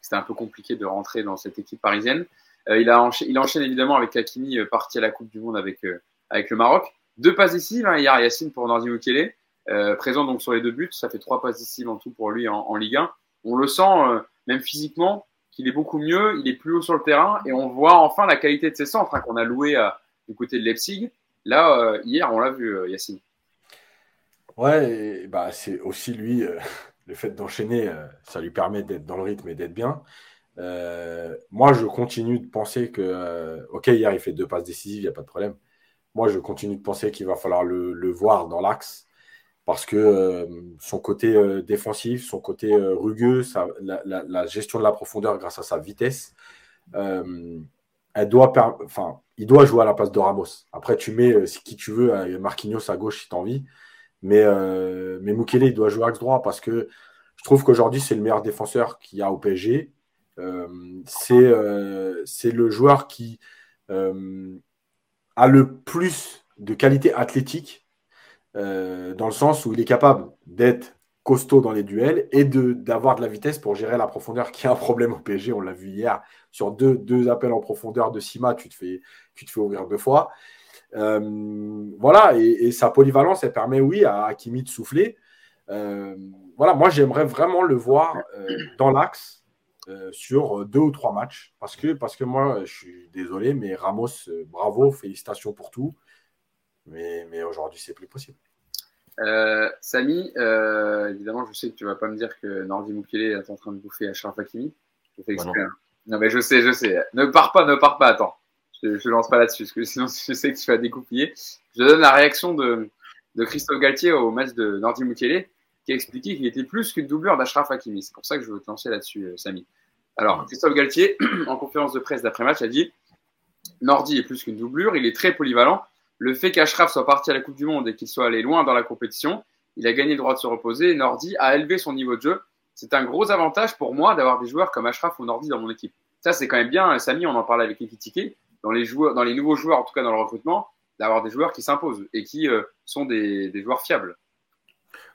C'était un peu compliqué de rentrer dans cette équipe parisienne. Euh, il, a enchaîne évidemment avec Hakimi euh, parti à la Coupe du Monde avec, avec le Maroc. Deux passes décisives hein, hier, Yacine pour Nordi Mukele, présent donc sur les deux buts. Ça fait trois passes décisives en tout pour lui en, en Ligue 1. On le sent, même physiquement, qu'il est beaucoup mieux, il est plus haut sur le terrain et on voit enfin la qualité de ses centres hein, qu'on a loué du côté de Leipzig. Là, hier, on l'a vu, Yacine. Ouais, bah, c'est aussi lui, euh, <laughs> le fait d'enchaîner, euh, ça lui permet d'être dans le rythme et d'être bien. Euh, moi, je continue de penser que, ok, hier, il fait deux passes décisives, il n'y a pas de problème. Moi, je continue de penser qu'il va falloir le, voir dans l'axe parce que son côté défensif, son côté rugueux, la, gestion de la profondeur grâce à sa vitesse, il doit jouer à la place de Ramos. Après, tu mets qui tu veux, Marquinhos à gauche si tu as envie. Mais, euh, mais Mukele, il doit jouer axe droit parce que je trouve qu'aujourd'hui, c'est le meilleur défenseur qu'il y a au PSG. Euh, euh, c'est le joueur qui euh, a le plus de qualité athlétique dans le sens où il est capable d'être costaud dans les duels et d'avoir de, la vitesse pour gérer la profondeur qui est un problème au PSG. On l'a vu hier sur deux, appels en profondeur de Sima, tu te fais, tu te fais ouvrir deux fois. Euh, voilà, et, sa polyvalence, elle permet, oui, à Hakimi de souffler. Euh, voilà, moi, j'aimerais vraiment le voir euh, dans l'axe sur deux ou trois matchs. Parce que, parce que moi, je suis désolé, mais Ramos, bravo, félicitations pour tout. Mais, mais aujourd'hui, c'est plus possible. Samy, évidemment, je sais que tu vas pas me dire que Nordi Mukele est en train de bouffer Achraf Hakimi. Je fais exprès. Hein. non, mais je sais, je sais. Ne pars pas, ne pars pas, attends. Je lance pas là-dessus, parce que sinon je sais que tu vas découpiller. Je donne la réaction de, Christophe Galtier au match de Nordi Mukele, qui a expliqué qu'il était plus qu'une doublure d'Ashraf Hakimi. C'est pour ça que je veux te lancer là-dessus, euh, Samy. Alors, Christophe Galtier, <clears throat> en conférence de presse d'après-match, a dit Nordi est plus qu'une doublure, il est très polyvalent. Le fait qu'Ashraf soit parti à la Coupe du Monde et qu'il soit allé loin dans la compétition, il a gagné le droit de se reposer. Nordi a élevé son niveau de jeu. C'est un gros avantage pour moi d'avoir des joueurs comme Ashraf ou Nordi dans mon équipe. Ça, c'est quand même bien. Samy, on en parlait avec Ekitike dans les joueurs, dans les nouveaux joueurs, en tout cas dans le recrutement, d'avoir des joueurs qui s'imposent et qui euh, sont des, joueurs fiables.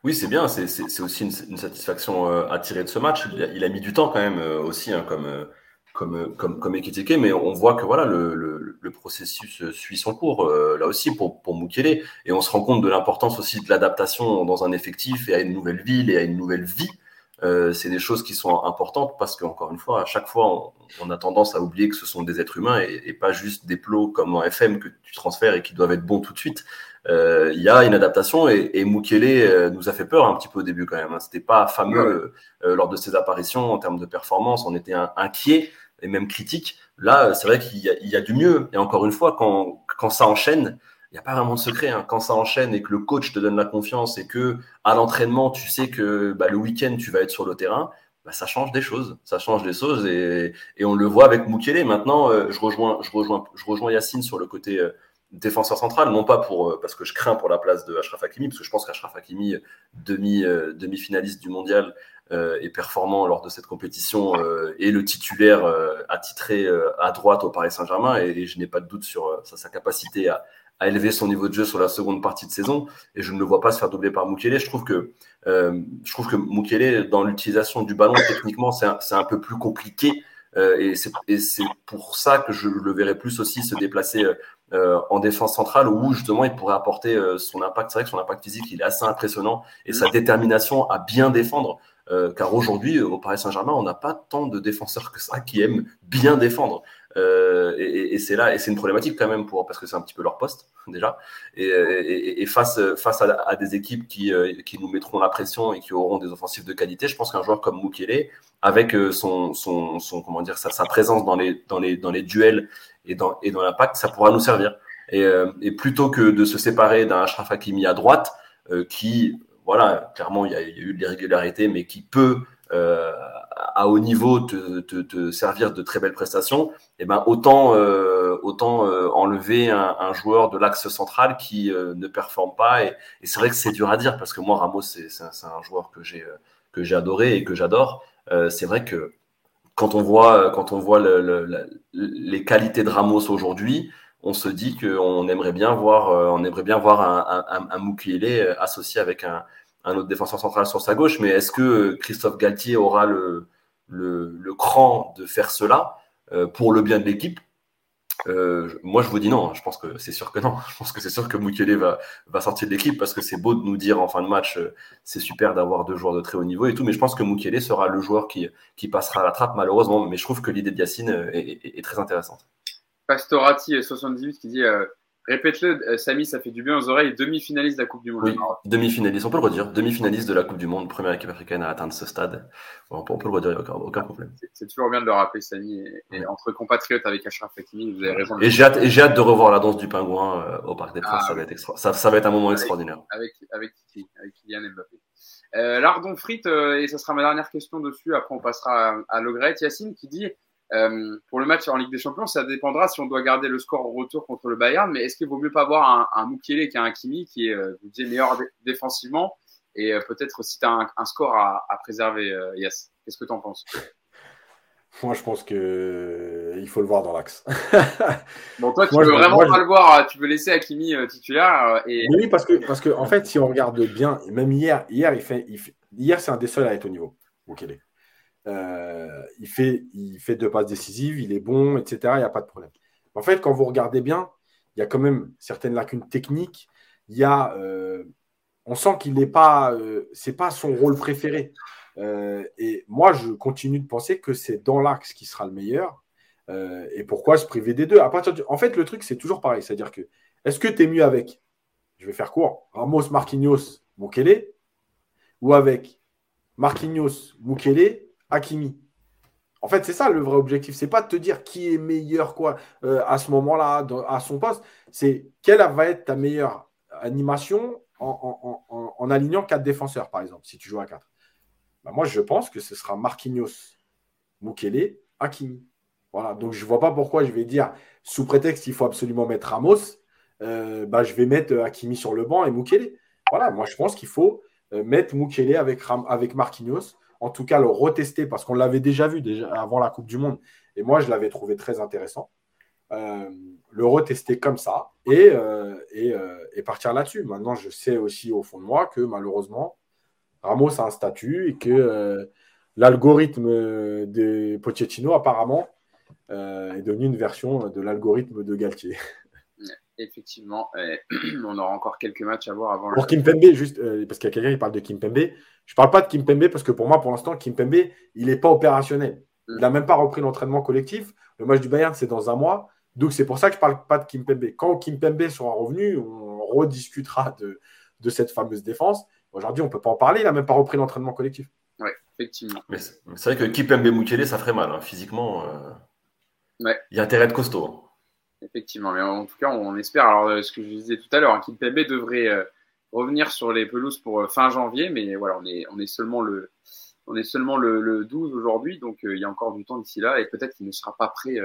Oui, c'est bien. C'est aussi une, satisfaction euh, à tirer de ce match. Il a, mis du temps quand même euh, aussi, hein, comme comme comme comme mais on voit que voilà le, le, processus suit son cours là aussi pour pour Mukele et on se rend compte de l'importance aussi de l'adaptation dans un effectif et à une nouvelle ville et à une nouvelle vie euh, c'est des choses qui sont importantes parce qu'encore une fois, à chaque fois, on, a tendance à oublier que ce sont des êtres humains et, pas juste des plots comme en FM que tu transfères et qui doivent être bons tout de suite. Euh, il y a une adaptation et, et Mukele euh, nous a fait peur un petit peu au début quand même. Hein. C'était pas fameux lors de ses apparitions en termes de performance. On était inquiet et même critique. Là, c'est vrai qu'il y, y, a du mieux. Et encore une fois, quand, quand ça enchaîne, il n'y a pas vraiment de secret. Hein. Quand ça enchaîne et que le coach te donne la confiance et que à l'entraînement, tu sais que bah, le week-end, tu vas être sur le terrain, bah, ça change des choses. Ça change des choses et, et on le voit avec Mukele. Maintenant, euh, je, rejoins, je, rejoins, je rejoins Yacine sur le côté euh, défenseur central, non pas pour, euh, parce que je crains pour la place de Ashraf Hakimi, parce que je pense qu'Ashraf Hakimi, demi, demi-finaliste du mondial, et performant lors de cette compétition est le titulaire attitré à droite au Paris Saint-Germain et, et je n'ai pas de doute sur sa capacité à, à élever son niveau de jeu sur la seconde partie de saison et je ne le vois pas se faire doubler par Mukele. Je trouve que euh, je trouve que Mukele dans l'utilisation du ballon techniquement c'est un, un, peu plus compliqué euh, et c'est pour ça que je le verrais plus aussi se déplacer euh, en défense centrale où justement il pourrait apporter euh, son impact. C'est vrai que son impact physique il est assez impressionnant et sa détermination à bien défendre. Euh, car aujourd'hui, au Paris Saint-Germain, on n'a pas tant de défenseurs que ça qui aiment bien défendre. Euh, et, c'est là, et c'est une problématique quand même pour parce que c'est un petit peu leur poste <laughs> déjà. Et, et face face à, des équipes qui euh, qui nous mettront la pression et qui auront des offensives de qualité, je pense qu'un joueur comme Mukele, avec euh, son son son comment dire sa, présence dans les dans les dans les duels et dans et dans l'impact, ça pourra nous servir. Et, plutôt que de se séparer d'un Ashraf Hakimi à droite, qui voilà, clairement il y a, y a eu de l'irrégularité, mais qui peut euh, à haut niveau te, servir de très belles prestations, et eh ben autant euh, autant euh, enlever un, joueur de l'axe central qui euh, ne performe pas. Et, c'est vrai que c'est dur à dire parce que moi Ramos c'est un, un, joueur que j'ai que j'ai adoré et que j'adore. c'est vrai que quand on voit quand on voit le, le, les qualités de Ramos aujourd'hui, on se dit qu'on aimerait bien voir on aimerait bien voir un, un, un associé avec un un autre défenseur central sur sa gauche, mais est-ce que Christophe Galtier aura le, le, cran de faire cela euh, pour le bien de l'équipe euh, moi, je vous dis non. Hein. Je pense que c'est sûr que non. <laughs> Je pense que c'est sûr que Mukele va, sortir de l'équipe parce que c'est beau de nous dire en fin de match, euh, c'est super d'avoir deux joueurs de très haut niveau et tout. Mais je pense que Mukele sera le joueur qui, qui passera à la trappe, malheureusement. Mais je trouve que l'idée de Yacine est, très intéressante. Pastorati 78 qui dit Répète-le, euh, Samy, ça fait du bien aux oreilles. Demi-finaliste de la Coupe du Monde. Oui, demi-finaliste, on peut le redire. Demi-finaliste de la Coupe du Monde, première équipe africaine à atteindre ce stade. On peut, on peut le redire, il n'y a aucun, problème. C'est toujours bien de le rappeler, Samy. Et, entre compatriotes avec Achraf Hakimi, vous avez raison. Et j'ai hâte, hâte, de revoir la danse du pingouin euh, au Parc des Princes. Ah, ça, va être extra... ça, ça, va être un moment avec, extraordinaire. Avec, avec Kiki, avec Kylian Mbappé. Euh, Lardon Frit, euh, et ce sera ma dernière question dessus. Après, on passera à, à Logret. Yacine qui dit euh, pour le match en Ligue des Champions, ça dépendra si on doit garder le score au retour contre le Bayern. Mais est-ce qu'il vaut mieux pas avoir un, un Mukele qui a un Kimi qui est, euh, vous disiez, meilleur défensivement et euh, peut-être aussi tu as un, un, score à, à préserver, euh, Yes. Qu'est-ce que tu en penses? Moi, je pense que il faut le voir dans l'axe. <laughs> bon, toi, tu moi, veux vraiment moi, pas je... le voir. Tu veux laisser Hakimi titulaire et... Oui, parce que parce que en fait, si on regarde bien, même hier, hier, il fait, il fait hier, c'est un des seuls à être au niveau. Mukele. Euh, il, fait, il fait deux passes décisives, il est bon, etc. Il n'y a pas de problème. En fait, quand vous regardez bien, il y a quand même certaines lacunes techniques. Il y a, euh, on sent qu'il n'est pas, euh, c'est pas son rôle préféré. Et moi, je continue de penser que c'est dans l'axe qui sera le meilleur. Et pourquoi se priver des deux En fait, le truc, c'est toujours pareil. C'est-à-dire que, est-ce que tu es mieux avec, je vais faire court, Ramos, Marquinhos, Mukele, ou avec Marquinhos, Mukele, Hakimi. En fait, c'est ça le vrai objectif. C'est pas de te dire qui est meilleur quoi euh, à ce moment-là, à son poste. C'est quelle va être ta meilleure animation en, alignant quatre défenseurs, par exemple, si tu joues à quatre. Ben moi, je pense que ce sera Marquinhos, Mukele, Hakimi. Voilà. Donc, je vois pas pourquoi je vais dire, sous prétexte qu'il faut absolument mettre Ramos, euh, bah, je vais mettre Hakimi sur le banc et Mukele. Voilà. Moi, je pense qu'il faut euh, mettre Mukele avec, avec Marquinhos en tout cas le retester parce qu'on l'avait déjà vu déjà avant la Coupe du Monde et moi je l'avais trouvé très intéressant. Euh, le retester comme ça et, euh, et, euh, et partir là-dessus. Maintenant, je sais aussi au fond de moi que malheureusement, Ramos a un statut et que l'algorithme de Pochettino apparemment est devenu une version de l'algorithme de Galtier. <laughs> Effectivement, <clears throat> on aura encore quelques matchs à voir avant. Pour Kim Kimpembe, juste euh, parce qu'il y a quelqu'un qui parle de Kim Kimpembe, je ne parle pas de Kim Kimpembe parce que pour moi, pour l'instant, Kim Kimpembe, il n'est pas opérationnel. Il n'a même pas repris l'entraînement collectif. Le match du Bayern, c'est dans un mois. Donc, c'est pour ça que je ne parle pas de Kim Kimpembe. Quand Kim Kimpembe sera revenu, on rediscutera de, de cette fameuse défense. Aujourd'hui, on ne peut pas en parler. Il n'a même pas repris l'entraînement collectif. Oui, effectivement. Mais c'est vrai que Kimpembe Mukele, ça ferait mal. Hein. Physiquement, euh, il y a intérêt de costaud. Hein. Effectivement, mais en tout cas, on espère. Alors, euh, ce que je disais tout à l'heure, hein, Kimpembe devrait euh, revenir sur les pelouses pour fin janvier, mais voilà, on est, on est seulement le, on est seulement le, 12 aujourd'hui, donc il y a encore du temps d'ici là, et peut-être qu'il ne sera pas prêt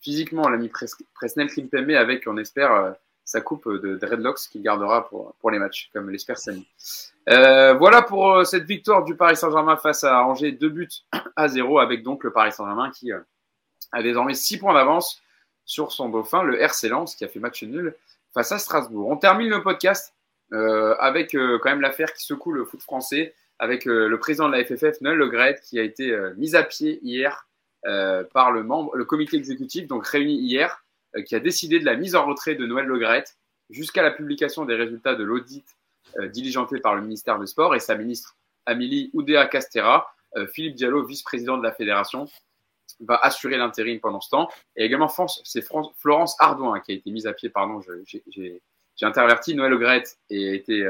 physiquement, l'ami Presnel Kimpembe, avec, on espère, sa coupe de dreadlocks qu'il gardera pour, pour les matchs, comme l'espère Samy. Euh, voilà pour euh, cette victoire du Paris Saint-Germain face à Angers, deux buts <clears throat> à zéro, avec donc le Paris Saint-Germain qui euh, a désormais six points d'avance sur son dauphin, le RC Lens, qui a fait match nul face à Strasbourg. On termine le podcast euh, avec quand même l'affaire qui secoue le foot français, avec le président de la FFF, Noël Le Gret, qui a été mis à pied hier par le comité exécutif, donc réuni hier, qui a décidé de la mise en retrait de Noël Le Gret jusqu'à la publication des résultats de l'audit euh, diligenté par le ministère des Sports et sa ministre Amélie Oudéa Castera. Euh, Philippe Diallo, vice-président de la fédération, va assurer l'intérim pendant ce temps. Et également, c'est Florence Ardouin qui a été mise à pied, pardon, j'ai interverti, Noël Legret a été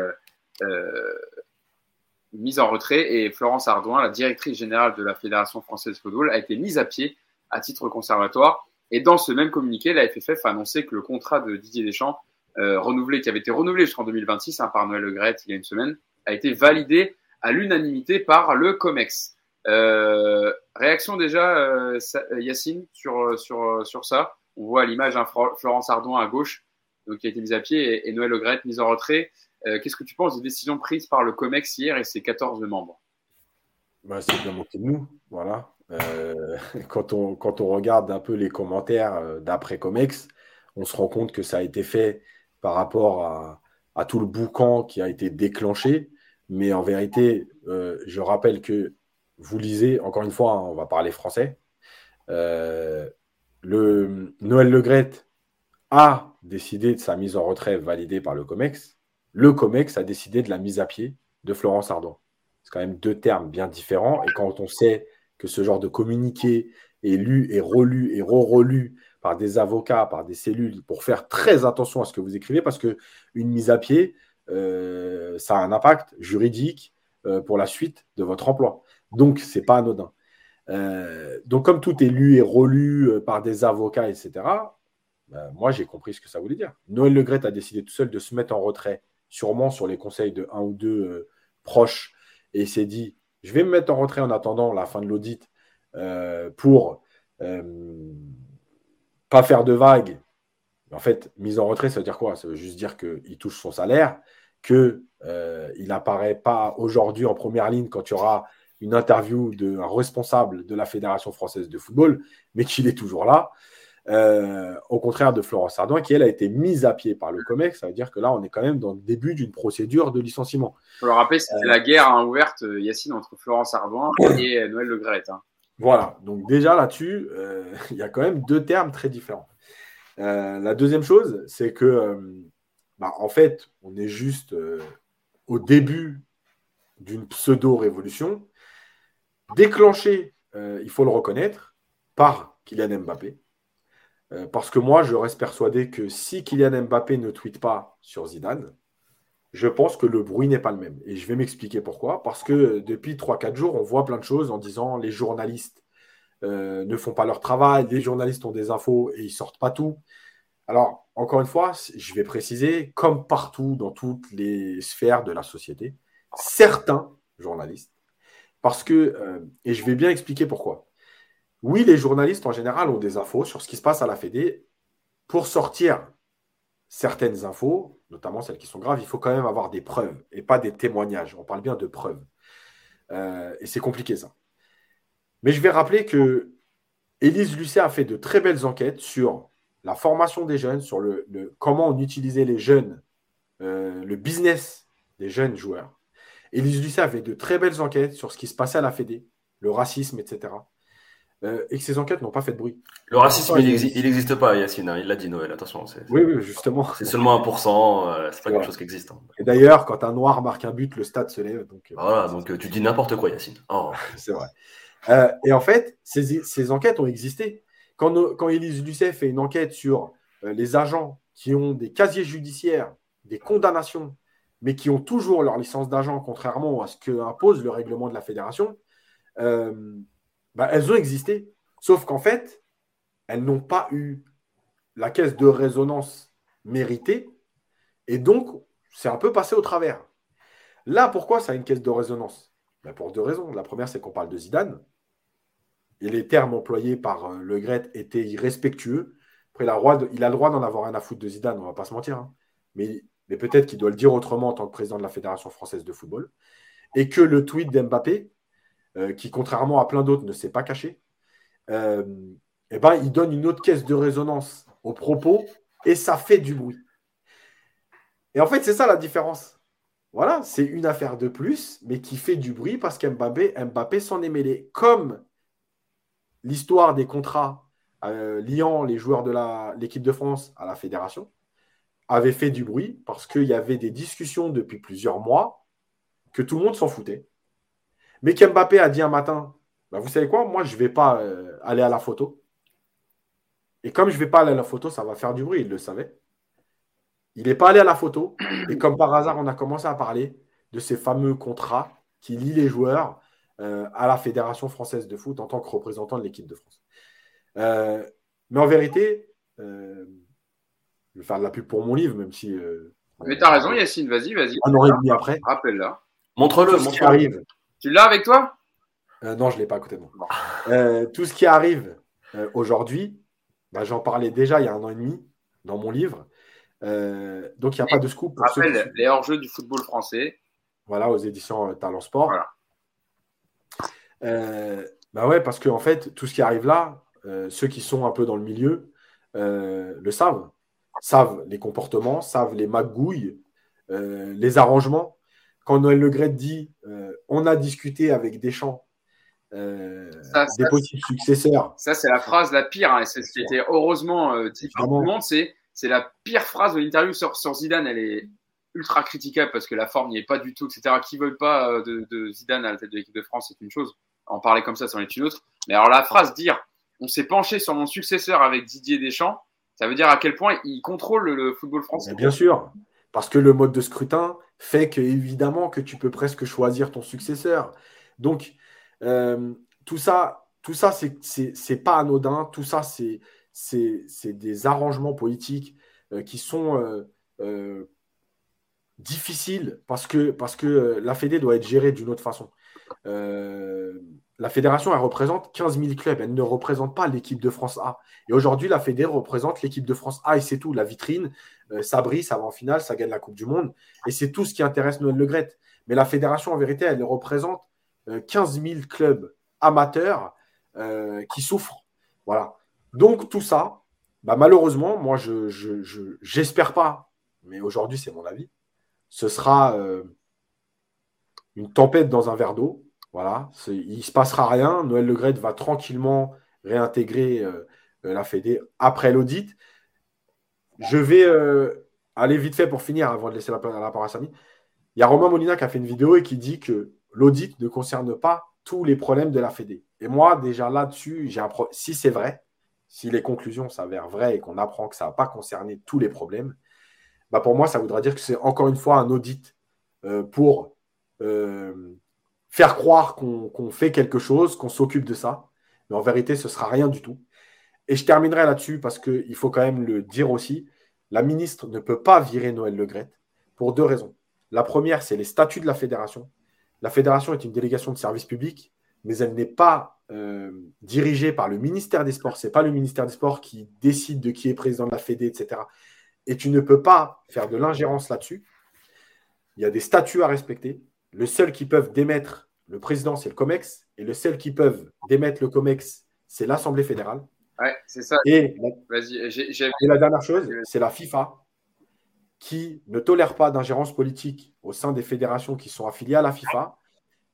euh, mise en retrait et Florence Ardouin, la directrice générale de la Fédération française de football, a été mise à pied à titre conservatoire. Et dans ce même communiqué, la FFF a annoncé que le contrat de Didier Deschamps euh, renouvelé, qui avait été renouvelé jusqu'en 2026 hein, par Noël Le Gret il y a une semaine, a été validé à l'unanimité par le COMEX. Euh, réaction déjà, euh, Yacine, sur, sur, sur ça. On voit à l'image Florence Ardouin à gauche, qui a été mise à pied, et, Noël Le Gret mise en retrait. Qu'est-ce que tu penses des décisions prises par le COMEX hier et ses 14 membres? Bah, C'est bien moqué de nous, voilà. <laughs> quand, on, quand on regarde un peu les commentaires d'après COMEX, on se rend compte que ça a été fait par rapport à, tout le boucan qui a été déclenché. Mais en vérité, euh, je rappelle que vous lisez, encore une fois, hein, on va parler français, euh, le Noël Legret a décidé de sa mise en retrait validée par le COMEX. Le COMEX a décidé de la mise à pied de Florence Ardon. C'est quand même deux termes bien différents. Et quand on sait que ce genre de communiqué est lu et relu et re-relu par des avocats, par des cellules, pour faire très attention à ce que vous écrivez, parce qu'une mise à pied, euh, ça a un impact juridique euh, pour la suite de votre emploi. Donc, ce n'est pas anodin. Euh, donc, comme tout est lu et relu par des avocats, etc., ben, moi, j'ai compris ce que ça voulait dire. Noël Legret a décidé tout seul de se mettre en retrait, sûrement sur les conseils de un ou deux proches, et s'est dit, je vais me mettre en retrait en attendant la fin de l'audit pour pas faire de vagues. En fait, mise en retrait, ça veut dire quoi? Ça veut juste dire qu'il touche son salaire, qu'il euh, n'apparaît pas aujourd'hui en première ligne quand il y aura une interview d'un responsable de la Fédération française de football, mais qu'il est toujours là. Euh, au contraire de Florence Ardouin, qui elle a été mise à pied par le COMEX, ça veut dire que là, on est quand même dans le début d'une procédure de licenciement. Il faut le rappeler, c'était la guerre hein, ouverte, euh, Yacine, entre Florence Ardouin et Noël Le Gret. Hein. Voilà, donc déjà là-dessus, euh, <laughs> il y a quand même deux termes très différents. Euh, la deuxième chose, c'est que, euh, bah, en fait, on est juste au début d'une pseudo-révolution, déclenchée, il faut le reconnaître, par Kylian Mbappé. parce que moi, je reste persuadé que si Kylian Mbappé ne tweete pas sur Zidane, je pense que le bruit n'est pas le même. Et je vais m'expliquer pourquoi. Parce que depuis 3-4 jours, on voit plein de choses en disant les journalistes euh, ne font pas leur travail, les journalistes ont des infos et ils sortent pas tout. Alors, encore une fois, je vais préciser, comme partout dans toutes les sphères de la société, certains journalistes, parce que, euh, et je vais bien expliquer pourquoi. Oui, les journalistes en général ont des infos sur ce qui se passe à la Fédé pour sortir certaines infos, notamment celles qui sont graves, il faut quand même avoir des preuves et pas des témoignages. On parle bien de preuves. Euh, et c'est compliqué ça. Mais je vais rappeler que Élise Lucet a fait de très belles enquêtes sur la formation des jeunes, sur le, comment on utilisait les jeunes, euh, le business des jeunes joueurs. Élise Lucet a fait de très belles enquêtes sur ce qui se passait à la Fédé, le racisme, etc. euh, et que ces enquêtes n'ont pas fait de bruit. Le racisme, il n'existe pas, Yacine. Hein, il l'a dit, Noël. Attention. Oui, oui, justement. C'est seulement 1%. Euh, c'est pas quelque chose qui existe. Hein. Et d'ailleurs, quand un noir marque un but, le stade se lève. Donc, euh, voilà, donc tu dis n'importe quoi, Yacine. Oh. <laughs> c'est vrai. et en fait, ces, enquêtes ont existé. Quand, quand Élise Lucet fait une enquête sur les agents qui ont des casiers judiciaires, des condamnations, mais qui ont toujours leur licence d'agent, contrairement à ce que impose le règlement de la fédération, bah, elles ont existé. Sauf qu'en fait, elles n'ont pas eu la caisse de résonance méritée. Et donc, c'est un peu passé au travers. Là, pourquoi ça a une caisse de résonance? Bah, Pour deux raisons. La première, c'est qu'on parle de Zidane. Et les termes employés par euh, Le Gret étaient irrespectueux. Après, il a, le droit d'en avoir un à foutre de Zidane, on ne va pas se mentir. Hein. Mais, mais peut-être qu'il doit le dire autrement en tant que président de la Fédération française de football. Et que le tweet d'Mbappé, euh, qui, contrairement à plein d'autres, ne s'est pas caché, euh, eh ben, il donne une autre caisse de résonance aux propos et ça fait du bruit. Et en fait, c'est ça la différence. Voilà, c'est une affaire de plus, mais qui fait du bruit parce qu'Mbappé Mbappé s'en est mêlé. Comme l'histoire des contrats euh, liant les joueurs de l'équipe de France à la fédération avait fait du bruit parce qu'il y avait des discussions depuis plusieurs mois que tout le monde s'en foutait. Mais qu'Mbappé a dit un matin, bah, vous savez quoi, moi je ne vais pas euh, aller à la photo. Et comme je ne vais pas aller à la photo, ça va faire du bruit, il le savait. Il n'est pas allé à la photo. Et comme par hasard, on a commencé à parler de ces fameux contrats qui lient les joueurs euh, à la Fédération française de foot en tant que représentant de l'équipe de France. Euh, mais en vérité, je vais faire de la pub pour mon livre, même si. mais tu as raison, Yacine, vas-y, vas-y. Un an et demi après. Rappelle-la. Montre-le, montre-le. arrive. Tu l'as avec toi? Euh, Non, je ne l'ai pas à côté de moi. Euh, tout ce qui arrive euh, aujourd'hui, bah, j'en parlais déjà il y a un an et demi dans mon livre. donc, il n'y a pas de scoop. Pour rappelle les hors-jeux du football français. Voilà, aux éditions Talent Sport. Voilà. bah ouais, parce qu'en en fait, tout ce qui arrive là, ceux qui sont un peu dans le milieu le savent. Savent les comportements, savent les magouilles, les arrangements quand Noël Le dit euh, on a discuté avec Deschamps euh, des possibles successeurs. Ça, c'est la phrase la pire. Hein, c'est ce qui était heureusement euh, dit par tout le monde. C'est, c'est la pire phrase de l'interview sur, sur, Zidane. Elle est ultra critiquable parce que la forme n'y est pas du tout, etc. Qui veulent pas euh, de, de, Zidane à la tête de l'équipe de France, c'est une chose. En parler comme ça, c'en est une autre. Mais alors, la phrase dire on s'est penché sur mon successeur avec Didier Deschamps, ça veut dire à quel point il contrôle le, football français. bien sûr. Parce que le mode de scrutin fait que, évidemment, que tu peux presque choisir ton successeur. Donc, euh, tout ça, tout ça, c'est pas anodin. Tout ça, c'est des arrangements politiques euh, qui sont euh, difficiles parce que, parce que la Fédé doit être gérée d'une autre façon la fédération, elle représente 15 000 clubs. Elle ne représente pas l'équipe de France A. Et aujourd'hui, la Fédé représente l'équipe de France A et c'est tout. La vitrine, euh, ça brille, ça va en finale, ça gagne la Coupe du Monde. Et c'est tout ce qui intéresse Noël Le Gret. Mais la fédération, en vérité, elle représente 15 euh, 000 clubs amateurs euh, qui souffrent. Voilà. Donc, tout ça, bah, malheureusement, moi, je j'espère pas, mais aujourd'hui, c'est mon avis, ce sera une tempête dans un verre d'eau voilà, il ne se passera rien. Noël Le Gret va tranquillement réintégrer euh, euh, la Fédé après l'audit. Je vais euh, aller vite fait pour finir avant de laisser la, parole à Samy. Il y a Romain Molina qui a fait une vidéo et qui dit que l'audit ne concerne pas tous les problèmes de la Fédé. Et moi, déjà là-dessus, si c'est vrai, si les conclusions s'avèrent vraies et qu'on apprend que ça n'a pas concerné tous les problèmes, bah pour moi, ça voudra dire que c'est encore une fois un audit pour faire croire qu'on fait quelque chose, qu'on s'occupe de ça. Mais en vérité, ce sera rien du tout. Et je terminerai là-dessus parce qu'il faut quand même le dire aussi. La ministre ne peut pas virer Noël Le pour deux raisons. La première, c'est les statuts de la fédération. La fédération est une délégation de service public, mais elle n'est pas euh, dirigée par le ministère des Sports. Ce n'est pas le ministère des Sports qui décide de qui est président de la Fédé, etc. Et tu ne peux pas faire de l'ingérence là-dessus. Il y a des statuts à respecter. Le seul qui peuvent démettre le président, c'est le COMEX, et le seul qui peuvent démettre le COMEX, c'est l'Assemblée fédérale. Ouais, c'est ça. Et, la dernière chose, c'est la FIFA, qui ne tolère pas d'ingérence politique au sein des fédérations qui sont affiliées à la FIFA.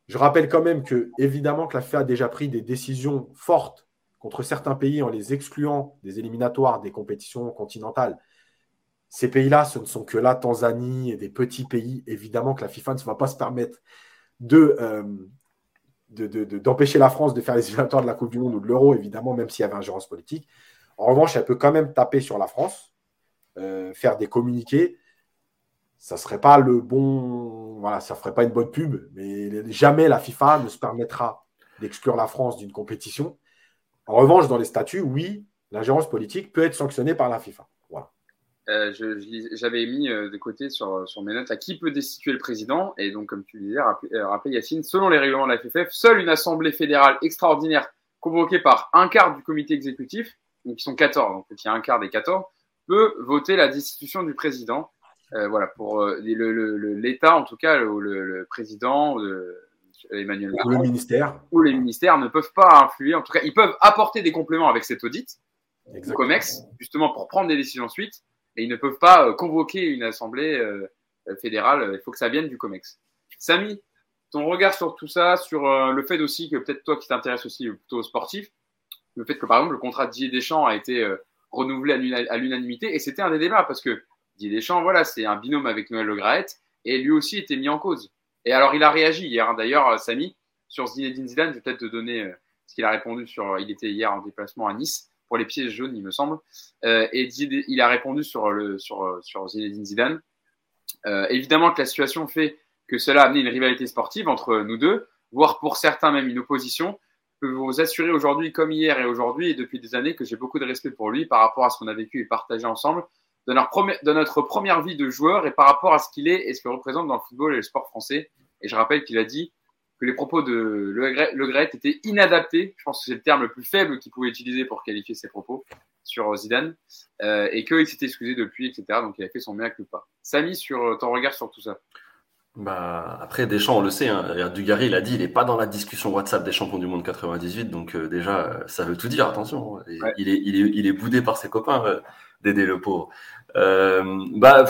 Je rappelle quand même que, évidemment, que la FIFA a déjà pris des décisions fortes contre certains pays en les excluant des éliminatoires des compétitions continentales, ces pays-là, ce ne sont que la Tanzanie et des petits pays. Évidemment que la FIFA ne va pas se permettre de, euh, d'empêcher la France de faire les éliminatoires de la Coupe du Monde ou de l'Euro, évidemment, même s'il y avait ingérence politique. En revanche, elle peut quand même taper sur la France, euh, faire des communiqués. Ça serait pas le bon, voilà, ça ferait pas une bonne pub, mais jamais la FIFA ne se permettra d'exclure la France d'une compétition. En revanche, dans les statuts, oui, l'ingérence politique peut être sanctionnée par la FIFA. Euh, j'avais mis euh, de côté sur, sur mes notes à qui peut destituer le président. Et donc, comme tu le disais, rappelez, Yacine, selon les règlements de la FFF, seule une assemblée fédérale extraordinaire convoquée par un quart du comité exécutif donc ils sont 14, donc il y a un quart des 14, peut voter la destitution du président. Euh, voilà, pour euh, l'État, en tout cas, le, le président, Emmanuel Macron, ou le ministère, ou les ministères ne peuvent pas influer. En tout cas, ils peuvent apporter des compléments avec cet audit du COMEX, justement pour prendre des décisions ensuite, et ils ne peuvent pas euh, convoquer une assemblée fédérale. Il faut que ça vienne du COMEX. Samy, ton regard sur tout ça, sur le fait aussi que peut-être toi qui t'intéresses aussi plutôt aux sportifs, le fait que par exemple le contrat de Didier Deschamps a été euh, renouvelé à l'unanimité et c'était un des débats parce que Didier Deschamps, voilà, c'est un binôme avec Noël Le Graët et lui aussi était mis en cause. Et alors il a réagi hier, hein. d'ailleurs, euh, Samy, sur Zinedine Zidane, je vais peut-être te donner euh, ce qu'il a répondu sur. Il était hier en déplacement à Nice pour les pieds jaunes, il me semble, et il a répondu sur le sur Zinedine Zidane. évidemment que la situation fait que cela a amené une rivalité sportive entre nous deux, voire pour certains même une opposition peux vous assurer aujourd'hui, comme hier et aujourd'hui et depuis des années, que j'ai beaucoup de respect pour lui par rapport à ce qu'on a vécu et partagé ensemble de notre, première vie de joueur et par rapport à ce qu'il est et ce qu'il représente dans le football et le sport français. Et je rappelle qu'il a dit que les propos de Le Gret étaient inadaptés. Je pense que c'est le terme le plus faible qu'il pouvait utiliser pour qualifier ses propos sur Zidane euh, et qu'il s'était excusé depuis, etc. Donc il a fait son mea culpa. Samy, sur ton regard sur tout ça? Bah, après, Deschamps, on le sait, hein, Dugarry, il a dit, il n'est pas dans la discussion WhatsApp des champions du monde 98, donc euh, déjà, euh, ça veut tout dire, attention. Il, est, il, est, il est boudé par ses copains euh, d'aider le pauvre. Euh, bah,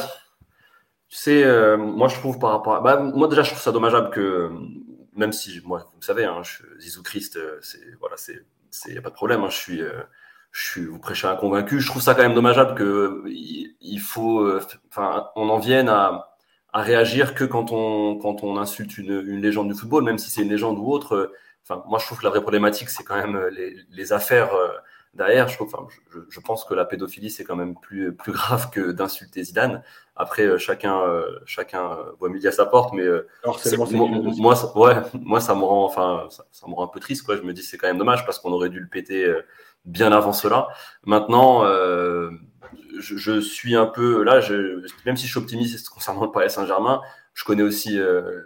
tu sais, moi, je trouve par rapport à... Bah, moi, déjà, je trouve ça dommageable que, même si, moi, vous savez, hein, je, Zizou Christ, c'est... Voilà, c'est... Il n'y a pas de problème, hein, je suis... je suis, vous prêchez un convaincu. Je trouve ça quand même dommageable que il faut, enfin, on en vienne à, à réagir que quand on, quand on insulte une, une légende du football, même si c'est une légende ou autre. Enfin, moi, je trouve que la vraie problématique, c'est quand même euh, les, les affaires euh, derrière. Je, trouve, enfin, je, je, pense que la pédophilie, c'est quand même plus, plus grave que d'insulter Zidane. Après, euh, chacun, chacun voit midi à sa porte, mais moi, moi, ça, ouais, moi, ça me rend, enfin, ça, ça, me rend un peu triste. Quoi. Je me dis, c'est quand même dommage parce qu'on aurait dû le péter bien avant cela. Maintenant, euh, je, suis un peu là, je, même si je suis optimiste concernant le Paris Saint-Germain, je connais aussi euh,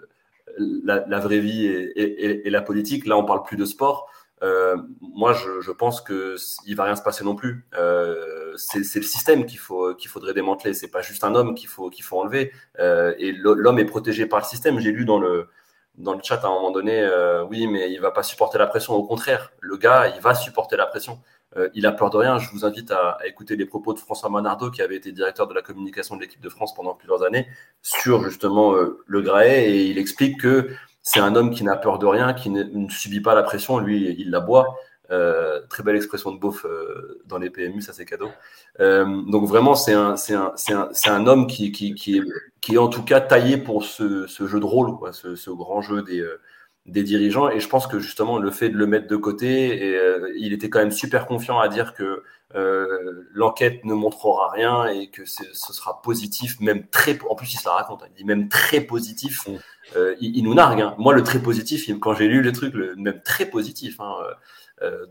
la, vraie vie et, la politique. Là, on parle plus de sport. Euh, moi, je, pense que il va rien se passer non plus. Euh, c'est le système qu'il faut qu'il faudrait démanteler. C'est pas juste un homme qu'il faut qu'il faut enlever. et l'homme est protégé par le système. J'ai lu dans le dans le chat à un moment donné, oui, mais il va pas supporter la pression. Au contraire, le gars, il va supporter la pression. Euh, il a peur de rien. Je vous invite à, écouter les propos de François Manardo, qui avait été directeur de la communication de l'équipe de France pendant plusieurs années, sur justement euh, le Graet, et il explique que c'est un homme qui n'a peur de rien, qui ne, subit pas la pression, lui, il la boit. Euh, très belle expression de beauf dans les PMU, ça c'est cadeau. donc vraiment, c'est un, un, un, un, homme qui, qui, qui, est, qui est en tout cas taillé pour ce, ce jeu de rôle, quoi, ce, ce grand jeu des, des dirigeants. Et je pense que justement, le fait de le mettre de côté, et, euh, il était quand même super confiant à dire que euh, l'enquête ne montrera rien et que ce sera positif, même très. En plus, il se la raconte, hein, il dit même très positif. Mm. Euh, il, nous nargue. Hein. Moi, le très positif, quand j'ai lu les trucs, le, même très positif. Hein,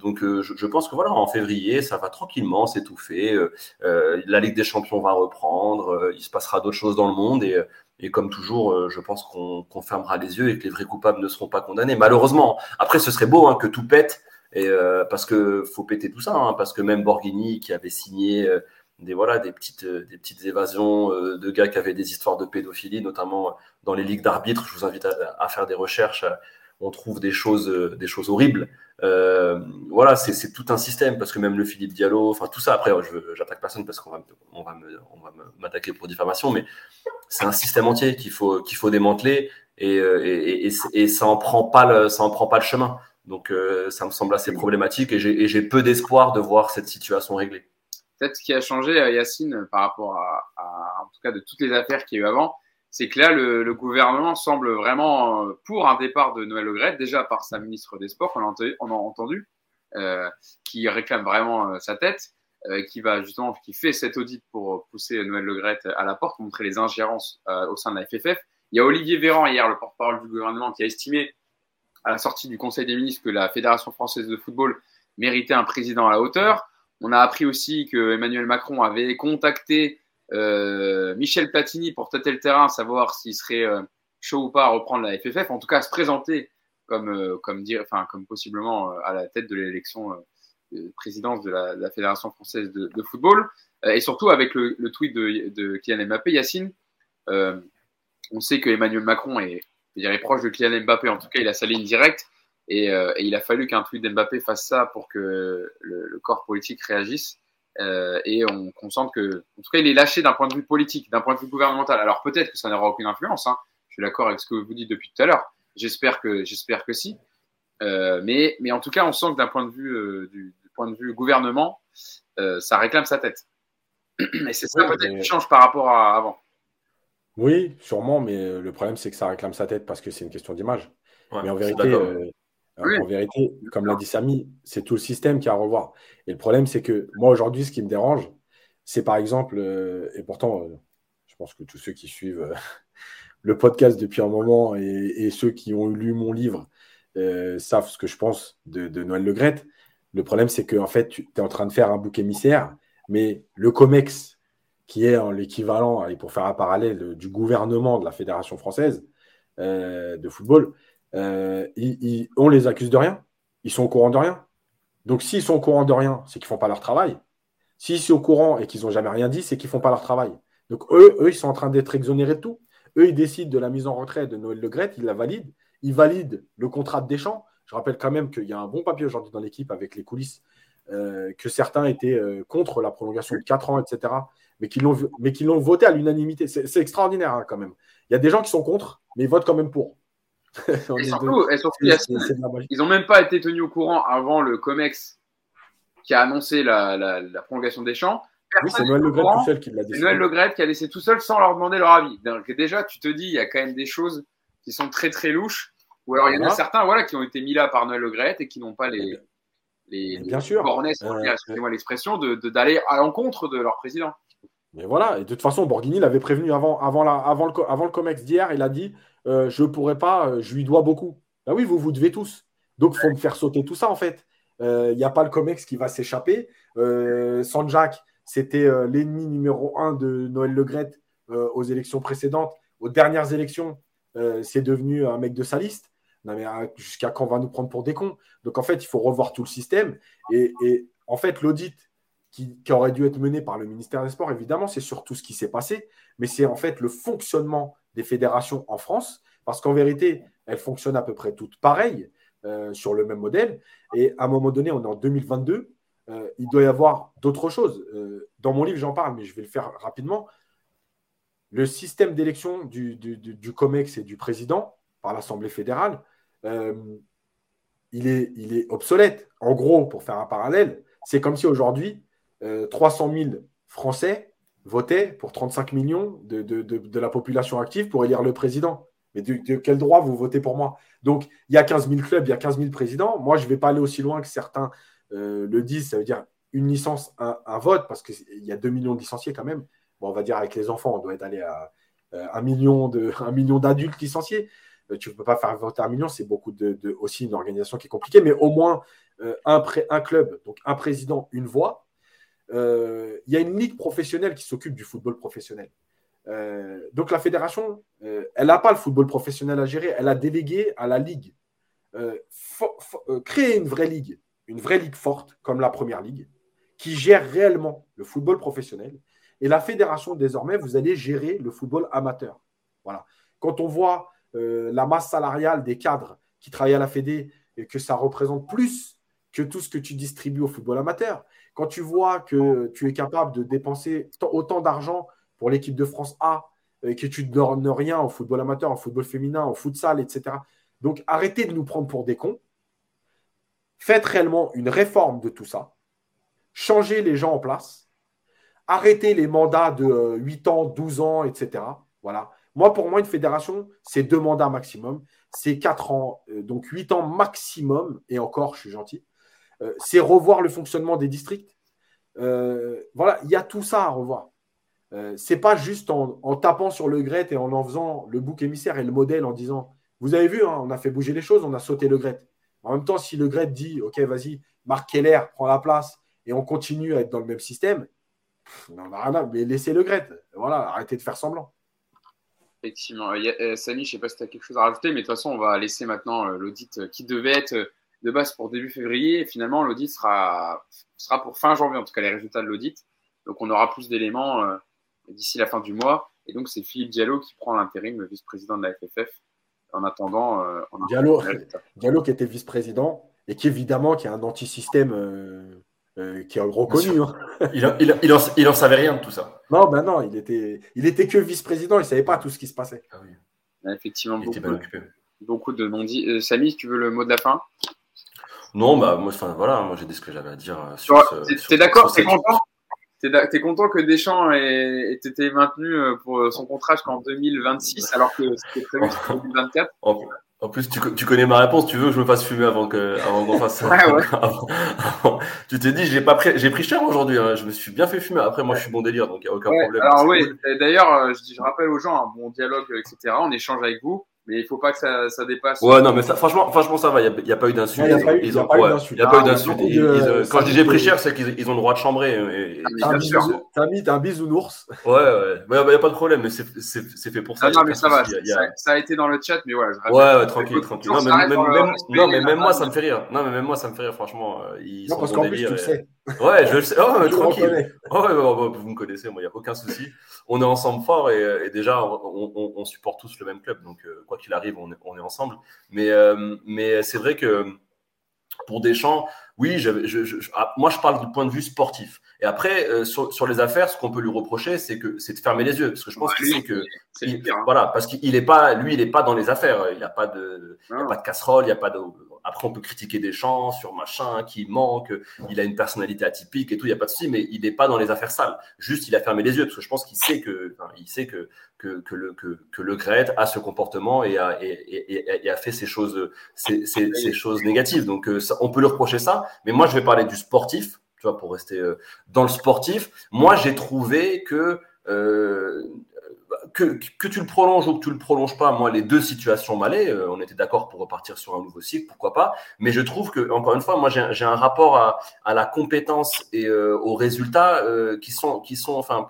donc, je, je, pense que voilà, en février, ça va tranquillement s'étouffer. la Ligue des Champions va reprendre. il se passera d'autres choses dans le monde et et comme toujours, euh, je pense qu'on fermera les yeux et que les vrais coupables ne seront pas condamnés. Malheureusement. Après, ce serait beau hein, que tout pète, et, euh, parce que faut péter tout ça, hein, parce que même Borghini, qui avait signé euh, des voilà des petites des petites évasions de gars qui avaient des histoires de pédophilie, notamment dans les ligues d'arbitres. Je vous invite à, faire des recherches. On trouve des choses des choses horribles. voilà, c'est tout un système parce que même le Philippe Diallo, enfin tout ça. Après, je j'attaque personne parce qu'on va on va m'attaquer pour diffamation, mais c'est un système entier qu'il faut qu'il faut démanteler et, euh, et, et, et, ça en prend pas le ça en prend pas le chemin. Donc ça me semble assez problématique et j'ai peu d'espoir de voir cette situation réglée. Peut-être ce qui a changé, Yacine, par rapport à, en tout cas, de toutes les affaires qu'il y a eu avant, c'est que là, le, le, gouvernement semble vraiment pour un départ de Noël Le déjà par sa ministre des Sports, on a entendu, euh, qui réclame vraiment euh, sa tête, euh, qui va justement, qui fait cet audit pour pousser Noël Legrette à la porte, montrer les ingérences au sein de la FFF. Il y a Olivier Véran hier, le porte-parole du gouvernement, qui a estimé à la sortie du Conseil des ministres que la Fédération française de football méritait un président à la hauteur. On a appris aussi que Emmanuel Macron avait contacté euh, Michel Platini pour tâter le terrain, savoir s'il serait chaud ou pas à reprendre la FFF, en tout cas à se présenter comme, euh, comme, enfin, comme possiblement euh, à la tête de l'élection euh, de présidence de la, Fédération française de, football. et surtout avec le, le tweet de, de, Kylian Mbappé, Yacine, on sait que Emmanuel Macron est, est proche de Kylian Mbappé, en tout cas il a sa ligne directe. Et, euh, et, il a fallu qu'un tweet d'Mbappé fasse ça pour que le, le corps politique réagisse. Euh, et on, on sent que, en tout cas, il est lâché d'un point de vue politique, d'un point de vue gouvernemental. Alors peut-être que ça n'aura aucune influence. Hein. Je suis d'accord avec ce que vous dites depuis tout à l'heure. J'espère que, j'espère que si. Euh, mais, mais en tout cas, on sent que d'un point de vue, du, du, point de vue gouvernement, ça réclame sa tête. <clears throat> Et c'est ça peut-être qui change par rapport à avant. Oui, sûrement, mais le problème, c'est que ça réclame sa tête parce que c'est une question d'image. Ouais, mais en vérité, euh, oui. en vérité, comme l'a dit Samy, c'est tout le système qui a à revoir. Et le problème, c'est que moi, aujourd'hui, ce qui me dérange, c'est par exemple, euh, et pourtant, euh, je pense que tous ceux qui suivent <laughs> le podcast depuis un moment et, et, ceux qui ont lu mon livre euh, savent ce que je pense de, de Noël Legrette. Le problème, c'est qu'en en fait, tu es en train de faire un bouc émissaire, mais le COMEX, qui est l'équivalent, et pour faire un parallèle, du gouvernement de la Fédération française euh, de football, euh, ils, on les accuse de rien. Ils sont au courant de rien. Donc, s'ils sont au courant de rien, c'est qu'ils font pas leur travail. S'ils sont au courant et qu'ils n'ont jamais rien dit, c'est qu'ils font pas leur travail. Donc, eux, eux, ils sont en train d'être exonérés de tout. Eux, ils décident de la mise en retrait de Noël Le Gret, ils la valident. Ils valident le contrat de Deschamps. Je rappelle quand même qu'il y a un bon papier aujourd'hui dans l'équipe avec les coulisses, euh, que certains étaient contre la prolongation de 4 ans, etc., mais qui l'ont, mais qui l'ont voté à l'unanimité. C'est, c'est extraordinaire hein, quand même. Il y a des gens qui sont contre, mais ils votent quand même pour. <laughs> et surtout, et surtout ils n'ont même pas été tenus au courant avant le COMEX qui a annoncé la, la, la prolongation des champs. Oui, c'est Noël Le Gret tout seul qui l'a décidé. Noël Le Gret qui a laissé tout seul sans leur demander leur avis. Donc déjà, tu te dis, il y a quand même des choses qui sont très très louches. Ou alors il y en a certains voilà, qui ont été mis là par Noël Le Gret et qui n'ont pas les, les, Bien les sûr. bornes, euh, excusez-moi l'expression, de, de, d'aller à l'encontre de leur président. Mais voilà, et de toute façon, Borghini l'avait prévenu avant, le, COMEX d'hier, il a dit euh, Je ne pourrais pas, euh, je lui dois beaucoup. Ben oui, vous vous devez tous. Donc il faut me faire sauter tout ça en fait. Il euh, n'y a pas le COMEX qui va s'échapper. Sanjak, c'était l'ennemi numéro un de Noël Legret aux élections précédentes. Aux dernières élections, c'est devenu un mec de sa liste. Non, mais jusqu'à quand on va nous prendre pour des cons? Donc en fait, il faut revoir tout le système. Et en fait, l'audit qui, aurait dû être mené par le ministère des Sports, évidemment, c'est sur tout ce qui s'est passé, mais c'est en fait le fonctionnement des fédérations en France, parce qu'en vérité, elles fonctionnent à peu près toutes pareilles, euh, sur le même modèle. Et à un moment donné, on est en 2022, euh, il doit y avoir d'autres choses. Euh, dans mon livre, j'en parle, mais je vais le faire rapidement. Le système d'élection du, du, COMEX et du président par l'Assemblée fédérale, il, est, il est obsolète. En gros, pour faire un parallèle, c'est comme si aujourd'hui, 300 000 Français votaient pour 35 millions de, de, de, la population active pour élire le président. Mais de, quel droit vous votez pour moi? Donc, il y a 15 000 clubs, il y a 15 000 présidents. Moi, je ne vais pas aller aussi loin que certains euh, le disent. Ça veut dire une licence, un, un vote, parce qu'il y a 2 millions de licenciés quand même. Bon, on va dire avec les enfants, on doit être allé à euh, 1 million, 1 <laughs> million d'adultes licenciés. Euh, tu ne peux pas faire voter un million, c'est beaucoup de, aussi une organisation qui est compliquée, mais au moins euh, un, pré, un club, donc un président, une voix. Euh, il y a une ligue professionnelle qui s'occupe du football professionnel. Euh, donc la fédération, euh, elle n'a pas le football professionnel à gérer, elle a délégué à la ligue. Créer une vraie ligue, une vraie ligue forte comme la première ligue, qui gère réellement le football professionnel. Et la fédération, désormais, vous allez gérer le football amateur. Voilà. Quand on voit la masse salariale des cadres qui travaillent à la Fédé et que ça représente plus que tout ce que tu distribues au football amateur, quand tu vois que tu es capable de dépenser autant d'argent pour l'équipe de France A, et que tu ne donnes rien au football amateur, au football féminin, au futsal, etc. Donc arrêtez de nous prendre pour des cons. faites réellement une réforme de tout ça, changez les gens en place, arrêtez les mandats de 8 ans, 12 ans, etc. Voilà. Moi, pour moi, une fédération, c'est deux mandats maximum. C'est 4 ans, euh, donc 8 ans maximum, et encore, je suis gentil. Euh, c'est revoir le fonctionnement des districts. Euh, voilà, il y a tout ça à revoir. Euh, c'est pas juste en, tapant sur le Gret et en en faisant le bouc émissaire et le modèle en disant Vous avez vu, hein, on a fait bouger les choses, on a sauté le Gret. En même temps, si le Gret dit Ok, vas-y, Marc Keller prend la place et on continue à être dans le même système, on a rien à, mais laissez le Gret. Voilà, arrêtez de faire semblant. Effectivement. Euh, Samy, je ne sais pas si tu as quelque chose à rajouter, mais de toute façon, on va laisser maintenant l'audit qui devait être de base pour début février. Et finalement, l'audit sera, sera pour fin janvier, en tout cas les résultats de l'audit. Donc on aura plus d'éléments d'ici la fin du mois. Et donc, c'est Philippe Diallo qui prend l'intérim vice-président de la FFF. En attendant, euh, Diallo, Diallo qui était vice-président et qui évidemment qui a un anti-système euh, euh, qui est reconnu. Hein. Il, en, il, il, en, savait rien de tout ça. Non, ben non, il était, il était que vice-président, il ne savait pas tout ce qui se passait. Ah oui. Effectivement, beaucoup, beaucoup, de non-dits. Samy, tu veux le mot de la fin? Non, bah moi, voilà, moi j'ai dit ce que j'avais à dire. Sur, tu es d'accord, es content? T'es es content que Deschamps ait, été maintenu euh, pour son contrat jusqu'en 2026 alors que c'était prévu <laughs> en 2024 en, plus, tu, tu, connais ma réponse. Tu veux que je me fasse fumer avant que avant qu'on fasse. <laughs> ouais, ouais. <laughs> tu t'es dit, j'ai pas pris, j'ai pris cher aujourd'hui. Hein. Je me suis bien fait fumer. Après, moi, je suis bon délire, donc il y a aucun problème. Alors oui. D'ailleurs, euh, je, je, rappelle aux gens un bon dialogue, etc. On échange avec vous mais il ne faut pas que ça, ça, dépasse. Ouais, non, mais ça, franchement, franchement, ça va. Il n'y a, a, pas eu d'insulte. Il n'y a, pas eu d'insulte. Ah, quand je dis j'ai pris cher, c'est qu'ils ont le droit de chambrer. Et, ah, T'as mis un bisounours. Ouais, ouais. Il n'y a pas de problème, mais c'est fait pour ça. Ah, non, mais ça va. Ça, a été dans le chat, mais ouais. Je ouais, ouais, tranquille, tranquille. Non, mais, même, moi, ça me fait rire. Non, mais même moi, ça me fait rire, franchement. Euh, ils non, parce qu'en plus, tu le sais. Ouais, je le sais. Oh, <laughs> tranquille. Oh, ouais, vous me connaissez, moi, il n'y a aucun souci. On est ensemble fort et, déjà, on, supporte tous le même club. Donc, euh, quoi qu'il arrive, on est, ensemble. Mais, euh, mais c'est vrai que pour Deschamps, oui, ah, moi, je parle du point de vue sportif. Et après, euh, sur, les affaires, ce qu'on peut lui reprocher, c'est que c'est de fermer les yeux, parce que je pense qu'il que hein. voilà, parce qu'il est pas, lui, il n'est pas dans les affaires. Il n'y a pas de, il y a pas de casserole, il n'y a pas de après, on peut critiquer des champs sur machin, qui manque, il a une personnalité atypique et tout, il n'y a pas de souci, mais il n'est pas dans les affaires sales. Juste, il a fermé les yeux, parce que je pense qu'il sait que, il sait que, que, le, que, le Gret a ce comportement et a, et, a fait ces choses, ces, choses négatives. Donc, euh, on peut lui reprocher ça, mais moi, je vais parler du sportif, tu vois, pour rester euh, dans le sportif. Moi, j'ai trouvé que euh, que, que, tu le prolonges ou que tu le prolonges pas, moi, les deux situations m'allaient. Euh, on était d'accord pour repartir sur un nouveau cycle, pourquoi pas. Mais je trouve que, encore une fois, moi, j'ai un rapport à, à, la compétence et euh, aux résultats euh, qui sont, qui sont, enfin,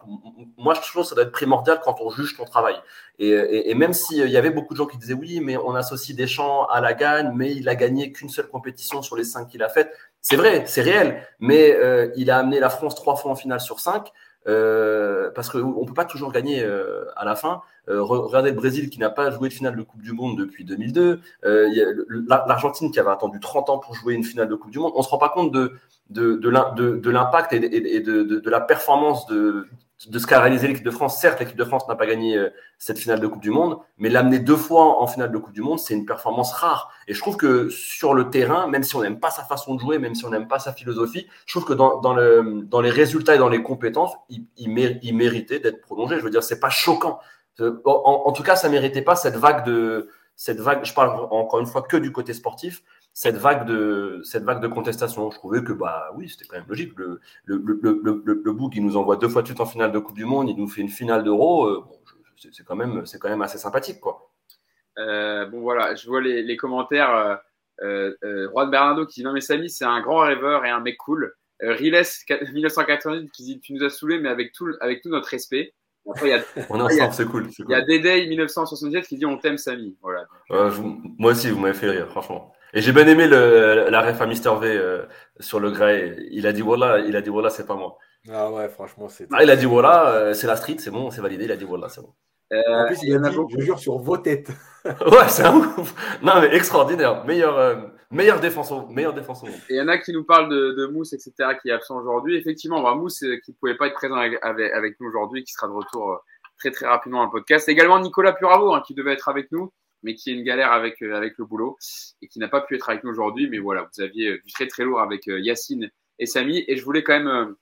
moi, je trouve que ça doit être primordial quand on juge ton travail. Et, et, et même s'il y avait beaucoup de gens qui disaient oui, mais on associe Deschamps à la gagne, mais il a gagné qu'une seule compétition sur les cinq qu'il a faites. C'est vrai, c'est réel, mais il a amené la France trois fois en finale sur cinq. Euh, parce qu'on ne peut pas toujours gagner euh, à la fin. Euh, regardez le Brésil qui n'a pas joué de finale de Coupe du Monde depuis 2002. L'Argentine qui avait attendu 30 ans pour jouer une finale de Coupe du Monde. On ne se rend pas compte de, de, de l'impact et, de, de, la performance de, de ce qu'a réalisé l'équipe de France. Certes, l'équipe de France n'a pas gagné euh, cette finale de Coupe du Monde, mais l'amener deux fois en finale de Coupe du Monde, c'est une performance rare. Et je trouve que sur le terrain, même si on n'aime pas sa façon de jouer, même si on n'aime pas sa philosophie, je trouve que dans, dans, le, dans les résultats et dans les compétences, il, il, méritait d'être prolongé. Je veux dire, c'est pas choquant. Euh, en, en, tout cas, ça méritait pas cette vague de cette vague. Je parle encore une fois que du côté sportif cette vague de cette vague de contestation. Je trouvais que bah oui, c'était quand même logique. Le le, le, le, le bout qui nous envoie deux fois de suite en finale de Coupe du Monde, il nous fait une finale d'Euro. Euh, c'est quand même c'est quand même assez sympathique quoi. Euh, bon voilà, je vois les, les commentaires. Euh, euh, euh Juan Bernardo qui dit non mais Samy c'est un grand rêveur et un mec cool. Riles 1988 qui dit tu nous as saoulé mais avec tout avec tout notre respect. Après, il y a, <laughs> on est ensemble, c'est cool. Il y a Dédé 1977 qui dit on t'aime Samy. Voilà. moi aussi, vous m'avez fait rire, franchement. Et j'ai bien aimé le, la ref à Mister V euh, sur le grey. Il a dit voilà, il a dit voilà, c'est pas moi. Ah ouais, franchement, c'est. Ah, il a dit voilà, euh, c'est la street, c'est bon, c'est validé. Il a dit voilà, c'est bon. Euh, en plus, il, a dit, je jure sur vos têtes. <laughs> ouais, c'est un ouf. Non, mais extraordinaire. Meilleur, euh, meilleur défense au, meilleur défense Et il y en a qui nous parlent de, de Mousse, etc., qui est absent aujourd'hui. Effectivement, bah, Mousse, qui pouvait pas être présent avec, avec, nous aujourd'hui, qui sera de retour très, très rapidement dans le podcast. Également Nicolas Puravo, hein, qui devait être avec nous mais qui a une galère avec, avec le boulot et qui n'a pas pu être avec nous aujourd'hui. Mais voilà, vous aviez du très très lourd avec Yacine et Samy. Et je voulais quand même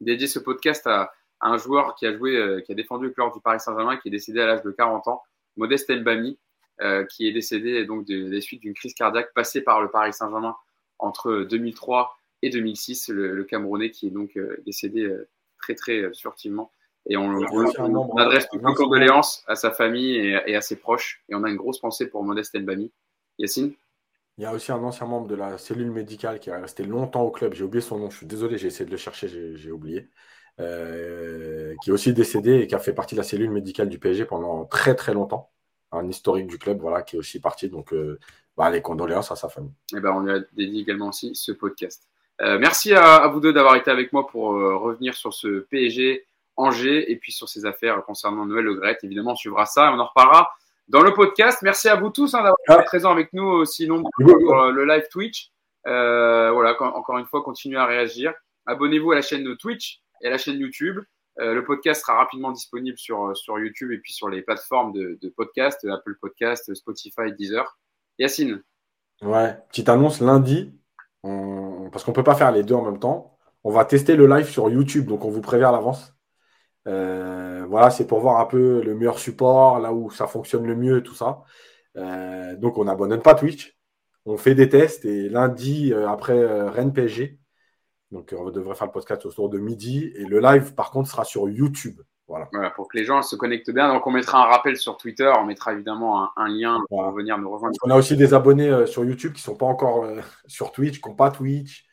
dédier ce podcast à, un joueur qui a joué, qui a défendu le club du Paris Saint-Germain, qui est décédé à l'âge de 40 ans, Modeste Mbami, qui est décédé donc des suites d'une crise cardiaque passée par le Paris Saint-Germain entre 2003 et 2006, le, Camerounais qui est donc décédé très très furtivement. Et on, adresse toutes nos condoléances à sa famille et, à ses proches. Et on a une grosse pensée pour Modeste Elbami. Yacine? Il y a aussi un ancien membre de la cellule médicale qui est resté longtemps au club. J'ai oublié son nom. Je suis désolé, j'ai essayé de le chercher, j'ai oublié. Euh, qui est aussi décédé et qui a fait partie de la cellule médicale du PSG pendant très très longtemps. Un historique du club, voilà, qui est aussi parti. Donc, euh, bah, les condoléances à sa famille. Et eh ben, on lui a dédié également aussi ce podcast. Euh, merci à, vous deux d'avoir été avec moi pour revenir sur ce PSG Angers et puis sur ses affaires concernant Noël Le Gret. Évidemment, on suivra ça et on en reparlera dans le podcast. Merci à vous tous hein, d'avoir été présents avec nous aussi nombreux pour le live Twitch. Euh, voilà, encore une fois, continuez à réagir. Abonnez-vous à la chaîne de Twitch et à la chaîne YouTube. Euh, le podcast sera rapidement disponible sur, sur YouTube et puis sur les plateformes de, de podcast, Apple Podcast, Spotify, Deezer. Yacine. Ouais, petite annonce lundi, parce qu'on ne peut pas faire les deux en même temps. On va tester le live sur YouTube, donc on vous prévient à l'avance. Euh, voilà, c'est pour voir un peu le meilleur support, là où ça fonctionne le mieux, tout ça. Euh, donc, on n'abandonne pas Twitch. On fait des tests et lundi, euh, après Rennes PSG, donc on devrait faire le podcast autour de midi. Et le live, par contre, sera sur YouTube. Voilà. pour que les gens se connectent bien. Donc, on mettra un rappel sur Twitter. On mettra évidemment un, lien pour venir nous rejoindre. On a aussi des abonnés sur YouTube qui ne sont pas encore <laughs> sur Twitch, qui n'ont pas Twitch,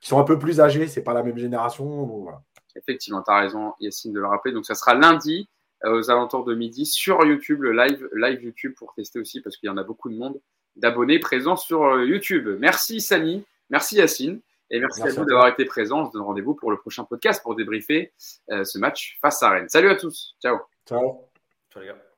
qui sont un peu plus âgés. C'est pas la même génération. Donc, voilà. Effectivement, tu as raison, Yacine, de le rappeler. Donc, ça sera lundi euh, aux alentours de midi sur YouTube, le live, live YouTube pour tester aussi parce qu'il y en a beaucoup de monde d'abonnés présents sur euh, YouTube. Merci, Samy. Merci, Yacine. Et merci, à vous d'avoir été présents. On se donne rendez-vous pour le prochain podcast pour débriefer euh, ce match face à Rennes. Salut à tous. Ciao. Ciao. Ciao, les gars.